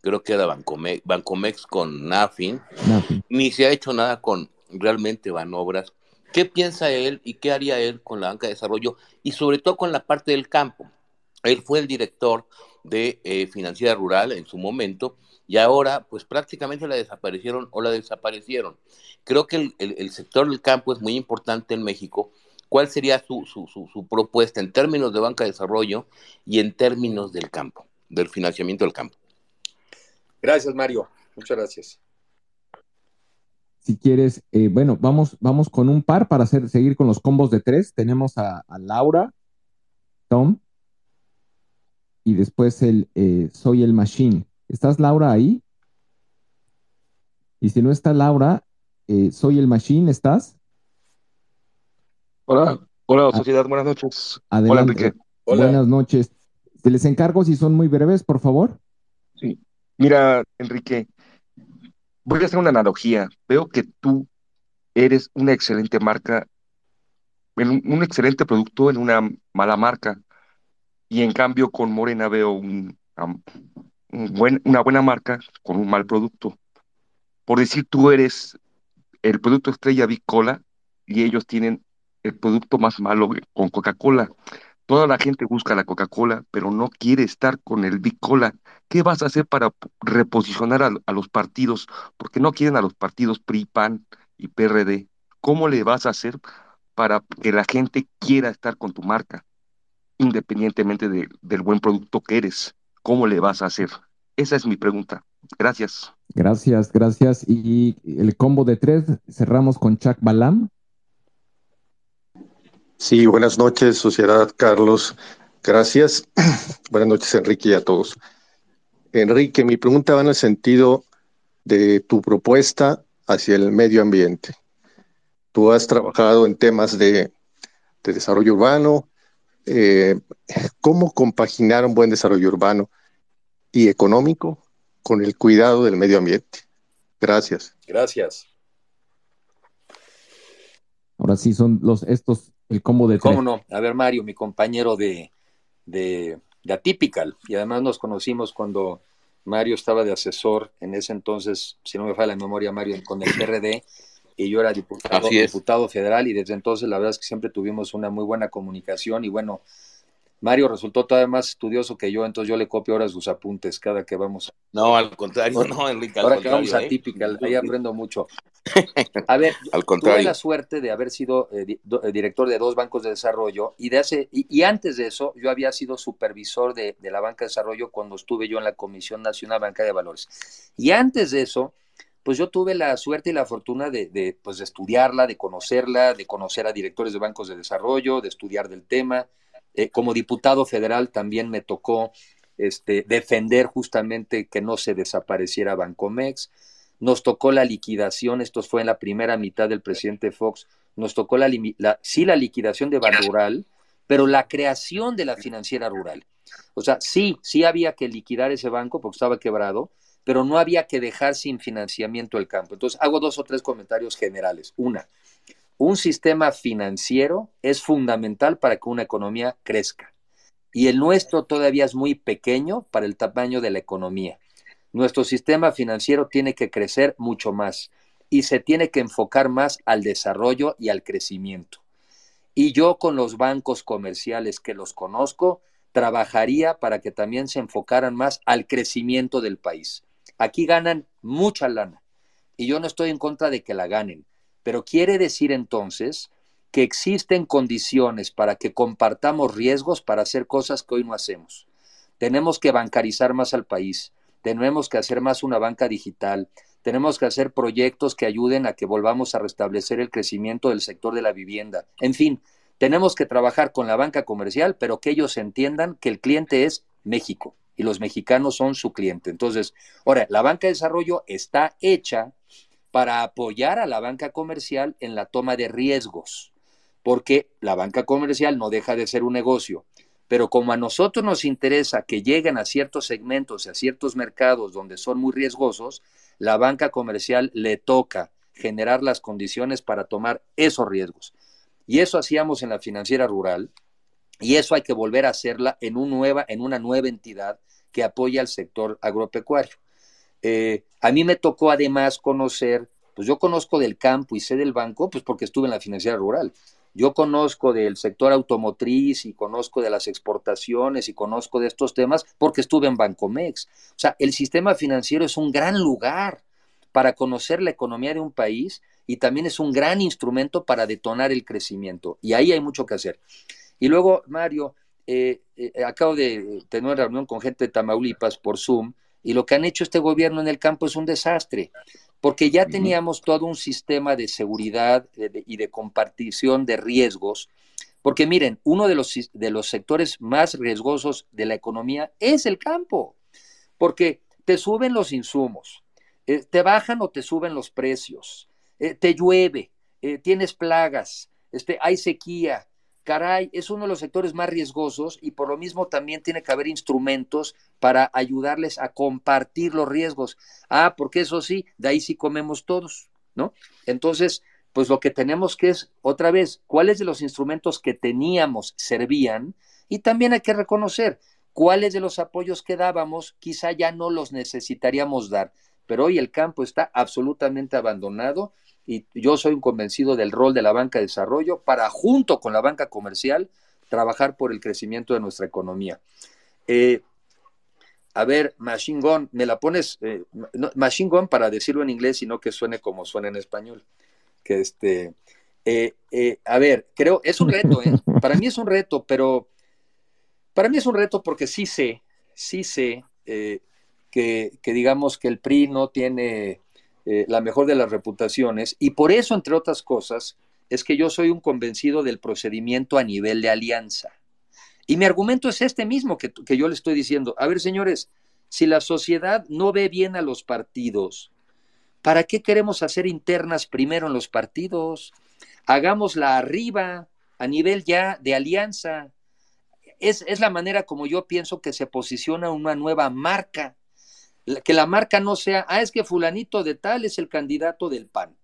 creo que era Bancomex, Bancomex con Nafin, ni se ha hecho nada con realmente Banobras. ¿Qué piensa él y qué haría él con la banca de desarrollo y sobre todo con la parte del campo? Él fue el director de eh, Financiera Rural en su momento y ahora pues prácticamente la desaparecieron o la desaparecieron. Creo que el, sector del campo es muy importante en México. ¿Cuál sería su, su, su, propuesta en términos de banca de desarrollo y en términos del campo, del financiamiento del campo? Gracias, Mario. Muchas gracias. Si quieres, eh, bueno, vamos, vamos con un par para hacer, seguir con los combos de tres. Tenemos a, a Laura, Tom y después el eh, Soy el Machine. ¿Estás Laura ahí? Y si no está Laura, eh, Soy el Machine, ¿estás? Hola, hola ah. sociedad, buenas noches. Hola, Enrique. Buenas noches. Te les encargo si son muy breves, por favor. Sí. Mira, Enrique, voy a hacer una analogía. Veo que tú eres una excelente marca, un excelente producto en una mala marca. Y en cambio con Morena veo un, una buena marca con un mal producto. Por decir, tú eres el producto estrella Big Cola y ellos tienen el producto más malo con Coca-Cola. Toda la gente busca la Coca-Cola, pero no quiere estar con el Big Cola. ¿Qué vas a hacer para reposicionar a, a, los partidos? Porque no quieren a los partidos PRI, PAN y PRD. ¿Cómo le vas a hacer para que la gente quiera estar con tu marca? independientemente del buen producto que eres. ¿Cómo le vas a hacer? Esa es mi pregunta. Gracias. Gracias, gracias. Y el combo de tres, cerramos con Chuck Balam. Sí, buenas noches, Sociedad Carlos. Gracias. [CLEARS THROAT] buenas noches, Enrique, y a todos. Enrique, mi pregunta va en el sentido de tu propuesta hacia el medio ambiente. Tú has trabajado en temas de, desarrollo urbano. Eh, ¿Cómo compaginar un buen desarrollo urbano y económico con el cuidado del medio ambiente? Gracias. Gracias. Ahora sí son los estos el combo de ¿Cómo no? A ver, Mario, mi compañero de, de, de Atypical, y además nos conocimos cuando Mario estaba de asesor en ese entonces, si no me falla la memoria, Mario, con el PRD, y yo era diputado, diputado federal, y desde entonces la verdad es que siempre tuvimos una muy buena comunicación, y bueno, Mario resultó todavía más estudioso que yo, entonces yo le copio ahora sus apuntes cada que vamos. No, al contrario, [LAUGHS] no, Enrique. ahora que vamos a ¿eh? ahí [LAUGHS] aprendo mucho. [LAUGHS] A ver, al contrario. tuve la suerte de haber sido eh, eh, director de dos bancos de desarrollo y, de hace, y, antes de eso yo había sido supervisor de, de, la banca de desarrollo cuando estuve yo en la Comisión Nacional Banca de Valores. Y antes de eso, pues yo tuve la suerte y la fortuna de, de, pues de estudiarla, de conocerla, de conocer a directores de bancos de desarrollo, de estudiar del tema eh, como diputado federal también me tocó este, defender justamente que no se desapareciera Bancomex. Nos tocó la liquidación, esto fue en la primera mitad del presidente Fox, nos tocó la, sí la liquidación de Ban Rural, pero la creación de la financiera rural. O sea, sí, sí había que liquidar ese banco porque estaba quebrado, pero no había que dejar sin financiamiento el campo. Entonces, hago dos o tres comentarios generales. Una, un sistema financiero es fundamental para que una economía crezca. Y el nuestro todavía es muy pequeño para el tamaño de la economía. Nuestro sistema financiero tiene que crecer mucho más y se tiene que enfocar más al desarrollo y al crecimiento. Y yo con los bancos comerciales que los conozco, trabajaría para que también se enfocaran más al crecimiento del país. Aquí ganan mucha lana y yo no estoy en contra de que la ganen, pero quiere decir entonces que existen condiciones para que compartamos riesgos para hacer cosas que hoy no hacemos. Tenemos que bancarizar más al país, tenemos que hacer más una banca digital, tenemos que hacer proyectos que ayuden a que volvamos a restablecer el crecimiento del sector de la vivienda. En fin, tenemos que trabajar con la banca comercial, pero que ellos entiendan que el cliente es México y los mexicanos son su cliente. Entonces, ahora, la banca de desarrollo está hecha para apoyar a la banca comercial en la toma de riesgos, porque la banca comercial no deja de ser un negocio. Pero como a nosotros nos interesa que lleguen a ciertos segmentos a ciertos mercados donde son muy riesgosos, la banca comercial le toca generar las condiciones para tomar esos riesgos. Y eso hacíamos en la financiera rural, y eso hay que volver a hacerla en, nueva, en una nueva entidad que apoya al sector agropecuario. Eh, a mí me tocó además conocer, pues yo conozco del campo y sé del banco, pues porque estuve en la financiera rural. Yo conozco del sector automotriz y conozco de las exportaciones y conozco de estos temas porque estuve en Bancomex. O sea, el sistema financiero es un gran lugar para conocer la economía de un país y también es un gran instrumento para detonar el crecimiento. Y ahí hay mucho que hacer. Y luego, Mario, eh, eh, acabo de tener una reunión con gente de Tamaulipas por Zoom y lo que han hecho este gobierno en el campo es un desastre, porque ya teníamos todo un sistema de seguridad y de compartición de riesgos. Porque miren, uno de los, de los sectores más riesgosos de la economía es el campo, porque te suben los insumos, eh, te bajan o te suben los precios, eh, te llueve, eh, tienes plagas, este, hay sequía, caray, es uno de los sectores más riesgosos y por lo mismo también tiene que haber instrumentos para ayudarles a compartir los riesgos. Ah, porque eso sí, de ahí sí comemos todos, ¿no? Entonces, pues lo que tenemos que es, otra vez, cuáles de los instrumentos que teníamos servían y también hay que reconocer cuáles de los apoyos que dábamos quizá ya no los necesitaríamos dar, pero hoy el campo está absolutamente abandonado y yo soy un convencido del rol de la banca de desarrollo para, junto con la banca comercial, trabajar por el crecimiento de nuestra economía. Eh, a ver, Machine Gun, me la pones, eh, Machine Gun para decirlo en inglés y no que suene como suena en español. Que este, eh, a ver, creo, es un reto, [LAUGHS] para mí es un reto, pero para mí es un reto porque sí sé, sí sé que, que digamos que el PRI no tiene eh, la mejor de las reputaciones y por eso, entre otras cosas, es que yo soy un convencido del procedimiento a nivel de alianza. Y mi argumento es este mismo que, que yo le estoy diciendo. A ver, señores, si la sociedad no ve bien a los partidos, ¿para qué queremos hacer internas primero en los partidos? Hagámosla arriba, a nivel ya de alianza. Es, es la manera como yo pienso que se posiciona una nueva marca. Que la marca no sea, ah, es que fulanito de tal es el candidato del PAN.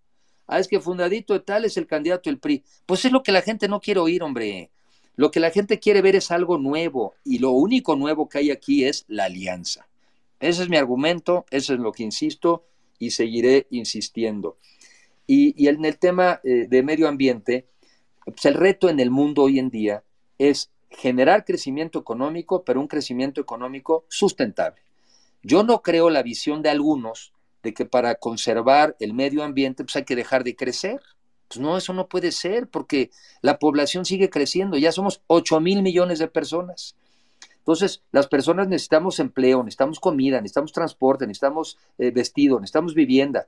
Ah, es que fundadito de tal es el candidato del PRI. Pues es lo que la gente no quiere oír, hombre. Lo que la gente quiere ver es algo nuevo y lo único nuevo que hay aquí es la alianza. Ese es mi argumento, eso es lo que insisto y seguiré insistiendo. Y, en el tema eh, de medio ambiente, pues el reto en el mundo hoy en día es generar crecimiento económico, pero un crecimiento económico sustentable. Yo no creo la visión de algunos de que para conservar el medio ambiente pues hay que dejar de crecer. Pues no, eso no puede ser porque la población sigue creciendo, ya somos 8 mil millones de personas. Entonces, las personas necesitamos empleo, necesitamos comida, necesitamos transporte, necesitamos eh, vestido, necesitamos vivienda.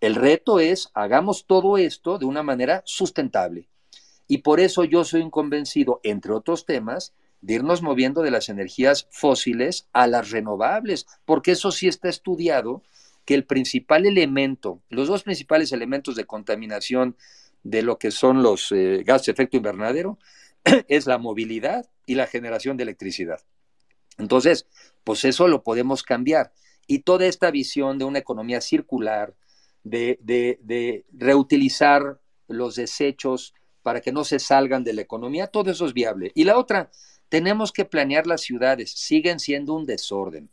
El reto es, hagamos todo esto de una manera sustentable. Y por eso yo soy un convencido, entre otros temas, de irnos moviendo de las energías fósiles a las renovables, porque eso sí está estudiado que el principal elemento, los dos principales elementos de contaminación de lo que son los eh, gases de efecto invernadero [CLEARS THROAT] es la movilidad y la generación de electricidad. Entonces, pues eso lo podemos cambiar. Y toda esta visión de una economía circular, de, de reutilizar los desechos para que no se salgan de la economía, todo eso es viable. Y la otra, tenemos que planear las ciudades, siguen siendo un desorden.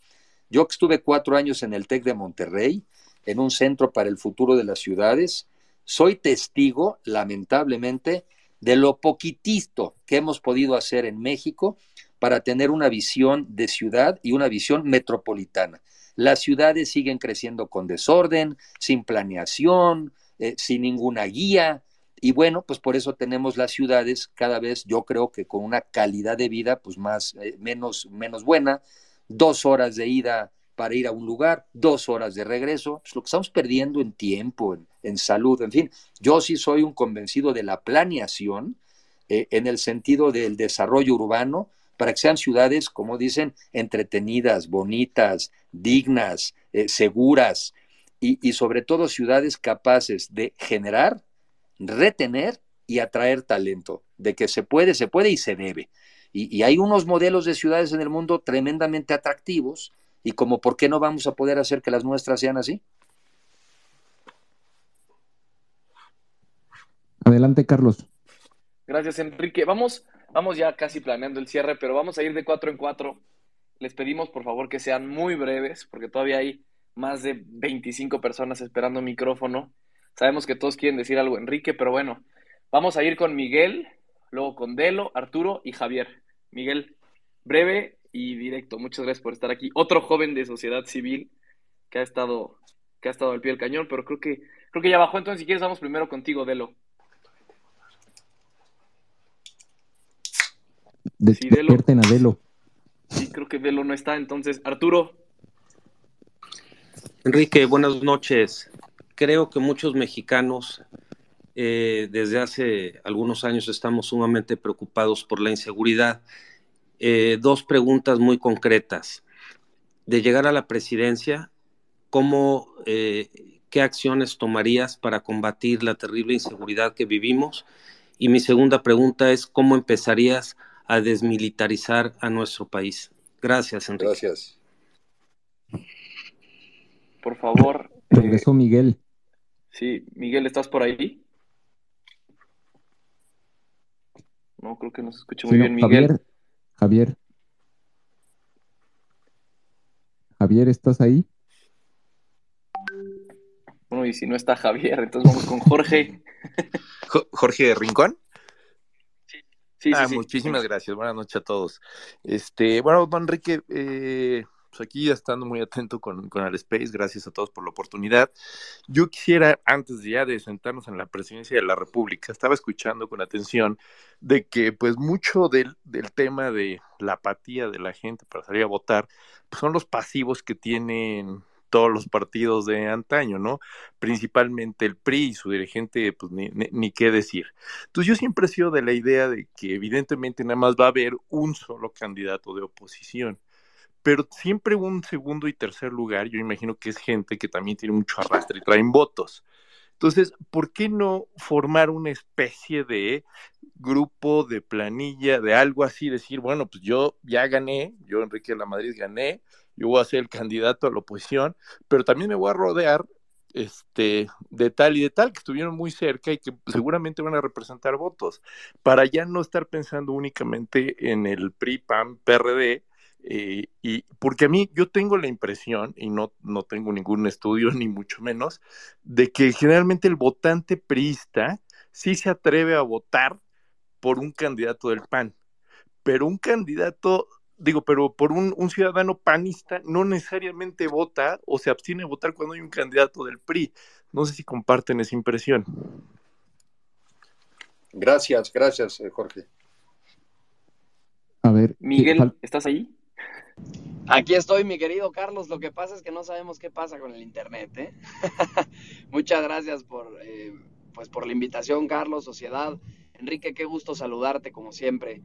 Yo estuve cuatro años en el TEC de Monterrey, en un centro para el futuro de las ciudades, soy testigo, lamentablemente, de lo poquitito que hemos podido hacer en México para tener una visión de ciudad y una visión metropolitana. Las ciudades siguen creciendo con desorden, sin planeación, eh, sin ninguna guía. Y bueno, pues por eso tenemos las ciudades cada vez, yo creo que con una calidad de vida pues más, eh, menos, menos buena, dos horas de ida para ir a un lugar, dos horas de regreso, pues lo que estamos perdiendo en tiempo, en, salud, en fin. Yo sí soy un convencido de la planeación eh, en el sentido del desarrollo urbano para que sean ciudades, como dicen, entretenidas, bonitas, dignas, eh, seguras y, y sobre todo ciudades capaces de generar, retener y atraer talento, de que se puede, se puede y se debe. Y, hay unos modelos de ciudades en el mundo tremendamente atractivos y como por qué no vamos a poder hacer que las nuestras sean así. Adelante, Carlos. Gracias, Enrique. Vamos, vamos ya casi planeando el cierre, pero vamos a ir de cuatro en cuatro. Les pedimos, por favor, que sean muy breves, porque todavía hay más de 25 personas esperando micrófono. Sabemos que todos quieren decir algo, Enrique, pero bueno, vamos a ir con Miguel, luego con Delo, Arturo y Javier. Miguel, breve y directo. Muchas gracias por estar aquí. Otro joven de sociedad civil que ha estado, que ha estado al pie del cañón, pero creo que, creo que ya bajó. Entonces, si quieres, vamos primero contigo, Delo. sí, Delo. a Delo. Sí, creo que Delo no está. Entonces, Arturo. Enrique, buenas noches. Creo que muchos mexicanos eh, desde hace algunos años estamos sumamente preocupados por la inseguridad. Eh, dos preguntas muy concretas. De llegar a la presidencia, ¿cómo, eh, ¿qué acciones tomarías para combatir la terrible inseguridad que vivimos? Y mi segunda pregunta es, ¿cómo empezarías a desmilitarizar a nuestro país? Gracias, Enrique. Gracias. Por favor. Regresó Miguel. Sí, Miguel, ¿estás por ahí? No, creo que no se escucha muy bien, Miguel. Javier, Javier. Javier, ¿estás ahí? Bueno, y si no está Javier, entonces vamos con Jorge. [LAUGHS] Jorge de Rincón. Sí, sí, ah, sí, Muchísimas gracias. Buenas noches a todos. Este, bueno, don Enrique, eh, pues aquí estando muy atento con, con el Space, gracias a todos por la oportunidad. Yo quisiera, antes ya de sentarnos en la presidencia de la República, estaba escuchando con atención de que pues mucho del, del tema de la apatía de la gente para salir a votar, pues son los pasivos que tienen todos los partidos de antaño, ¿no? Principalmente el PRI y su dirigente, pues ni, ni, qué decir. Entonces yo siempre he sido de la idea de que evidentemente nada más va a haber un solo candidato de oposición, pero siempre un segundo y tercer lugar, yo imagino que es gente que también tiene mucho arrastre y traen votos. Entonces, ¿por qué no formar una especie de grupo, de planilla, de algo así? Decir, bueno, pues yo ya gané, yo Enrique de la Madrid gané, yo voy a ser el candidato a la oposición, pero también me voy a rodear este, de tal y de tal, que estuvieron muy cerca y que seguramente van a representar votos, para ya no estar pensando únicamente en el PRI, PAN, PRD, eh, y porque a mí yo tengo la impresión, y no, no tengo ningún estudio [LAUGHS] ni mucho menos, de que generalmente el votante priista sí se atreve a votar por un candidato del PAN, pero un candidato, digo, pero por un, un ciudadano panista no necesariamente vota o se abstiene de votar cuando hay un candidato del PRI. No sé si comparten esa impresión. Gracias, gracias, eh, Jorge. A ver, Miguel, ¿estás ahí? Aquí estoy, mi querido Carlos. Lo que pasa es que no sabemos qué pasa con el internet. ¿eh? [LAUGHS] Muchas gracias por, eh, pues por la invitación, Carlos, Sociedad. Enrique, qué gusto saludarte como siempre.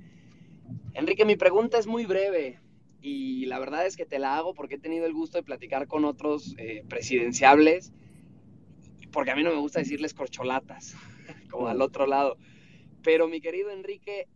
Enrique, mi pregunta es muy breve y la verdad es que te la hago porque he tenido el gusto de platicar con otros eh, presidenciables, porque a mí no me gusta decirles corcholatas, [LAUGHS] como al otro lado. Pero mi querido Enrique,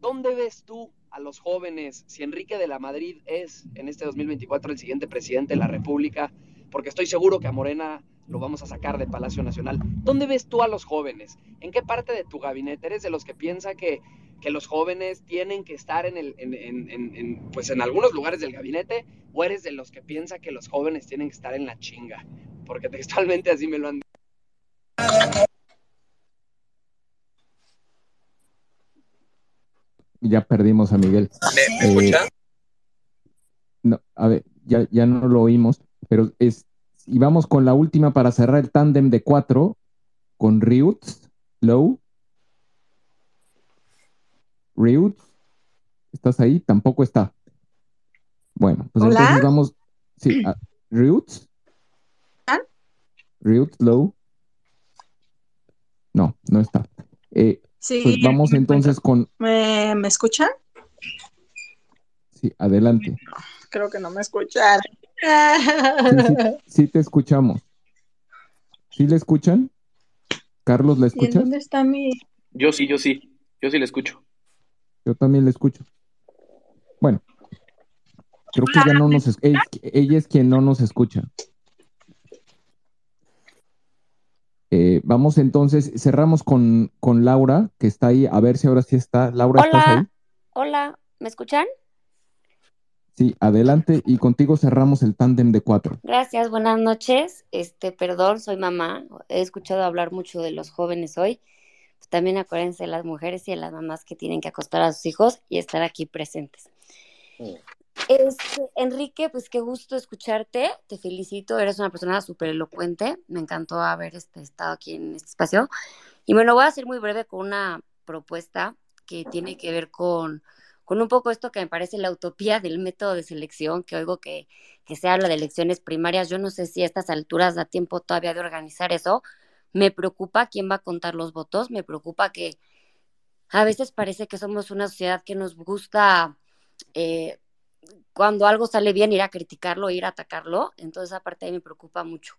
¿dónde ves tú a los jóvenes si Enrique de la Madrid es en este 2024 el siguiente presidente de la República? Porque estoy seguro que a Morena lo vamos a sacar del Palacio Nacional. ¿Dónde ves tú a los jóvenes? ¿En qué parte de tu gabinete eres de los que piensa que, que los jóvenes tienen que estar en, el, en, en, pues en algunos lugares del gabinete o eres de los que piensa que los jóvenes tienen que estar en la chinga? Porque textualmente así me lo han ya perdimos a Miguel. ¿Me, escucha? Eh, no, a ver, ya, ya no lo oímos, pero es, y vamos con la última para cerrar el tándem de cuatro con Roots, Low. Roots, ¿estás ahí? Tampoco está. Bueno, pues entonces vamos, sí, a, Roots. Roots, Low. No, no está. Eh, Sí, pues vamos entonces con... ¿Me, ¿Me escuchan? Sí, adelante. Creo que no me escuchan. Sí, sí, te escuchamos. ¿Sí le escuchan? ¿Carlos le escucha? dónde está mi...? Yo sí, yo sí. Yo sí le escucho. Yo también le escucho. Bueno, creo que ya no nos... Ella es quien no nos escucha. Eh, vamos entonces, cerramos con, con, Laura, que está ahí, a ver si ahora sí está. Laura, Hola. ¿estás ahí? Hola, ¿me escuchan? Sí, adelante y contigo cerramos el tándem de cuatro. Gracias, buenas noches. Este, perdón, soy mamá. He escuchado hablar mucho de los jóvenes hoy. También acuérdense de las mujeres y de las mamás que tienen que acostar a sus hijos y estar aquí presentes. Este, Enrique, pues qué gusto escucharte, te felicito, eres una persona súper elocuente, me encantó haber este, estado aquí en este espacio. Y bueno, voy a ser muy breve con una propuesta que tiene que ver con, con un poco esto que me parece la utopía del método de selección, que oigo que, que se habla de elecciones primarias. Yo no sé si a estas alturas da tiempo todavía de organizar eso. Me preocupa quién va a contar los votos, me preocupa que a veces parece que somos una sociedad que nos gusta eh, cuando algo sale bien ir a criticarlo, ir a atacarlo, entonces esa parte ahí me preocupa mucho.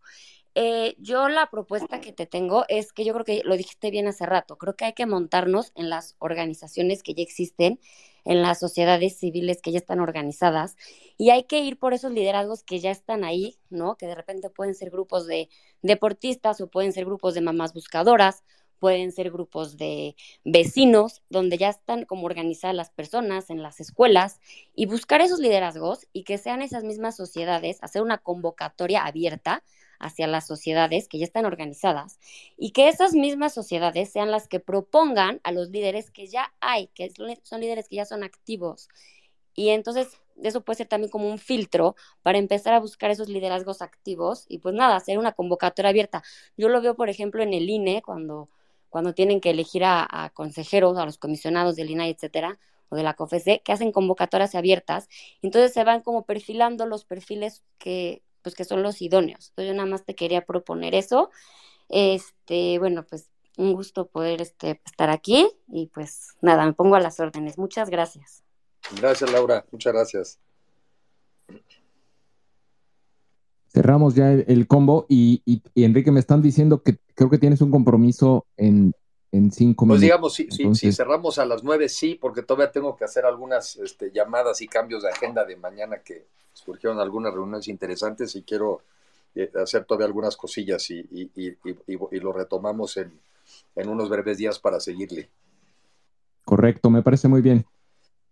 Eh, yo la propuesta que te tengo es que yo creo que lo dijiste bien hace rato, creo que hay que montarnos en las organizaciones que ya existen, en las sociedades civiles que ya están organizadas y hay que ir por esos liderazgos que ya están ahí, ¿no? Que de repente pueden ser grupos de deportistas o pueden ser grupos de mamás buscadoras pueden ser grupos de vecinos, donde ya están como organizadas las personas en las escuelas, y buscar esos liderazgos y que sean esas mismas sociedades, hacer una convocatoria abierta hacia las sociedades que ya están organizadas y que esas mismas sociedades sean las que propongan a los líderes que ya hay, que son líderes que ya son activos. Y entonces eso puede ser también como un filtro para empezar a buscar esos liderazgos activos y pues nada, hacer una convocatoria abierta. Yo lo veo, por ejemplo, en el INE, cuando cuando tienen que elegir a, consejeros, a los comisionados del INAI, etcétera, o de la COFESE, que hacen convocatorias abiertas. Entonces se van como perfilando los perfiles que pues que son los idóneos. Entonces yo nada más te quería proponer eso. Este, bueno, pues un gusto poder este, estar aquí y pues nada, me pongo a las órdenes. Muchas gracias. Gracias, Laura. Muchas gracias. Cerramos ya el, combo y, Enrique me están diciendo que creo que tienes un compromiso en, en cinco pues minutos. Pues digamos, sí, sí, si cerramos a las nueve, sí, porque todavía tengo que hacer algunas este, llamadas y cambios de agenda de mañana que surgieron algunas reuniones interesantes y quiero eh, hacer todavía algunas cosillas y, y, lo retomamos en, en unos breves días para seguirle. Correcto, me parece muy bien.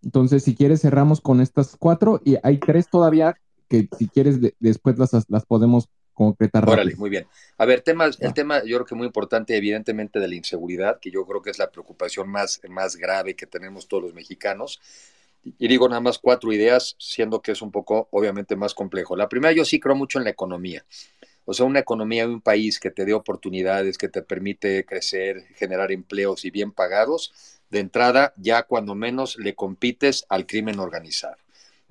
Entonces, si quieres, cerramos con estas cuatro y hay tres todavía que si quieres después las, las podemos concretar. Órale, muy bien. A ver, temas, el tema yo creo que muy importante, evidentemente, de la inseguridad, que yo creo que es la preocupación más, más grave que tenemos todos los mexicanos. Y digo nada más cuatro ideas, siendo que es un poco, obviamente, más complejo. La primera, yo sí creo mucho en la economía. O sea, una economía de un país que te dé oportunidades, que te permite crecer, generar empleos y bien pagados, de entrada, ya cuando menos le compites al crimen organizado.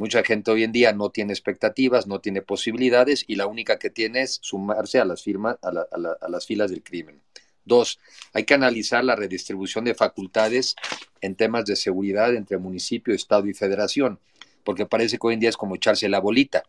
Mucha gente hoy en día no tiene expectativas, no tiene posibilidades y la única que tiene es sumarse a las, firmas, a, las filas del crimen. Dos, hay que analizar la redistribución de facultades en temas de seguridad entre municipio, estado y federación, porque parece que hoy en día es como echarse la bolita.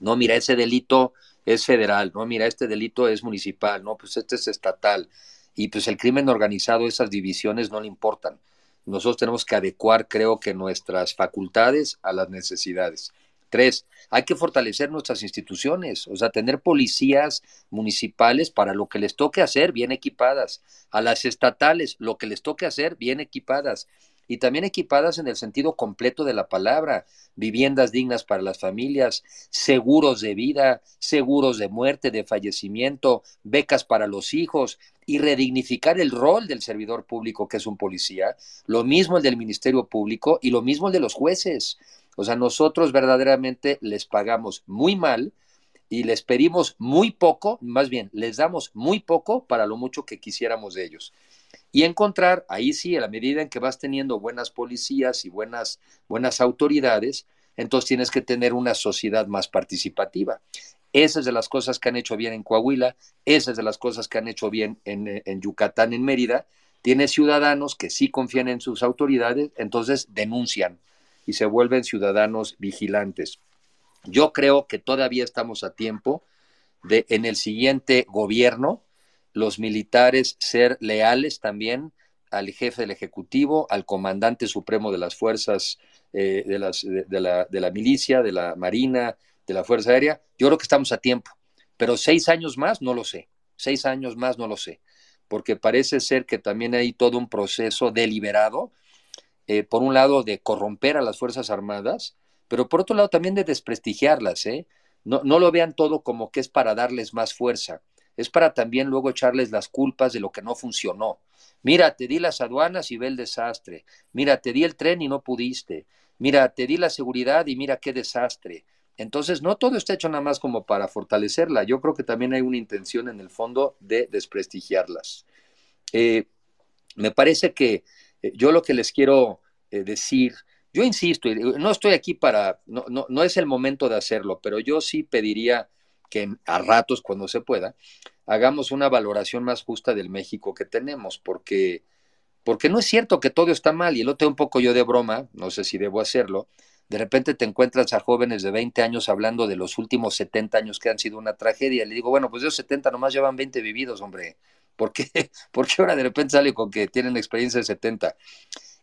No, mira, ese delito es federal, no, mira, este delito es municipal, no, pues este es estatal. Y pues el crimen organizado, esas divisiones no le importan. Nosotros tenemos que adecuar, creo que, nuestras facultades a las necesidades. Tres, hay que fortalecer nuestras instituciones, o sea, tener policías municipales para lo que les toque hacer, bien equipadas. A las estatales, lo que les toque hacer, bien equipadas y también equipadas en el sentido completo de la palabra, viviendas dignas para las familias, seguros de vida, seguros de muerte, de fallecimiento, becas para los hijos y redignificar el rol del servidor público que es un policía, lo mismo el del Ministerio Público y lo mismo el de los jueces. O sea, nosotros verdaderamente les pagamos muy mal y les pedimos muy poco, más bien, les damos muy poco para lo mucho que quisiéramos de ellos y encontrar, ahí sí, a la medida en que vas teniendo buenas policías y buenas, buenas autoridades, entonces tienes que tener una sociedad más participativa. Esas de las cosas que han hecho bien en Coahuila, esas de las cosas que han hecho bien en, Yucatán, en Mérida. Tiene ciudadanos que sí confían en sus autoridades, entonces denuncian y se vuelven ciudadanos vigilantes. Yo creo que todavía estamos a tiempo de en el siguiente gobierno los militares ser leales también al jefe del Ejecutivo, al comandante supremo de las fuerzas eh, de, las, de, la, de la milicia, de la Marina, de la Fuerza Aérea. Yo creo que estamos a tiempo, pero seis años más no lo sé, seis años más no lo sé, porque parece ser que también hay todo un proceso deliberado, eh, por un lado de corromper a las Fuerzas Armadas, pero por otro lado también de desprestigiarlas, ¿eh? No, no lo vean todo como que es para darles más fuerza es para también luego echarles las culpas de lo que no funcionó. Mira, te di las aduanas y ve el desastre. Mira, te di el tren y no pudiste. Mira, te di la seguridad y mira qué desastre. Entonces, no todo está hecho nada más como para fortalecerla. Yo creo que también hay una intención en el fondo de desprestigiarlas. Eh, me parece que eh, yo lo que les quiero eh, decir, yo insisto, no estoy aquí para, no, no, no es el momento de hacerlo, pero yo sí pediría que a ratos, cuando se pueda, hagamos una valoración más justa del México que tenemos, porque, porque no es cierto que todo está mal, y lo tengo un poco yo de broma, no sé si debo hacerlo, de repente te encuentras a jóvenes de 20 años hablando de los últimos 70 años que han sido una tragedia, le digo, bueno, pues esos 70 nomás llevan 20 vividos, hombre, ¿por qué, [LAUGHS] ¿por qué ahora de repente sale con que tienen experiencia de 70?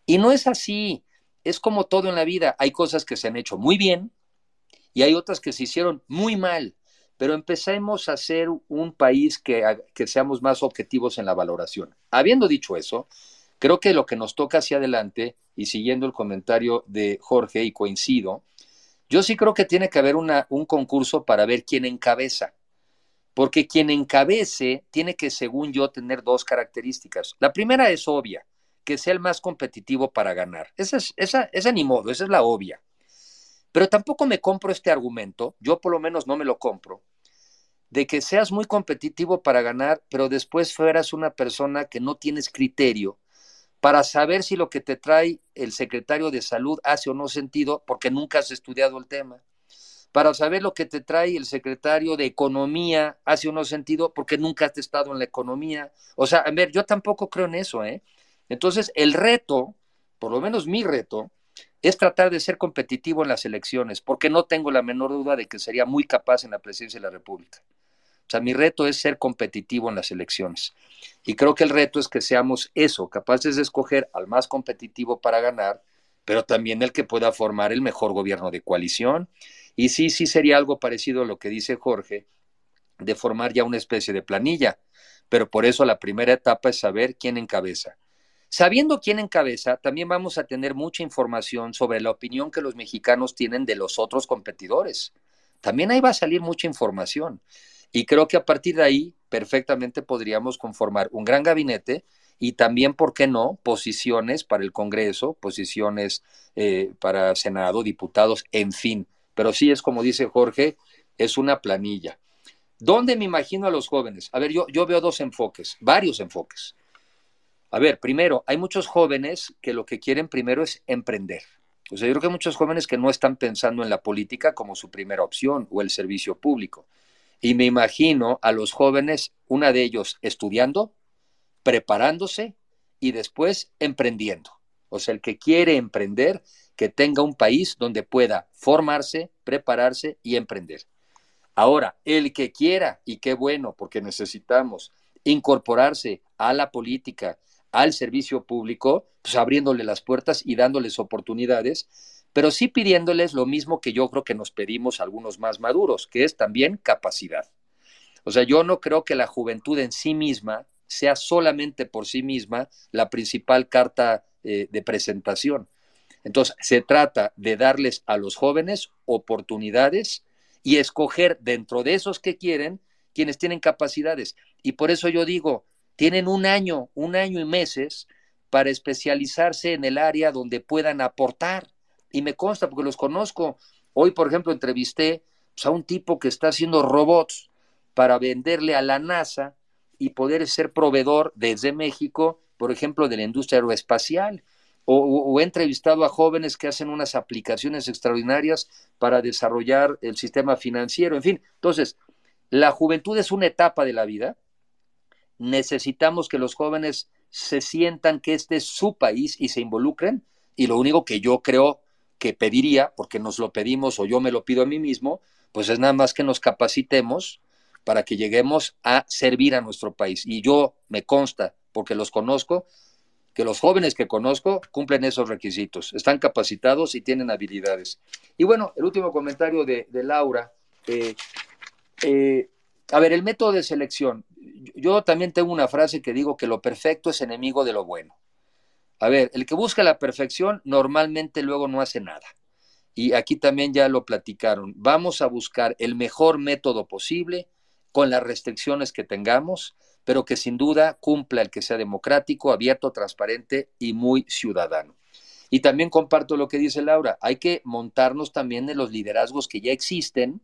Y no es así, es como todo en la vida, hay cosas que se han hecho muy bien, y hay otras que se hicieron muy mal pero empecemos a ser un país que, que seamos más objetivos en la valoración. Habiendo dicho eso, creo que lo que nos toca hacia adelante, y siguiendo el comentario de Jorge, y coincido, yo sí creo que tiene que haber un concurso para ver quién encabeza. Porque quien encabece tiene que, según yo, tener dos características. La primera es obvia, que sea el más competitivo para ganar. Esa es, esa, esa ni modo, esa es la obvia. Pero tampoco me compro este argumento, yo por lo menos no me lo compro, de que seas muy competitivo para ganar, pero después fueras una persona que no tienes criterio para saber si lo que te trae el secretario de salud hace o no sentido porque nunca has estudiado el tema, para saber lo que te trae el secretario de Economía hace unos sentido porque nunca has estado en la economía. O sea, a ver, yo tampoco creo en eso, ¿eh? Entonces, el reto, por lo menos mi reto, es tratar de ser competitivo en las elecciones, porque no tengo la menor duda de que sería muy capaz en la presidencia de la República. O sea, mi reto es ser competitivo en las elecciones. Y creo que el reto es que seamos eso, capaces de escoger al más competitivo para ganar, pero también el que pueda formar el mejor gobierno de coalición. Y sí, sí sería algo parecido a lo que dice Jorge, de formar ya una especie de planilla. Pero por eso la primera etapa es saber quién encabeza. Sabiendo quién encabeza, también vamos a tener mucha información sobre la opinión que los mexicanos tienen de los otros competidores. También ahí va a salir mucha información. Y creo que a partir de ahí perfectamente podríamos conformar un gran gabinete y también, ¿por qué no?, posiciones para el Congreso, posiciones eh, para Senado, diputados, en fin. Pero sí es como dice Jorge, es una planilla. ¿Dónde me imagino a los jóvenes? A ver, yo, yo veo dos enfoques, varios enfoques. A ver, primero, hay muchos jóvenes que lo que quieren primero es emprender. O sea, yo creo que hay muchos jóvenes que no están pensando en la política como su primera opción o el servicio público. Y me imagino a los jóvenes, una de ellos estudiando, preparándose y después emprendiendo. O sea, el que quiere emprender, que tenga un país donde pueda formarse, prepararse y emprender. Ahora, el que quiera, y qué bueno, porque necesitamos incorporarse a la política, al servicio público, pues abriéndole las puertas y dándoles oportunidades, pero sí pidiéndoles lo mismo que yo creo que nos pedimos algunos más maduros, que es también capacidad. O sea, yo no creo que la juventud en sí misma sea solamente por sí misma la principal carta eh, de presentación. Entonces, se trata de darles a los jóvenes oportunidades y escoger dentro de esos que quieren quienes tienen capacidades. Y por eso yo digo, tienen un año, un año y meses para especializarse en el área donde puedan aportar. Y me consta porque los conozco. Hoy, por ejemplo, entrevisté pues, a un tipo que está haciendo robots para venderle a la NASA y poder ser proveedor desde México, por ejemplo, de la industria aeroespacial. O, he entrevistado a jóvenes que hacen unas aplicaciones extraordinarias para desarrollar el sistema financiero, en fin. Entonces, la juventud es una etapa de la vida necesitamos que los jóvenes se sientan que este es su país y se involucren. Y lo único que yo creo que pediría, porque nos lo pedimos o yo me lo pido a mí mismo, pues es nada más que nos capacitemos para que lleguemos a servir a nuestro país. Y yo me consta, porque los conozco, que los jóvenes que conozco cumplen esos requisitos, están capacitados y tienen habilidades. Y bueno, el último comentario de, Laura. Eh, eh, a ver, el método de selección yo también tengo una frase que digo que lo perfecto es enemigo de lo bueno. A ver, el que busca la perfección normalmente luego no hace nada. Y aquí también ya lo platicaron. Vamos a buscar el mejor método posible con las restricciones que tengamos, pero que sin duda cumpla el que sea democrático, abierto, transparente y muy ciudadano. Y también comparto lo que dice Laura, hay que montarnos también en los liderazgos que ya existen,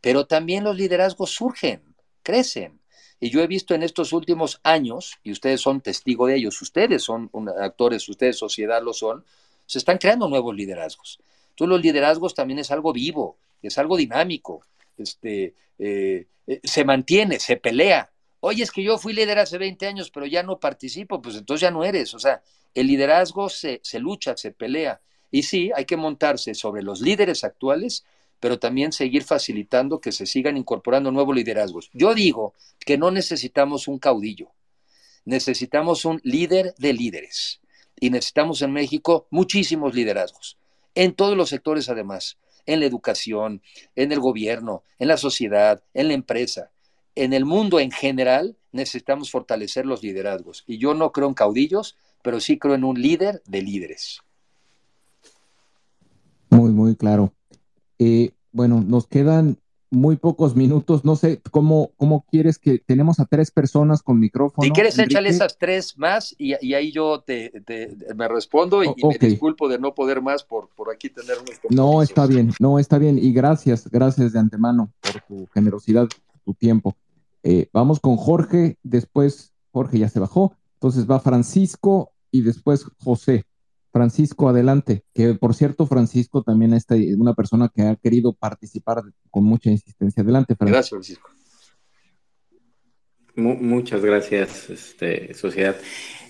pero también los liderazgos surgen, crecen. Y yo he visto en estos últimos años, y ustedes son testigo de ellos, ustedes son actores, ustedes sociedad lo son, se están creando nuevos liderazgos. Entonces los liderazgos también es algo vivo, es algo dinámico, este, eh, eh, se mantiene, se pelea. Oye, es que yo fui líder hace 20 años, pero ya no participo, pues entonces ya no eres. O sea, el liderazgo se, se lucha, se pelea. Y sí, hay que montarse sobre los líderes actuales pero también seguir facilitando que se sigan incorporando nuevos liderazgos. Yo digo que no necesitamos un caudillo, necesitamos un líder de líderes y necesitamos en México muchísimos liderazgos, en todos los sectores además, en la educación, en el gobierno, en la sociedad, en la empresa. En el mundo en general necesitamos fortalecer los liderazgos y yo no creo en caudillos, pero sí creo en un líder de líderes. Muy, muy claro. Eh, bueno, nos quedan muy pocos minutos. No sé cómo, cómo quieres que tenemos a tres personas con micrófono. Si quieres, échale esas tres más y, ahí yo te, me respondo y, me disculpo de no poder más por, por aquí tener unos No, está bien, no, está bien. Y gracias, gracias de antemano por tu generosidad, tu tiempo. Eh, vamos con Jorge, después Jorge ya se bajó, entonces va Francisco y después José. Francisco, adelante. Que por cierto, Francisco también es una persona que ha querido participar con mucha insistencia. Adelante, Francisco. Gracias, Francisco. muchas gracias, este, sociedad.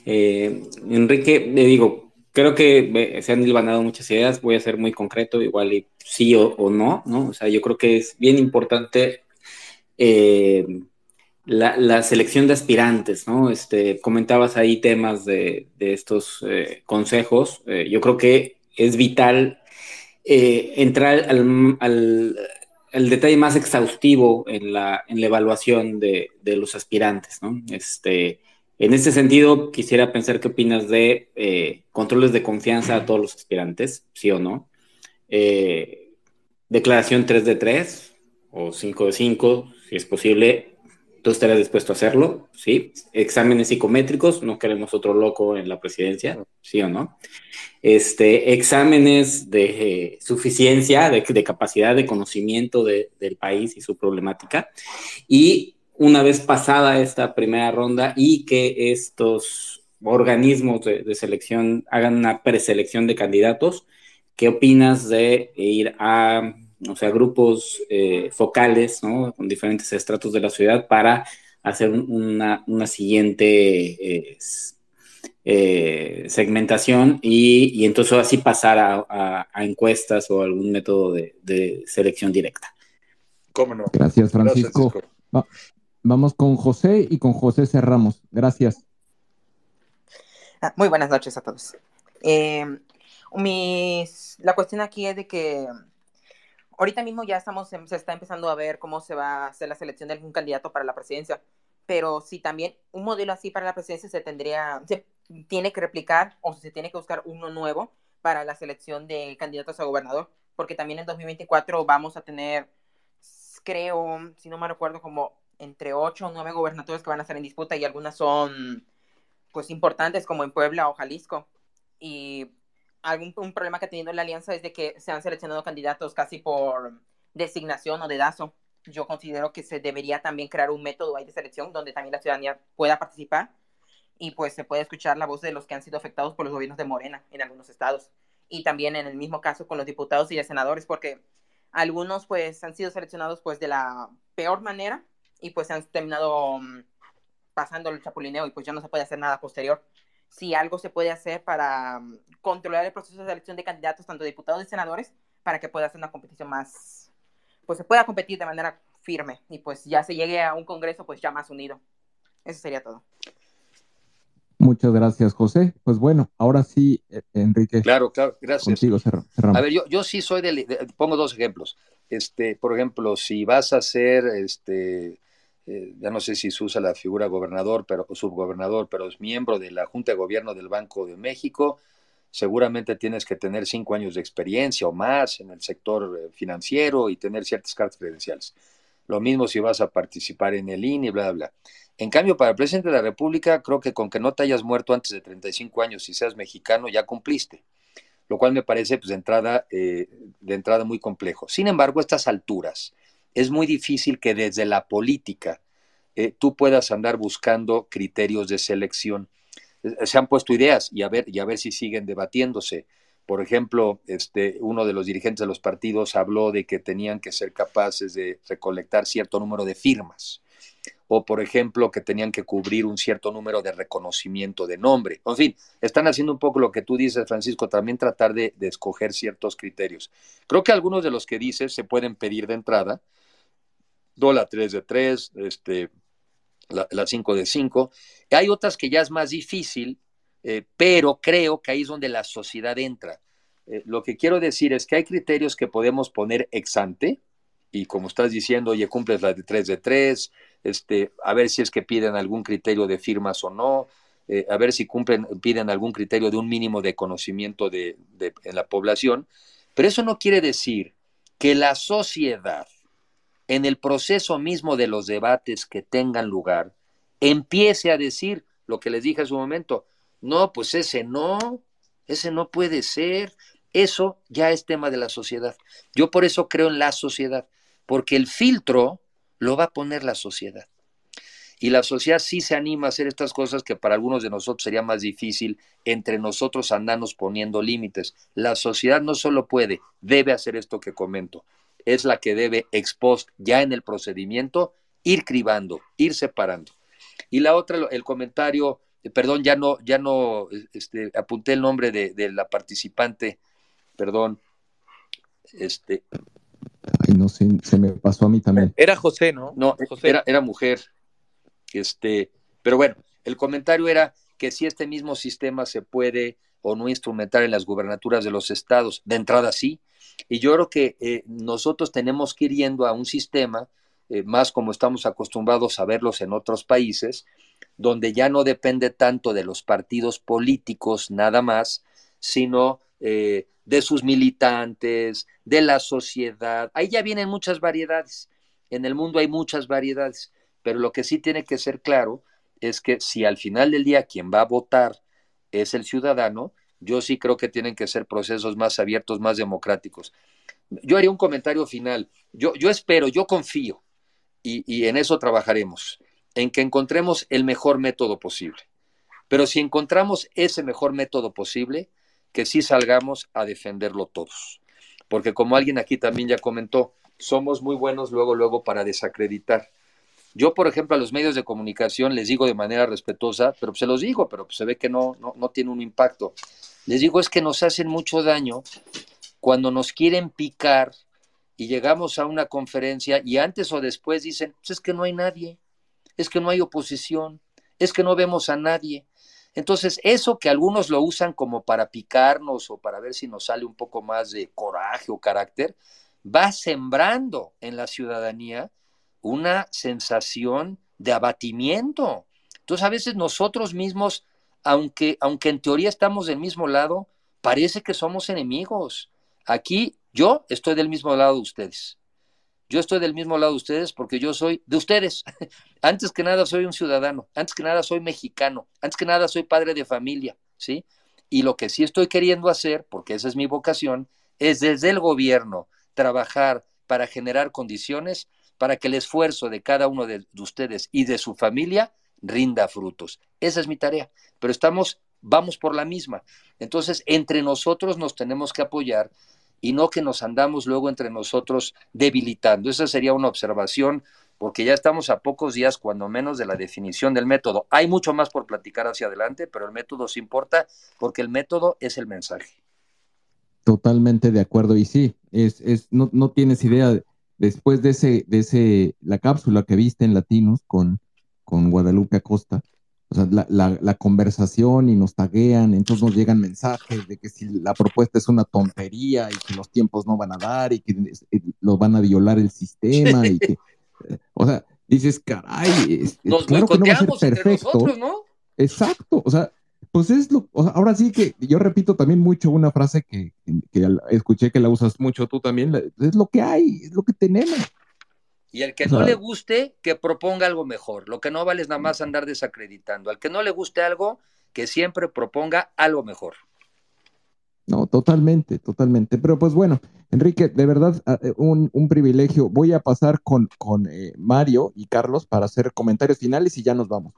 Eh, Enrique, le digo, creo que se han hilvanado muchas ideas. Voy a ser muy concreto, igual y sí o, no, ¿no? O sea, yo creo que es bien importante. Eh, la, selección de aspirantes, ¿no? Este, comentabas ahí temas de, estos eh, consejos. Eh, yo creo que es vital eh, entrar al, detalle más exhaustivo en la, en la evaluación de, los aspirantes, ¿no? Este, en este sentido, quisiera pensar qué opinas de controles de confianza a todos los aspirantes, sí o no. declaración 3 de 3 o 5 de 5, si es posible, ¿Tú estarías dispuesto a hacerlo? ¿Sí? Exámenes psicométricos, no queremos otro loco en la presidencia, ¿sí o no? Este, exámenes de eh, suficiencia, de, capacidad de conocimiento del país y su problemática. Y una vez pasada esta primera ronda y que estos organismos de, selección hagan una preselección de candidatos, ¿qué opinas de ir a o sea, grupos eh, focales, ¿no? Con diferentes estratos de la ciudad para hacer una, siguiente eh, segmentación y, entonces así pasar a, encuestas o algún método de, selección directa. ¿Cómo no? Gracias, Francisco. vamos con José y con José cerramos. Gracias. Ah, muy buenas noches a todos. Eh, la cuestión aquí es de que ahorita mismo ya estamos, se está empezando a ver cómo se va a hacer la selección de algún candidato para la presidencia, pero si también un modelo así para la presidencia se tendría, se tiene que replicar o se tiene que buscar uno nuevo para la selección de candidatos a gobernador, porque también en 2024 vamos a tener, creo, si no me recuerdo, como entre ocho o nueve gobernaturas que van a estar en disputa y algunas son pues importantes como en Puebla o Jalisco. Y algún un problema que ha tenido la alianza es de que se han seleccionado candidatos casi por designación o dedazo. Yo considero que se debería también crear un método ahí de selección donde también la ciudadanía pueda participar y pues se puede escuchar la voz de los que han sido afectados por los gobiernos de Morena en algunos estados. Y también en el mismo caso con los diputados y los senadores, porque algunos pues han sido seleccionados pues de la peor manera y pues han terminado mm, pasando el chapulineo y pues ya no se puede hacer nada posterior si algo se puede hacer para mm, controlar el proceso de selección de candidatos, tanto diputados y senadores, para que pueda ser una competición más, pues se pueda competir de manera firme y pues ya se llegue a un Congreso pues ya más unido. Eso sería todo. Muchas gracias, José. Pues bueno, ahora sí, eh, Enrique. Claro, claro, gracias. A ver, yo, yo sí soy de, pongo dos ejemplos. Este, por ejemplo, si vas a hacer este eh, ya no sé si se usa la figura gobernador pero, o subgobernador, pero es miembro de la Junta de Gobierno del Banco de México, seguramente tienes que tener cinco años de experiencia o más en el sector eh, financiero y tener ciertas cartas credenciales. Lo mismo si vas a participar en el INE, bla, bla. En cambio, para el presidente de la República, creo que con que no te hayas muerto antes de 35 años y seas mexicano, ya cumpliste. Lo cual me parece, pues, de entrada, eh, de entrada muy complejo. Sin embargo, a estas alturas, es muy difícil que desde la política eh, tú puedas andar buscando criterios de selección. Eh, se han puesto ideas y a ver, y a ver si siguen debatiéndose. Por ejemplo, este, uno de los dirigentes de los partidos habló de que tenían que ser capaces de recolectar cierto número de firmas o por ejemplo que tenían que cubrir un cierto número de reconocimiento de nombre. En fin, están haciendo un poco lo que tú dices, Francisco, también tratar de, de escoger ciertos criterios. Creo que algunos de los que dices se pueden pedir de entrada, la 3 de 3, este, la, 5 de 5. Hay otras que ya es más difícil, eh, pero creo que ahí es donde la sociedad entra. Eh, lo que quiero decir es que hay criterios que podemos poner ex ante, y como estás diciendo, oye, cumples la de 3 de 3, este, a ver si es que piden algún criterio de firmas o no, eh, a ver si cumplen, piden algún criterio de un mínimo de conocimiento de, en la población, pero eso no quiere decir que la sociedad en el proceso mismo de los debates que tengan lugar, empiece a decir lo que les dije en su momento, no, pues ese no, ese no puede ser, eso ya es tema de la sociedad. Yo por eso creo en la sociedad, porque el filtro lo va a poner la sociedad. Y la sociedad sí se anima a hacer estas cosas que para algunos de nosotros sería más difícil entre nosotros andarnos poniendo límites. La sociedad no solo puede, debe hacer esto que comento. Es la que debe ex ya en el procedimiento, ir cribando, ir separando. Y la otra, el comentario, eh, perdón, ya no, ya no este, apunté el nombre de, la participante, perdón. Este. Ay, no sé, se me pasó a mí también. Era José, ¿no? No, Era, era mujer. Este, pero bueno, el comentario era que si este mismo sistema se puede o no instrumentar en las gubernaturas de los estados, de entrada sí. Y yo creo que eh, nosotros tenemos que ir yendo a un sistema eh, más como estamos acostumbrados a verlos en otros países, donde ya no depende tanto de los partidos políticos nada más, sino eh, de sus militantes, de la sociedad. Ahí ya vienen muchas variedades. En el mundo hay muchas variedades, pero lo que sí tiene que ser claro es que si al final del día quien va a votar es el ciudadano, yo sí creo que tienen que ser procesos más abiertos, más democráticos. Yo haría un comentario final. Yo, yo espero, yo confío y, en eso trabajaremos, en que encontremos el mejor método posible. Pero si encontramos ese mejor método posible, que sí salgamos a defenderlo todos. Porque como alguien aquí también ya comentó, somos muy buenos luego, luego para desacreditar. Yo, por ejemplo, a los medios de comunicación les digo de manera respetuosa, pero se los digo, pero se ve que no, no, no tiene un impacto. Les digo es que nos hacen mucho daño cuando nos quieren picar y llegamos a una conferencia y antes o después dicen, pues es que no hay nadie, es que no hay oposición, es que no vemos a nadie. Entonces, eso que algunos lo usan como para picarnos o para ver si nos sale un poco más de coraje o carácter, va sembrando en la ciudadanía una sensación de abatimiento. Entonces, a veces nosotros mismos, aunque, aunque en teoría estamos del mismo lado, parece que somos enemigos. Aquí yo estoy del mismo lado de ustedes. Yo estoy del mismo lado de ustedes porque yo soy de ustedes. [LAUGHS] antes que nada soy un ciudadano, antes que nada soy mexicano, antes que nada soy padre de familia, ¿sí? Y lo que sí estoy queriendo hacer, porque esa es mi vocación, es desde el gobierno trabajar para generar condiciones para que el esfuerzo de cada uno de ustedes y de su familia rinda frutos. Esa es mi tarea. Pero estamos, vamos por la misma. Entonces, entre nosotros nos tenemos que apoyar y no que nos andamos luego entre nosotros debilitando. Esa sería una observación porque ya estamos a pocos días, cuando menos, de la definición del método. Hay mucho más por platicar hacia adelante, pero el método sí importa porque el método es el mensaje. Totalmente de acuerdo. Y sí, es, es, no, no tienes idea, después de ese, de ese, la cápsula que viste en Latinos con, con Guadalupe Acosta, o sea, la, la, conversación y nos taguean, entonces nos llegan mensajes de que si la propuesta es una tontería y que los tiempos no van a dar y que lo van a violar el sistema y que, [LAUGHS] o sea, dices, caray, nos claro que no va a ser perfecto. Nosotros, ¿no? Exacto, o sea, pues es lo, o sea, ahora sí que yo repito también mucho una frase que, que, escuché que la usas mucho tú también, es lo que hay, es lo que tenemos. Y al que no le guste, que proponga algo mejor. Lo que no vale es nada más andar desacreditando. Al que no le guste algo, que siempre proponga algo mejor. No, totalmente, totalmente. Pero pues bueno, Enrique, de verdad, ah, eh, un, privilegio. Voy a pasar con, con eh, Mario y Carlos para hacer comentarios finales y ya nos vamos.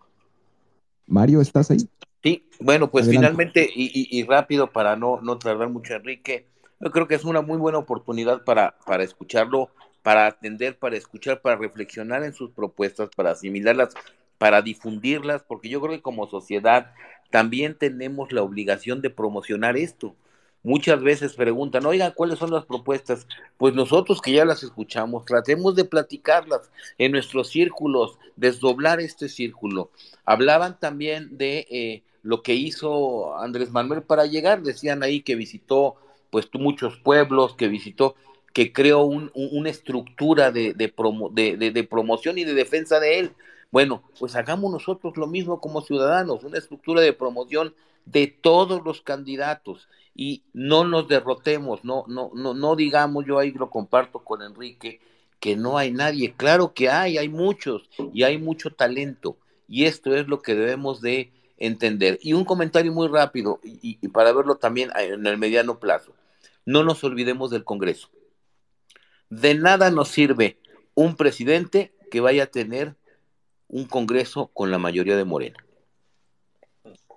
Mario, ¿estás ahí? Sí, bueno, pues finalmente y, rápido para no, no tardar mucho, Enrique, yo creo que es una muy buena oportunidad para, para escucharlo para atender, para escuchar, para reflexionar en sus propuestas, para asimilarlas, para difundirlas, porque yo creo que como sociedad también tenemos la obligación de promocionar esto. Muchas veces preguntan, oigan, ¿cuáles son las propuestas? Pues nosotros que ya las escuchamos, tratemos de platicarlas en nuestros círculos, desdoblar este círculo. Hablaban también de eh, lo que hizo Andrés Manuel para llegar, decían ahí que visitó pues muchos pueblos, que visitó, que creó una estructura de, de, de, promoción y de defensa de él. Bueno, pues hagamos nosotros lo mismo como ciudadanos, una estructura de promoción de todos los candidatos y no nos derrotemos, no, no, no, no digamos, yo ahí lo comparto con Enrique, que no hay nadie. Claro que hay, hay muchos y hay mucho talento y esto es lo que debemos de entender. Y un comentario muy rápido y para verlo también en el mediano plazo. No nos olvidemos del Congreso. De nada nos sirve un presidente que vaya a tener un Congreso con la mayoría de Morena.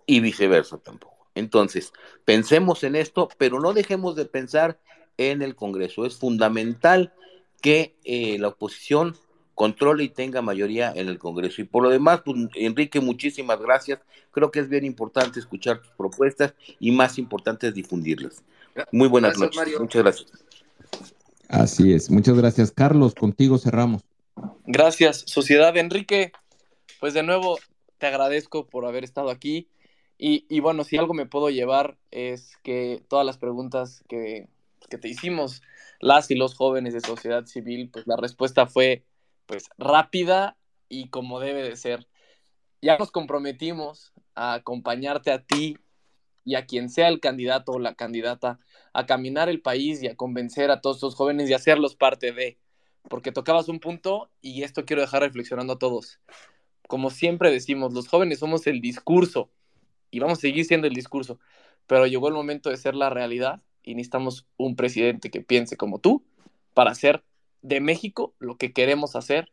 Y viceversa tampoco. Entonces, pensemos en esto, pero no dejemos de pensar en el Congreso. Es fundamental que eh, la oposición controle y tenga mayoría en el Congreso. Y por lo demás, pues, Enrique, muchísimas gracias. Creo que es bien importante escuchar tus propuestas y más importante es difundirlas. Muy buenas noches. Muchas gracias. Así es. Muchas gracias, Carlos. Contigo cerramos. Gracias, Sociedad Enrique. Pues de nuevo, te agradezco por haber estado aquí. Y, bueno, si algo me puedo llevar es que todas las preguntas que, que te hicimos, las y los jóvenes de sociedad civil, pues la respuesta fue pues rápida y como debe de ser. Ya nos comprometimos a acompañarte a ti y a quien sea el candidato o la candidata a caminar el país y a convencer a todos estos jóvenes y hacerlos parte de, porque tocabas un punto y esto quiero dejar reflexionando a todos. Como siempre decimos, los jóvenes somos el discurso y vamos a seguir siendo el discurso, pero llegó el momento de ser la realidad y necesitamos un presidente que piense como tú para hacer de México lo que queremos hacer,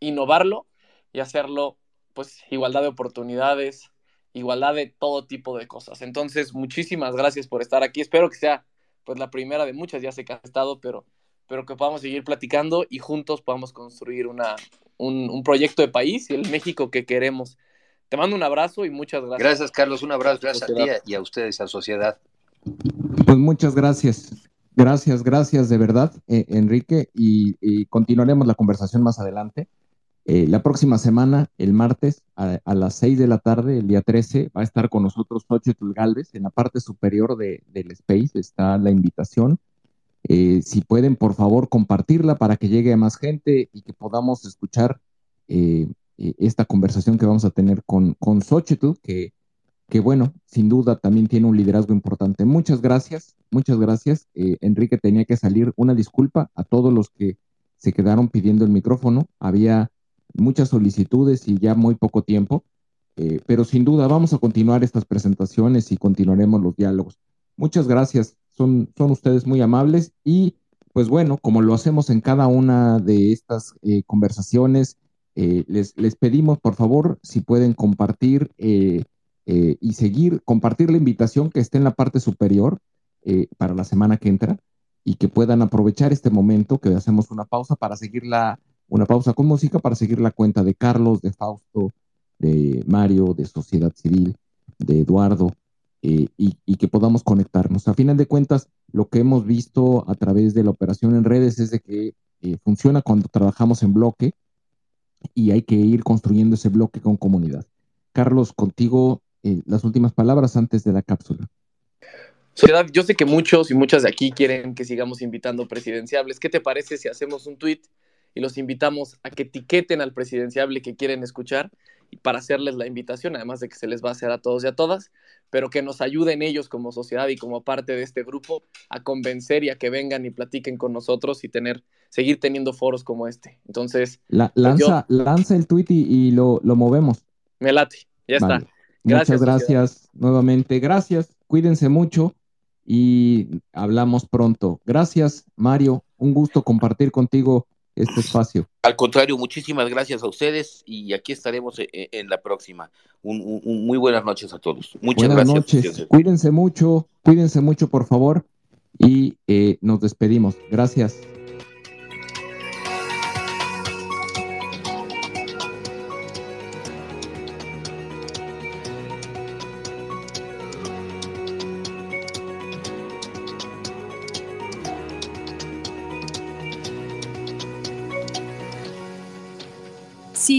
innovarlo y hacerlo, pues, igualdad de oportunidades, igualdad de todo tipo de cosas. Entonces, muchísimas gracias por estar aquí. Espero que sea, pues, la primera de muchas, ya sé que has estado, pero, pero que podamos seguir platicando y juntos podamos construir una, un, un proyecto de país y el México que queremos. Te mando un abrazo y muchas gracias. Gracias, Carlos. Un abrazo. Gracias a ti y a ustedes, a Sociedad. Pues muchas gracias. Gracias, gracias de verdad, eh, Enrique, y, continuaremos la conversación más adelante. Eh, la próxima semana, el martes, a, las 6 de la tarde, el día 13, va a estar con nosotros Xochitl Galvez. En la parte superior de, del space está la invitación. Eh, si pueden, por favor, compartirla para que llegue a más gente y que podamos escuchar esta conversación que vamos a tener con, con Xochitl, que que bueno, sin duda también tiene un liderazgo importante. Muchas gracias, muchas gracias. Eh, Enrique tenía que salir. Una disculpa a todos los que se quedaron pidiendo el micrófono. Había muchas solicitudes y ya muy poco tiempo, eh, pero sin duda vamos a continuar estas presentaciones y continuaremos los diálogos. Muchas gracias, son, son ustedes muy amables y pues bueno, como lo hacemos en cada una de estas eh, conversaciones, les, les pedimos por favor si pueden compartir eh, y seguir, compartir la invitación que esté en la parte superior eh, para la semana que entra y que puedan aprovechar este momento que hacemos una pausa para seguir la, una pausa con música para seguir la cuenta de Carlos, de Fausto, de Mario, de Sociedad Civil, de Eduardo, eh, y, y, que podamos conectarnos. A final de cuentas, lo que hemos visto a través de la operación en redes es de que funciona cuando trabajamos en bloque y hay que ir construyendo ese bloque con comunidad. Carlos, contigo eh, las últimas palabras antes de la cápsula. Sociedad, yo sé que muchos y muchas de aquí quieren que sigamos invitando presidenciables. ¿Qué te parece si hacemos un tweet y los invitamos a que etiqueten al presidenciable que quieren escuchar y para hacerles la invitación, además de que se les va a hacer a todos y a todas, pero que nos ayuden ellos como sociedad y como parte de este grupo a convencer y a que vengan y platiquen con nosotros y tener, seguir teniendo foros como este. Entonces, pues lanza, lanza el tweet y, lo, movemos. Me late, ya está. Muchas gracias nuevamente. Gracias. Cuídense mucho y hablamos pronto. Gracias, Mario. Un gusto compartir contigo este espacio. Al contrario, muchísimas gracias a ustedes y aquí estaremos e, e, en, la próxima. muy buenas noches a todos. Muchas buenas gracias. Noches. Cuídense mucho, cuídense mucho, por favor, y eh, nos despedimos. Gracias.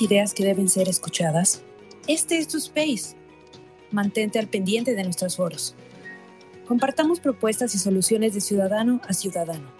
¿Tienes ideas que deben ser escuchadas? Este es tu space. Mantente al pendiente de nuestros foros. Compartamos propuestas y soluciones de ciudadano a ciudadano.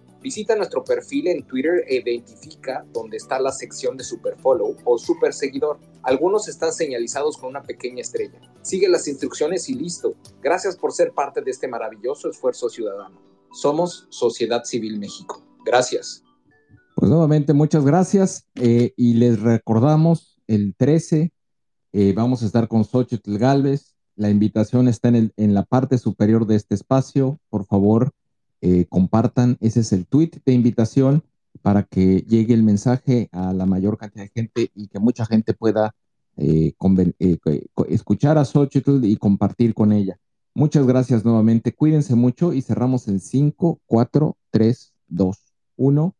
Visita nuestro perfil en Twitter e identifica dónde está la sección de Superfollow o Super Seguidor. Algunos están señalizados con una pequeña estrella. Sigue las instrucciones y listo. Gracias por ser parte de este maravilloso esfuerzo ciudadano. Somos Sociedad Civil México. Gracias. Pues nuevamente muchas gracias eh, y les recordamos el 13 eh, vamos a estar con Xochitl Galvez. La invitación está en, la parte superior de este espacio. Por favor, eh, compartan, ese es el tweet de invitación para que llegue el mensaje a la mayor cantidad de gente y que mucha gente pueda eh, eh, escuchar a Xochitl y compartir con ella. Muchas gracias nuevamente, cuídense mucho y cerramos en 5, 4, 3, 2, 1,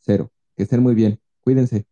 0. Que estén muy bien, cuídense.